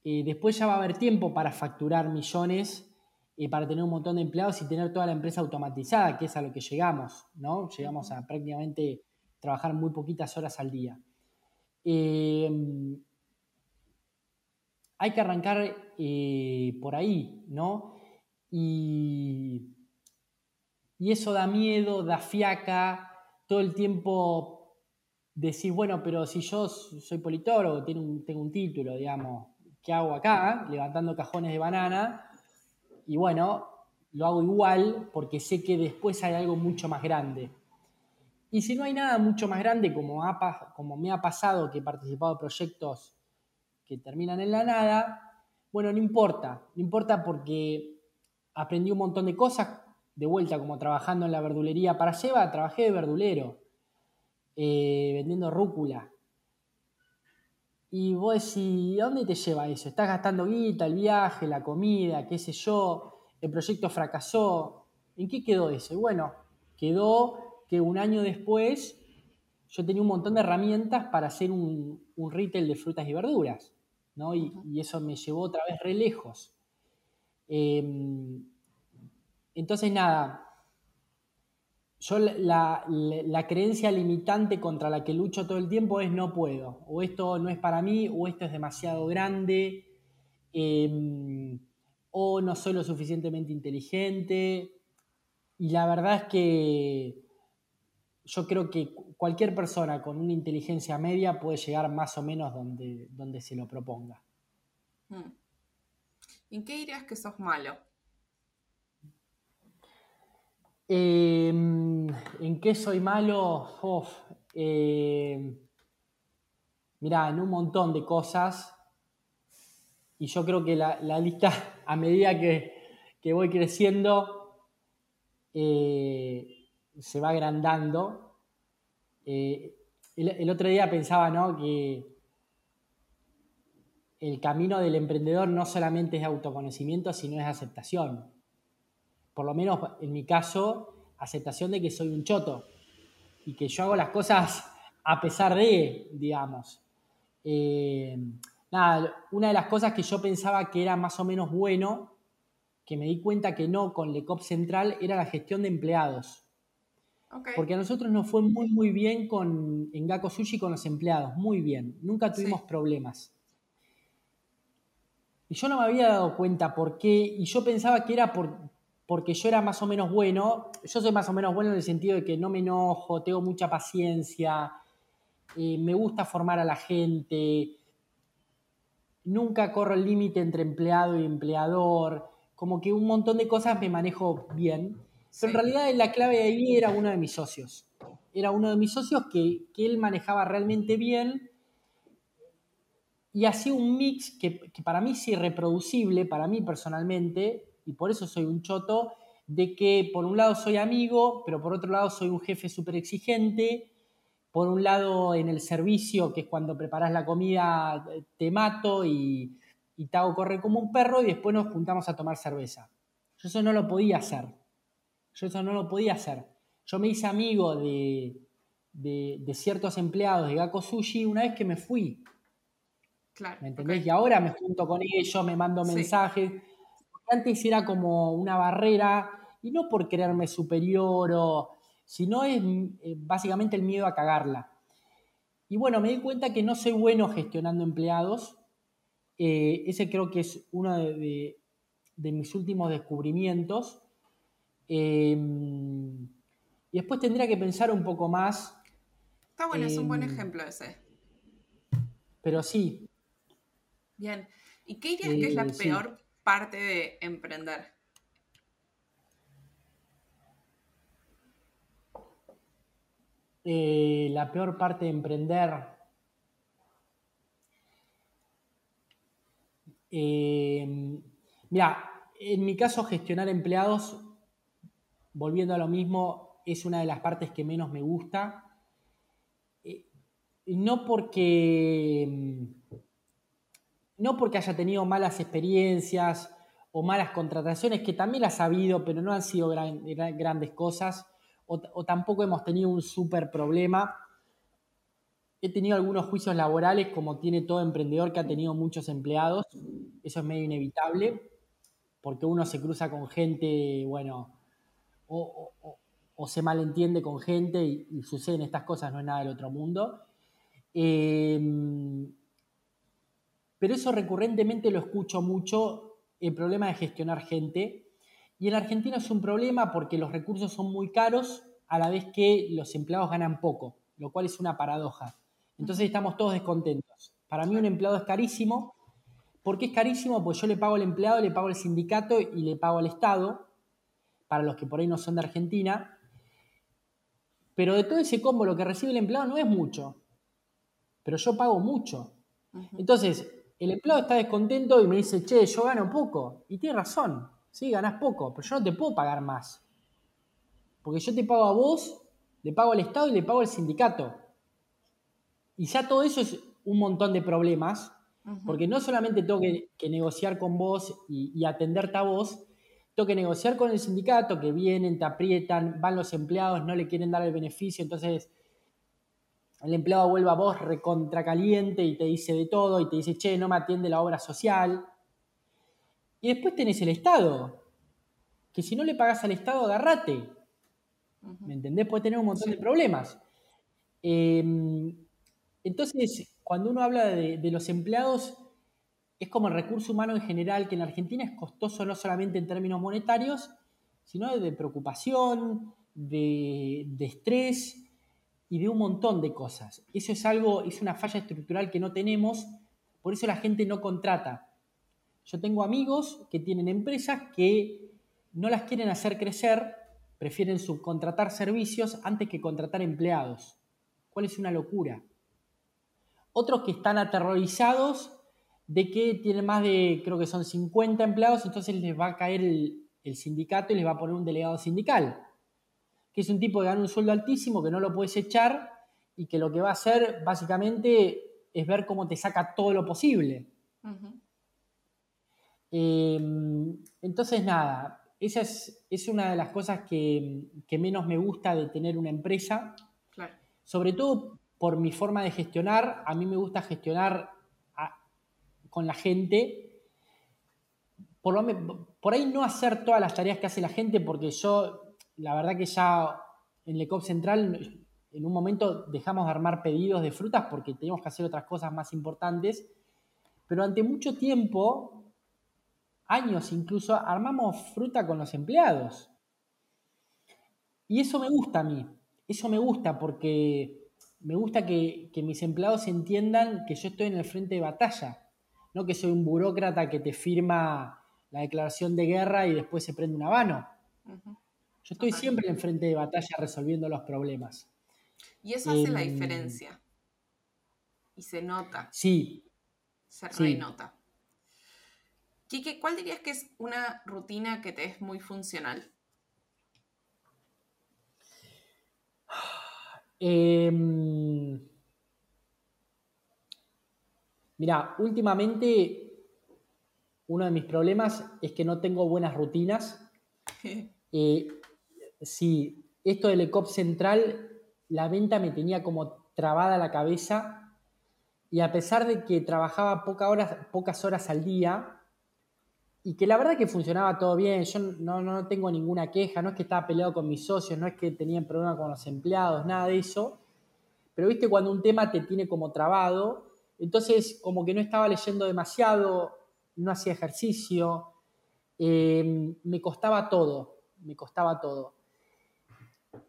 Eh, después ya va a haber tiempo para facturar millones, y eh, para tener un montón de empleados y tener toda la empresa automatizada, que es a lo que llegamos, ¿no? Llegamos a prácticamente trabajar muy poquitas horas al día. Eh, hay que arrancar eh, por ahí, ¿no? Y, eso da miedo, da fiaca, todo el tiempo decís, bueno, pero si yo soy politólogo, tengo un, título, digamos, ¿qué hago acá? Levantando cajones de banana. Y bueno, lo hago igual porque sé que después hay algo mucho más grande. Y si no hay nada mucho más grande, como, como me ha pasado que he participado en proyectos que terminan en la nada, bueno, no importa, no importa porque aprendí un montón de cosas, de vuelta como trabajando en la verdulería para llevar, trabajé de verdulero, eh, vendiendo rúcula. Y vos decís, ¿a dónde te lleva eso? Estás gastando guita, el viaje, la comida, qué sé yo, el proyecto fracasó. ¿En qué quedó eso? Y bueno, quedó que un año después yo tenía un montón de herramientas para hacer un, un retail de frutas y verduras. Y, eso me llevó otra vez re lejos. Em, entonces, nada, yo la, creencia limitante contra la que lucho todo el tiempo es no puedo, o esto no es para mí, o esto es demasiado grande, em, o no soy lo suficientemente inteligente. Y la verdad es que yo creo que cualquier persona con una inteligencia media puede llegar más o menos donde, donde se lo proponga. Hmm. ¿En qué dirías que sos malo? Em, ¿En qué soy malo? Em, mirá, en un montón de cosas. Y yo creo que la, lista, a medida que, voy creciendo, eh, se va agrandando. Eh, el, otro día pensaba ¿no? que el camino del emprendedor no solamente es autoconocimiento, sino es aceptación. Por lo menos en mi caso, aceptación de que soy un choto y que yo hago las cosas a pesar de, digamos. Eh, nada, una de las cosas que yo pensaba que era más o menos bueno, que me di cuenta que no con LECOP Central, era la gestión de empleados. Porque a nosotros nos fue muy, muy bien con, en Gako Sushi con los empleados, muy bien. Nunca tuvimos problemas. Y yo no me había dado cuenta por qué, y yo pensaba que era por, porque yo era más o menos bueno. Yo soy más o menos bueno en el sentido de que no me enojo, tengo mucha paciencia, eh, me gusta formar a la gente, nunca corro el límite entre empleado y empleador, como que un montón de cosas me manejo bien. Pero en realidad la clave de ahí era uno de mis socios. Era uno de mis socios que, que él manejaba realmente bien y hacía un mix que, para mí es irreproducible, para mí personalmente, y por eso soy un choto, de que por un lado soy amigo, pero por otro lado soy un jefe súper exigente, por un lado en el servicio, que es cuando preparas la comida, te mato y, y te hago correr como un perro y después nos juntamos a tomar cerveza. Yo eso no lo podía hacer. Yo eso no lo podía hacer. Yo me hice amigo de, de, de ciertos empleados de Gako Sushi una vez que me fui. ¿Me entendés? Y ahora me junto con ellos, me mando mensajes. Antes era como una barrera, y no por creerme superior, o, sino es eh, básicamente el miedo a cagarla. Y bueno, me di cuenta que no soy bueno gestionando empleados. Eh, ese creo que es uno de, mis últimos descubrimientos. Em, y después tendría que pensar un poco más. Está bueno, es un buen ejemplo ese. Pero sí, Bien. ¿Y qué dirías que es la eh, peor parte de emprender? Eh, la peor parte de emprender. Eh, mira, en mi caso gestionar empleados, volviendo a lo mismo, es una de las partes que menos me gusta. no porque no porque haya tenido malas experiencias o malas contrataciones, que también las ha habido, pero no han sido grandes cosas, o, tampoco hemos tenido un súper problema. He tenido algunos juicios laborales, como tiene todo emprendedor que ha tenido muchos empleados. Eso es medio inevitable, porque uno se cruza con gente, bueno, o, se malentiende con gente y, suceden estas cosas, no es nada del otro mundo. Eh, pero eso recurrentemente lo escucho mucho, el problema de gestionar gente. Y en Argentina es un problema porque los recursos son muy caros a la vez que los empleados ganan poco, lo cual es una paradoja. Entonces estamos todos descontentos. Para mí un empleado es carísimo. ¿Por qué es carísimo? Pues yo le pago al empleado, le pago al sindicato y le pago al Estado, para los que por ahí no son de Argentina. Pero de todo ese combo lo que recibe el empleado no es mucho. Pero yo pago mucho. Entonces, el empleado está descontento y me dice, che, yo gano poco. Y tiene razón, sí, ganás poco, pero yo no te puedo pagar más. Porque yo te pago a vos, le pago al Estado y le pago al sindicato. Y ya todo eso es un montón de problemas, porque no solamente tengo que, negociar con vos y, y, atenderte a vos, tengo que negociar con el sindicato, que vienen, te aprietan, van los empleados, no le quieren dar el beneficio, entonces el empleado vuelve a vos recontracaliente y te dice de todo y te dice, che, no me atiende la obra social. Y después tenés el Estado, que si no le pagas al Estado, agarrate. ¿Me entendés? Puede tener un montón de problemas. Em, entonces, cuando uno habla de, los empleados, es como el recurso humano en general, que en Argentina es costoso no solamente en términos monetarios, sino de preocupación, de, de estrés, y de un montón de cosas. Eso es algo, es una falla estructural que no tenemos, por eso la gente no contrata. Yo tengo amigos que tienen empresas que no las quieren hacer crecer, prefieren subcontratar servicios antes que contratar empleados. ¿Cuál es una locura? Otros que están aterrorizados de que tienen más de, creo que son 50 empleados, entonces les va a caer el, sindicato y les va a poner un delegado sindical que es un tipo que gana un sueldo altísimo, que no lo puedes echar y que lo que va a hacer básicamente es ver cómo te saca todo lo posible. Em, entonces, nada, esa es, una de las cosas que, menos me gusta de tener una empresa. Sobre todo por mi forma de gestionar. A mí me gusta gestionar con la gente. Por, por ahí no hacer todas las tareas que hace la gente, porque yo la verdad que ya en Lecop Central en un momento dejamos de armar pedidos de frutas porque teníamos que hacer otras cosas más importantes, pero ante mucho tiempo, años incluso, armamos fruta con los empleados. Y eso me gusta a mí, eso me gusta porque me gusta que, mis empleados entiendan que yo estoy en el frente de batalla, no que soy un burócrata que te firma la declaración de guerra y después se prende un habano. Yo estoy siempre en frente de batalla resolviendo los problemas. Y eso hace la em, diferencia. Y se nota. Sí. Se renota. Quique, ¿cuál dirías que es una rutina que te es muy funcional? Em, mira, últimamente uno de mis problemas es que no tengo buenas rutinas. *laughs* eh, sí, esto del ECOP central, la venta me tenía como trabada la cabeza y a pesar de que trabajaba horas, pocas horas al día, y que la verdad que funcionaba todo bien, yo no, no, tengo ninguna queja, no es que estaba peleado con mis socios, no es que tenían problemas con los empleados, nada de eso, pero viste cuando un tema te tiene como trabado, entonces como que no estaba leyendo demasiado, no hacía ejercicio, em, me costaba todo, me costaba todo.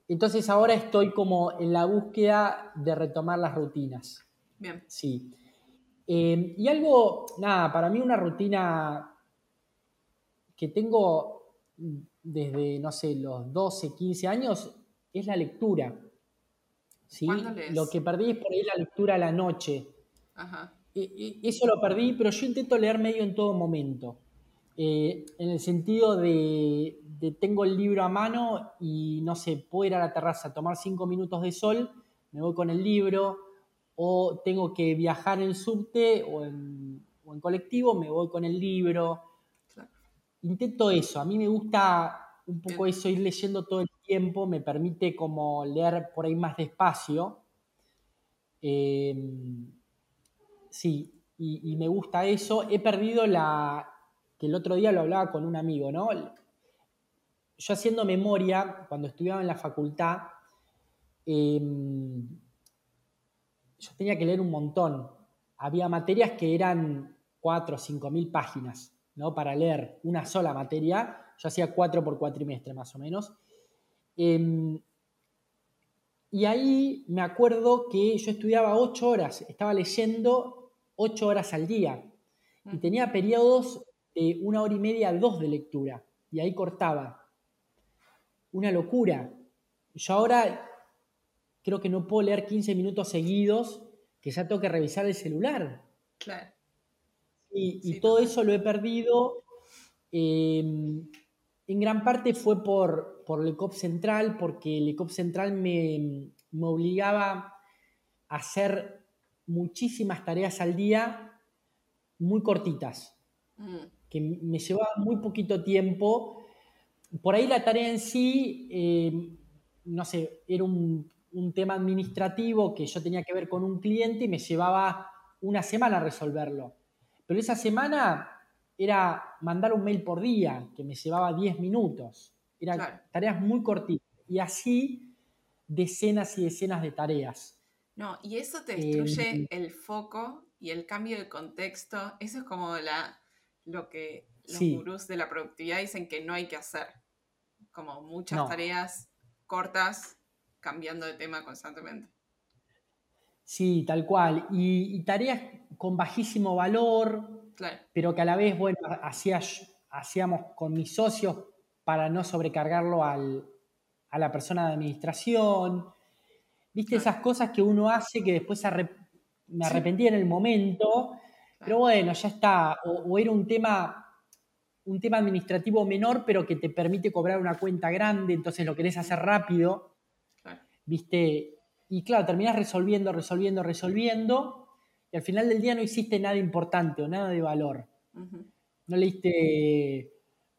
Entonces ahora estoy como en la búsqueda de retomar las rutinas. Bien. Sí. Em, y algo, nada, para mí una rutina que tengo desde, no sé, los 12, 15 años es la lectura. ¿sí? Lo que perdí es por ahí la lectura a la noche. E, e, eso lo perdí, pero yo intento leer medio en todo momento. Eh, en el sentido de, tengo el libro a mano y no sé, puedo ir a la terraza a tomar cinco minutos de sol, me voy con el libro, o tengo que viajar en subte o en, o en colectivo, me voy con el libro intento eso, a mí me gusta un poco eso, ir leyendo todo el tiempo, me permite como leer por ahí más despacio. Em, sí, y, me gusta eso. He perdido la, que el otro día lo hablaba con un amigo, ¿no? Yo haciendo memoria, cuando estudiaba en la facultad, em, yo tenía que leer un montón. Había materias que eran cuatro o cinco mil páginas. Para leer una sola materia. Yo hacía cuatro por cuatrimestre más o menos. Em, y ahí me acuerdo que yo estudiaba ocho horas, estaba leyendo ocho horas al día. Y tenía periodos de una hora y media, dos de lectura. Y ahí cortaba. Una locura. Yo ahora creo que no puedo leer 15 minutos seguidos, que ya tengo que revisar el celular. Claro. Y, todo eso lo he perdido. Em, en gran parte fue por, por el ECOP Central, porque el ECOP Central me, obligaba a hacer muchísimas tareas al día muy cortitas, mm. Que me llevaba muy poquito tiempo. Por ahí la tarea en sí, em, no sé, era un, un, tema administrativo que yo tenía que ver con un cliente y me llevaba una semana resolverlo. Pero esa semana era mandar un mail por día, que me llevaba 10 minutos. Eran tareas muy cortitas. Y así decenas y decenas de tareas. No, y eso te destruye el foco y el cambio de contexto. Eso es como la, lo que los gurús de la productividad dicen que no hay que hacer. Como muchas tareas cortas cambiando de tema constantemente. Sí, tal cual. Y, tareas con bajísimo valor, pero que a la vez, bueno, hacíamos con mis socios para no sobrecargarlo al, a la persona de administración. ¿Viste esas cosas que uno hace que después me arrepentí en el momento? Pero bueno, ya está. O, era un tema, un tema administrativo menor, pero que te permite cobrar una cuenta grande, entonces lo querés hacer rápido. ¿Viste? Y claro, terminás resolviendo, resolviendo, resolviendo, y al final del día no hiciste nada importante o nada de valor. No leíste,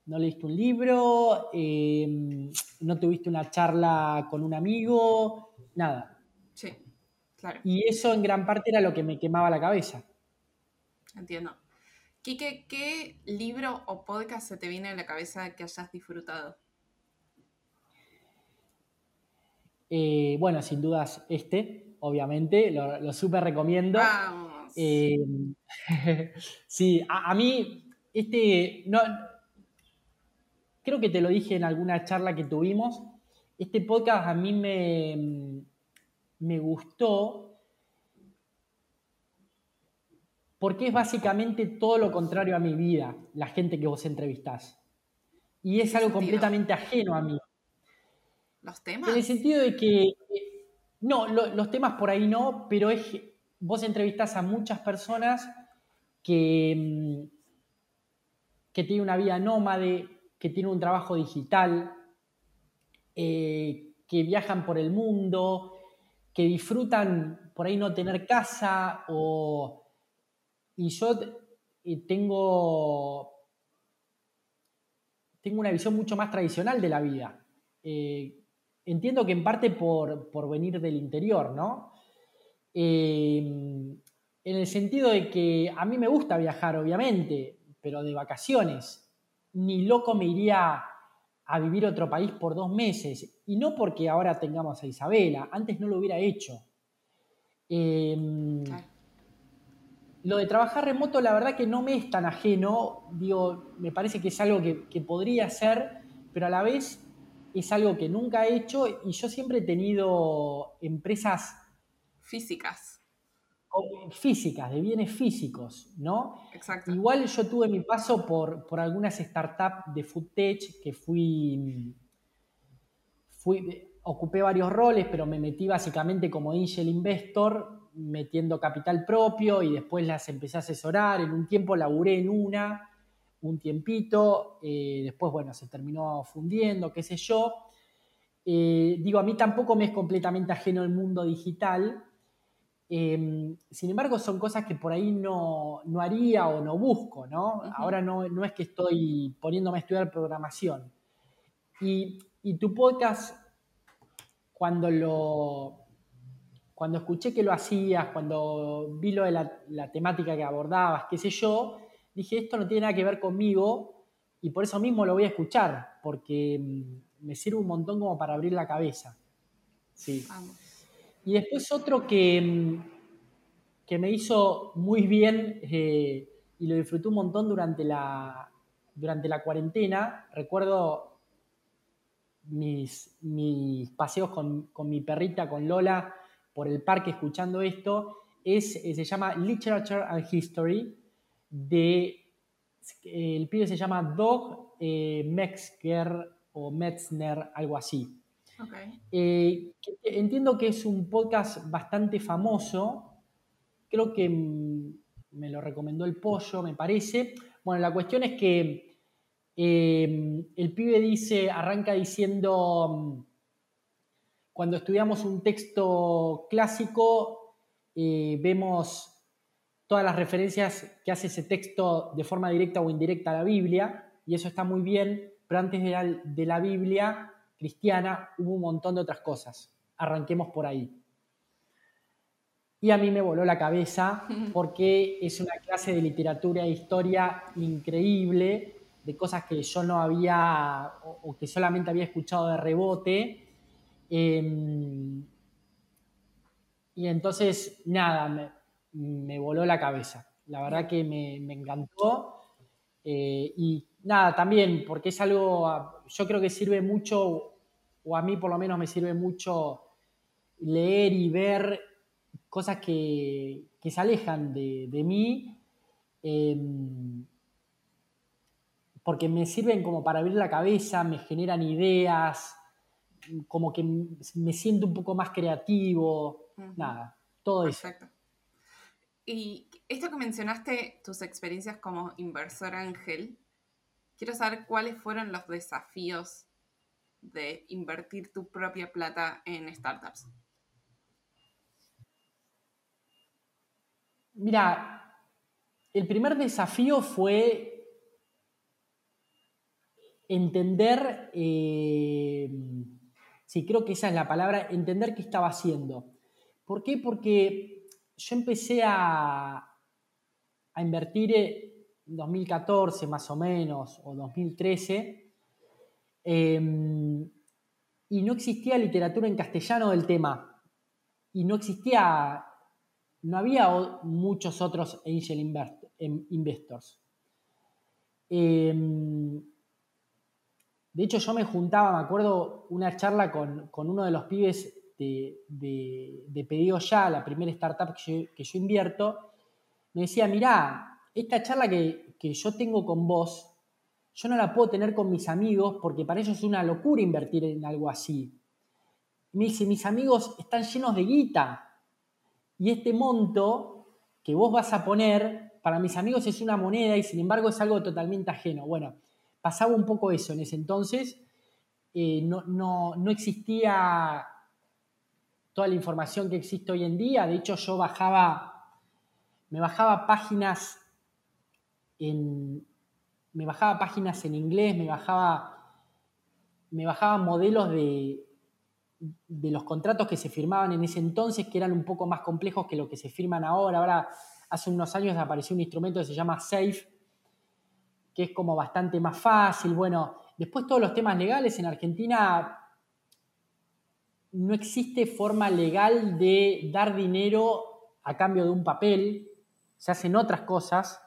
no leíste un libro, em, no tuviste una charla con un amigo, nada. Sí, claro. Y eso en gran parte era lo que me quemaba la cabeza. Entiendo. Quique, ¿qué libro o podcast se te viene a la cabeza que hayas disfrutado? Eh, bueno, sin dudas este, obviamente, lo, lo súper recomiendo. Eh, *laughs* sí, a, mí, este, no, creo que te lo dije en alguna charla que tuvimos, este podcast a mí me, me gustó porque es básicamente todo lo contrario a mi vida, la gente que vos entrevistás. Y es algo completamente ajeno a mí. ¿Los temas? En el sentido de que, no, los temas por ahí no, pero es, vos entrevistás a muchas personas que, mm, que tienen una vida nómade, que tienen un trabajo digital, eh, que viajan por el mundo, que disfrutan por ahí no tener casa o y yo tengo, tengo una visión mucho más tradicional de la vida. Eh, entiendo que en parte por, venir del interior, ¿no? Eh, en el sentido de que a mí me gusta viajar, obviamente, pero de vacaciones. Ni loco me iría a vivir otro país por dos meses. Y no porque ahora tengamos a Isabela, antes no lo hubiera hecho. Eh, lo de trabajar remoto, la verdad que no me es tan ajeno. Digo, me parece que es algo que, podría hacer, pero a la vez es algo que nunca he hecho y yo siempre he tenido empresas físicas. Físicas, de bienes físicos, ¿no? Exacto. Igual yo tuve mi paso por, por algunas startups de food tech que fui, fui, ocupé varios roles, pero me metí básicamente como angel investor metiendo capital propio y después las empecé a asesorar. En un tiempo laburé en una, un tiempito, eh, después, bueno, se terminó fundiendo, qué sé yo. Eh, digo, a mí tampoco me es completamente ajeno el mundo digital. Em, sin embargo, son cosas que por ahí no, haría o no busco, ¿no? Ahora no, no, es que estoy poniéndome a estudiar programación. Y, y tu podcast, cuando lo, cuando escuché que lo hacías, cuando vi lo de la, temática que abordabas, qué sé yo, dije, esto no tiene nada que ver conmigo y por eso mismo lo voy a escuchar, porque mm, me sirve un montón como para abrir la cabeza. Sí. Y después otro que, mm, que me hizo muy bien eh, y lo disfruté un montón durante la, durante la cuarentena, recuerdo mis, mis paseos con, con mi perrita, con Lola, por el parque escuchando esto, es, eh, se llama Literature and History, de, el pibe se llama Doug eh, Metzger o Metzner, algo así. Eh, entiendo que es un podcast bastante famoso, creo que me lo recomendó el pollo, me parece. Bueno, la cuestión es que el pibe dice, arranca diciendo cuando estudiamos un texto clásico, eh, vemos todas las referencias que hace ese texto de forma directa o indirecta a la Biblia, y eso está muy bien, pero antes de la, de la Biblia cristiana hubo un montón de otras cosas. Arranquemos por ahí. Y a mí me voló la cabeza *laughs* porque es una clase de literatura e historia increíble, de cosas que yo no había o que solamente había escuchado de rebote Em, y entonces, nada, me, voló la cabeza. La verdad que me, encantó. Eh, y nada, también, porque es algo, yo creo que sirve mucho, o a mí por lo menos me sirve mucho leer y ver cosas que, se alejan de, mí, em, porque me sirven como para abrir la cabeza, me generan ideas, como que me siento un poco más creativo, nada, todo Perfecto. eso. Y esto que mencionaste, tus experiencias como inversor ángel, quiero saber cuáles fueron los desafíos de invertir tu propia plata en startups. Mira, el primer desafío fue entender eh, Sí, creo que esa es la palabra, entender qué estaba haciendo. ¿Por qué? Porque yo empecé a, invertir en 2014 más o menos, o 2013, em, y no existía literatura en castellano del tema. Y no existía, no había muchos otros angel investors. Em, de hecho, yo me juntaba, me acuerdo, una charla con, uno de los pibes de, pedido ya, la primera startup que yo, invierto, me decía, mirá, esta charla que, que yo tengo con vos, yo no la puedo tener con mis amigos porque para ellos es una locura invertir en algo así. Me dice, mis amigos están llenos de guita y este monto que vos vas a poner, para mis amigos es una moneda y sin embargo es algo totalmente ajeno. Bueno, pasaba un poco eso en ese entonces. Eh, no, no, existía toda la información que existe hoy en día. De hecho, yo bajaba, me bajaba páginas en, me bajaba páginas en inglés, me bajaba, me bajaba modelos de, de los contratos que se firmaban en ese entonces, que eran un poco más complejos que lo que se firman ahora. Ahora, hace unos años apareció un instrumento que se llama SAFE, que es como bastante más fácil. Bueno, después todos los temas legales en Argentina no existe forma legal de dar dinero a cambio de un papel, se hacen otras cosas,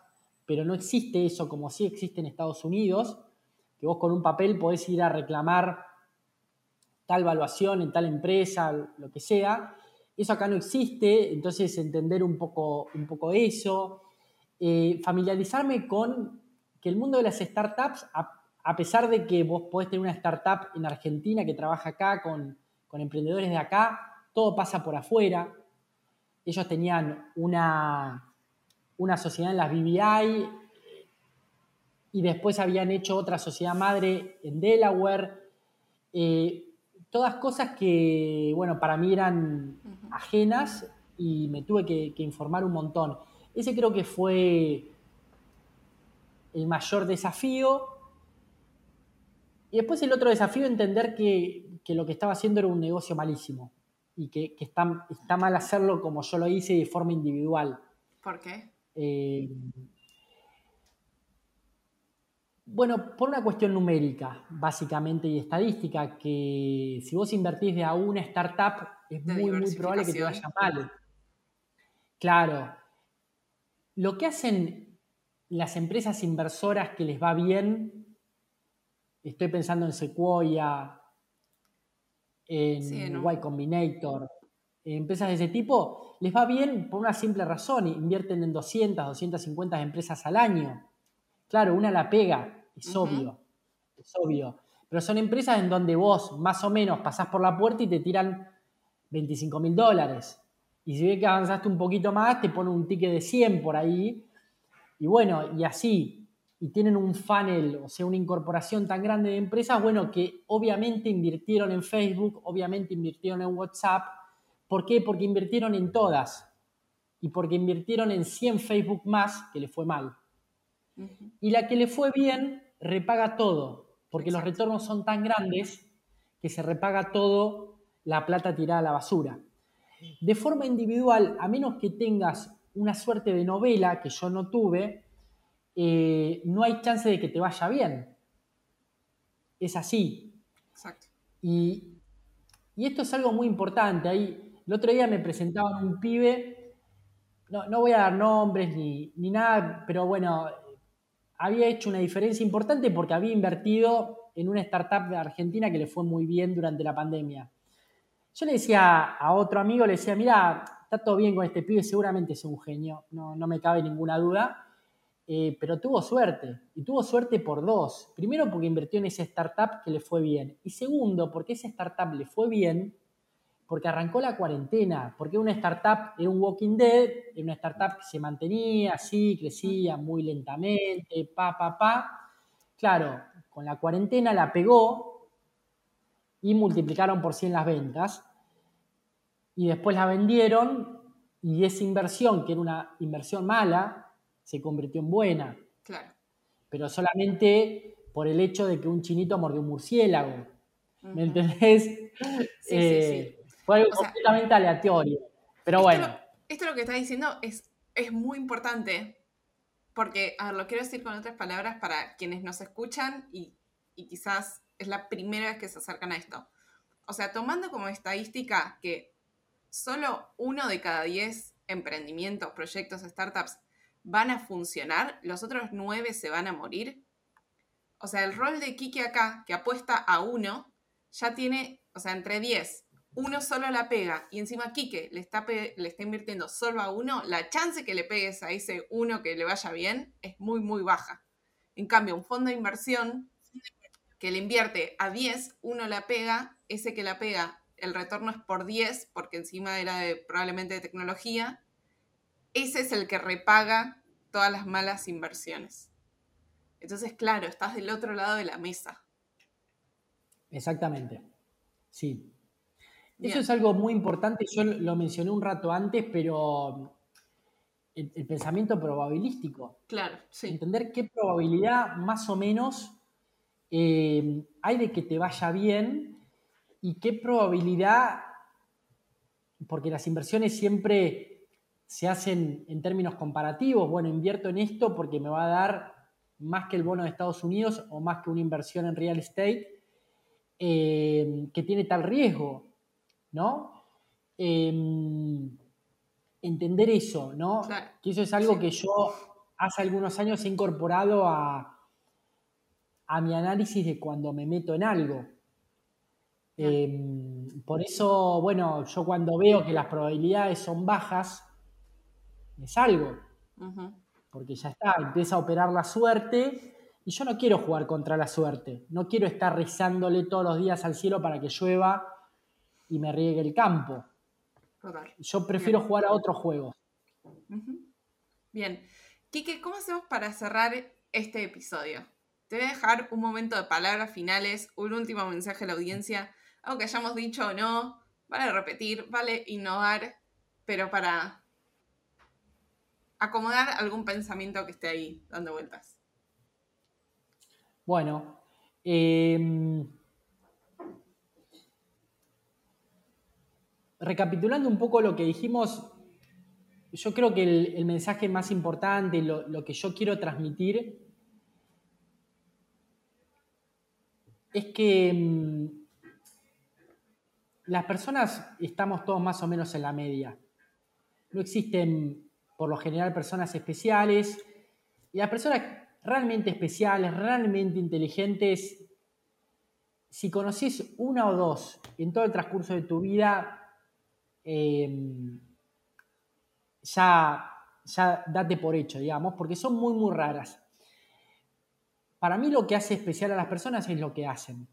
pero no existe eso como sí existe en Estados Unidos, que vos con un papel podés ir a reclamar tal valuación en tal empresa, lo que sea. Eso acá no existe, entonces entender un poco, un poco eso. Eh, familiarizarme con que el mundo de las startups, a, pesar de que vos podés tener una startup en Argentina que trabaja acá con, con emprendedores de acá, todo pasa por afuera. Ellos tenían una, una sociedad en las BBI y después habían hecho otra sociedad madre en Delaware. Eh, todas cosas que, bueno, para mí eran ajenas y me tuve que, informar un montón. Ese creo que fue el mayor desafío. Y después el otro desafío, entender que, lo que estaba haciendo era un negocio malísimo y que, está, está, mal hacerlo como yo lo hice de forma individual. ¿Por qué? Eh, bueno, por una cuestión numérica, básicamente, y estadística, que si vos invertís de a una startup, es muy, muy probable que te vaya mal. Claro. Lo que hacen las empresas inversoras que les va bien, estoy pensando en Sequoia, en Y Combinator, empresas de ese tipo, les va bien por una simple razón, invierten en 200, 250 empresas al año. Claro, una la pega, es obvio, es obvio. Pero son empresas en donde vos más o menos pasás por la puerta y te tiran 25 mil dólares. Y si ves que avanzaste un poquito más, te ponen un ticket de 100 por ahí. Y bueno, y así. Y tienen un funnel, o sea, una incorporación tan grande de empresas, bueno, que obviamente invirtieron en Facebook, obviamente invirtieron en WhatsApp, ¿Por qué? Porque invirtieron en todas y porque invirtieron en 100 Facebook más que le fue mal. Y la que le fue bien repaga todo, porque los retornos son tan grandes que se repaga todo la plata tirada a la basura. De forma individual, a menos que tengas una suerte de novela que yo no tuve, eh, no hay chance de que te vaya bien. Es así. Exacto. Y, y esto es algo muy importante. Hay, el otro día me presentaban un pibe, no, voy a dar nombres ni, nada, pero bueno, había hecho una diferencia importante porque había invertido en una startup de Argentina que le fue muy bien durante la pandemia. Yo le decía a otro amigo, le decía, mira, está todo bien con este pibe, seguramente es un genio, no, me cabe ninguna duda, eh, pero tuvo suerte, y tuvo suerte por dos. Primero porque invirtió en esa startup que le fue bien, y segundo porque esa startup le fue bien porque arrancó la cuarentena, porque una startup era un Walking Dead, era una startup que se mantenía así, crecía muy lentamente, pa, pa, pa. Claro, con la cuarentena la pegó y multiplicaron por 100 las ventas. Y después la vendieron y esa inversión, que era una inversión mala, se convirtió en buena. Claro. Pero solamente por el hecho de que un chinito mordió un murciélago. ¿Me entendés? Sí, sí, sí. Fue algo completamente aleatorio. Pero bueno. esto lo que está diciendo es, es muy importante. Porque, a ver, lo quiero decir con otras palabras para quienes nos escuchan y, y quizás es la primera vez que se acercan a esto. O sea, tomando como estadística que solo uno de cada diez emprendimientos, proyectos, startups van a funcionar, los otros nueve se van a morir. O sea, el rol de Kiki acá, que apuesta a uno, ya tiene, o sea, entre 10 uno solo la pega y encima Quique le está, le está invirtiendo solo a uno, la chance que le pegues a ese uno que le vaya bien es muy, muy baja. En cambio, un fondo de inversión que le invierte a 10, uno la pega, ese que la pega, el retorno es por 10, porque encima era probablemente de tecnología, ese es el que repaga todas las malas inversiones. Entonces, claro, estás del otro lado de la mesa. Exactamente. Sí. Eso es algo muy importante, yo lo mencioné un rato antes, pero el, pensamiento probabilístico. Claro, sí. Entender qué probabilidad más o menos eh, hay de que te vaya bien y qué probabilidad, porque las inversiones siempre se hacen en términos comparativos, bueno, invierto en esto porque me va a dar más que el bono de Estados Unidos o más que una inversión en real estate eh, que tiene tal riesgo. ¿no? Em, entender eso, ¿no? Que eso es algo que yo hace algunos años he incorporado a, a mi análisis de cuando me meto en algo. Em, por eso, bueno, yo cuando veo que las probabilidades son bajas, me salgo. Porque ya está, empieza a operar la suerte y yo no quiero jugar contra la suerte. No quiero estar rezándole todos los días al cielo para que llueva y me riegue el campo. Yo prefiero jugar a otros juegos. Bien. Kike, ¿cómo hacemos para cerrar este episodio? Te voy a dejar un momento de palabras finales, un último mensaje a la audiencia, algo que hayamos dicho o no, vale repetir, vale innovar, pero para acomodar algún pensamiento que esté ahí dando vueltas. Bueno, eh, recapitulando un poco lo que dijimos, yo creo que el, mensaje más importante, lo, que yo quiero transmitir, es que mm, las personas estamos todos más o menos en la media. No existen, por lo general, personas especiales. Y las personas realmente especiales, realmente inteligentes, si conoces una o dos en todo el transcurso de tu vida, Em, ya, ya date por hecho, digamos, porque son muy, muy raras. Para mí lo que hace especial a las personas es lo que hacen,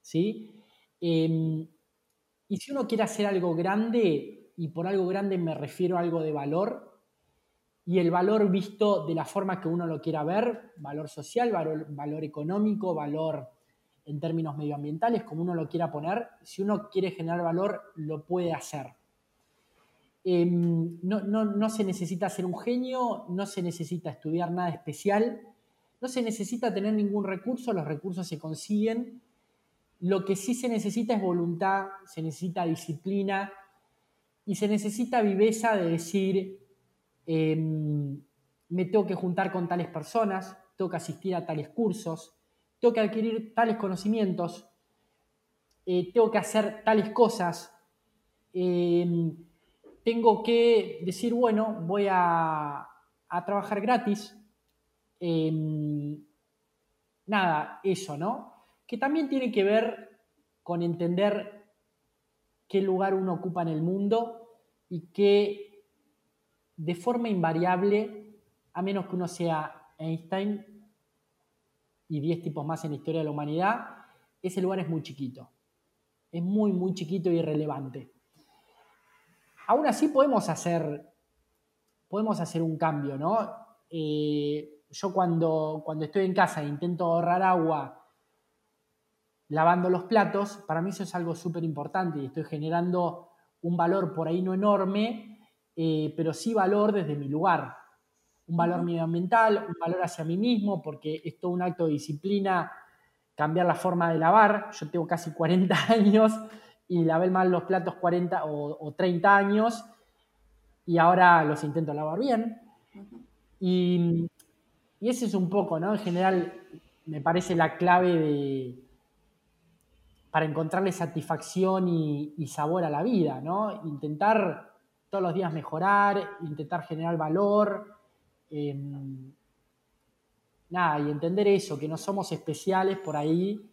¿sí? Em, y si uno quiere hacer algo grande, y por algo grande me refiero a algo de valor, y el valor visto de la forma que uno lo quiera ver, valor social, valor, económico, valor en términos medioambientales, como uno lo quiera poner, si uno quiere generar valor, lo puede hacer. Em, no, se necesita ser un genio, no se necesita estudiar nada especial, no se necesita tener ningún recurso, los recursos se consiguen. Lo que sí se necesita es voluntad, se necesita disciplina y se necesita viveza de decir, em, me tengo que juntar con tales personas, tengo que asistir a tales cursos, tengo que adquirir tales conocimientos, eh, tengo que hacer tales cosas. Em, tengo que decir, bueno, voy a, trabajar gratis. nada, eso, ¿no? Que también tiene que ver con entender qué lugar uno ocupa en el mundo y que de forma invariable, a menos que uno sea Einstein y 10 tipos más en la historia de la humanidad, ese lugar es muy chiquito. Es muy, muy chiquito y irrelevante aún así podemos hacer, podemos hacer un cambio, ¿no? Eh, yo cuando, cuando estoy en casa e intento ahorrar agua lavando los platos, para mí eso es algo súper importante y estoy generando un valor por ahí no enorme, eh, pero sí valor desde mi lugar. Un valor medioambiental, un valor hacia mí mismo, porque es todo un acto de disciplina cambiar la forma de lavar. Yo tengo casi *laughs* 40 años y lavé mal los platos 40 o, 30 años y ahora los intento lavar bien. Y, y, ese es un poco, ¿no? En general, me parece la clave de, para encontrarle satisfacción y, sabor a la vida, ¿no? Intentar todos los días mejorar, intentar generar valor. Em, nada, y entender eso, que no somos especiales por ahí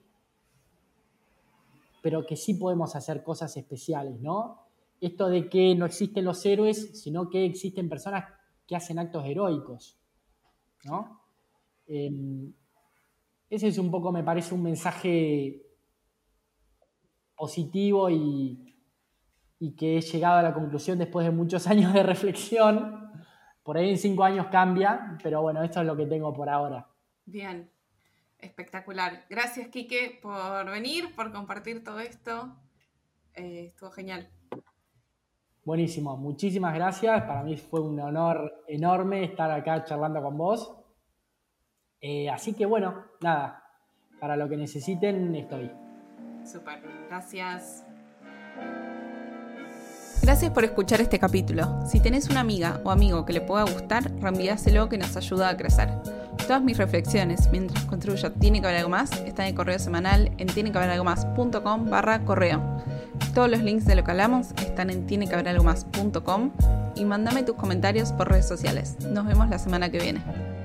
pero que sí podemos hacer cosas especiales, ¿no? Esto de que no existen los héroes, sino que existen personas que hacen actos heroicos, ¿no? Em, ese es un poco, me parece, un mensaje positivo y, y que he llegado a la conclusión después de muchos *laughs* años de reflexión. Por ahí en cinco años cambia, pero bueno, esto es lo que tengo por ahora. Bien, espectacular. Gracias, Quique, por venir, por compartir todo esto. Eh, estuvo genial. Buenísimo, muchísimas gracias. Para mí fue un honor enorme estar acá charlando con vos. Eh, así que bueno, nada, para lo que necesiten estoy. Super, gracias. Gracias por escuchar este capítulo. Si tenés una amiga o amigo que le pueda gustar, reenvíaselo que nos ayuda a crecer. Todas mis reflexiones mientras construyo Tiene que haber algo más están en correo semanal en tienequehaberalgomás.com barra correo. Todos los links de lo que hablamos están en tienequehaberalgomás.com y mándame tus comentarios por redes sociales. Nos vemos la semana que viene.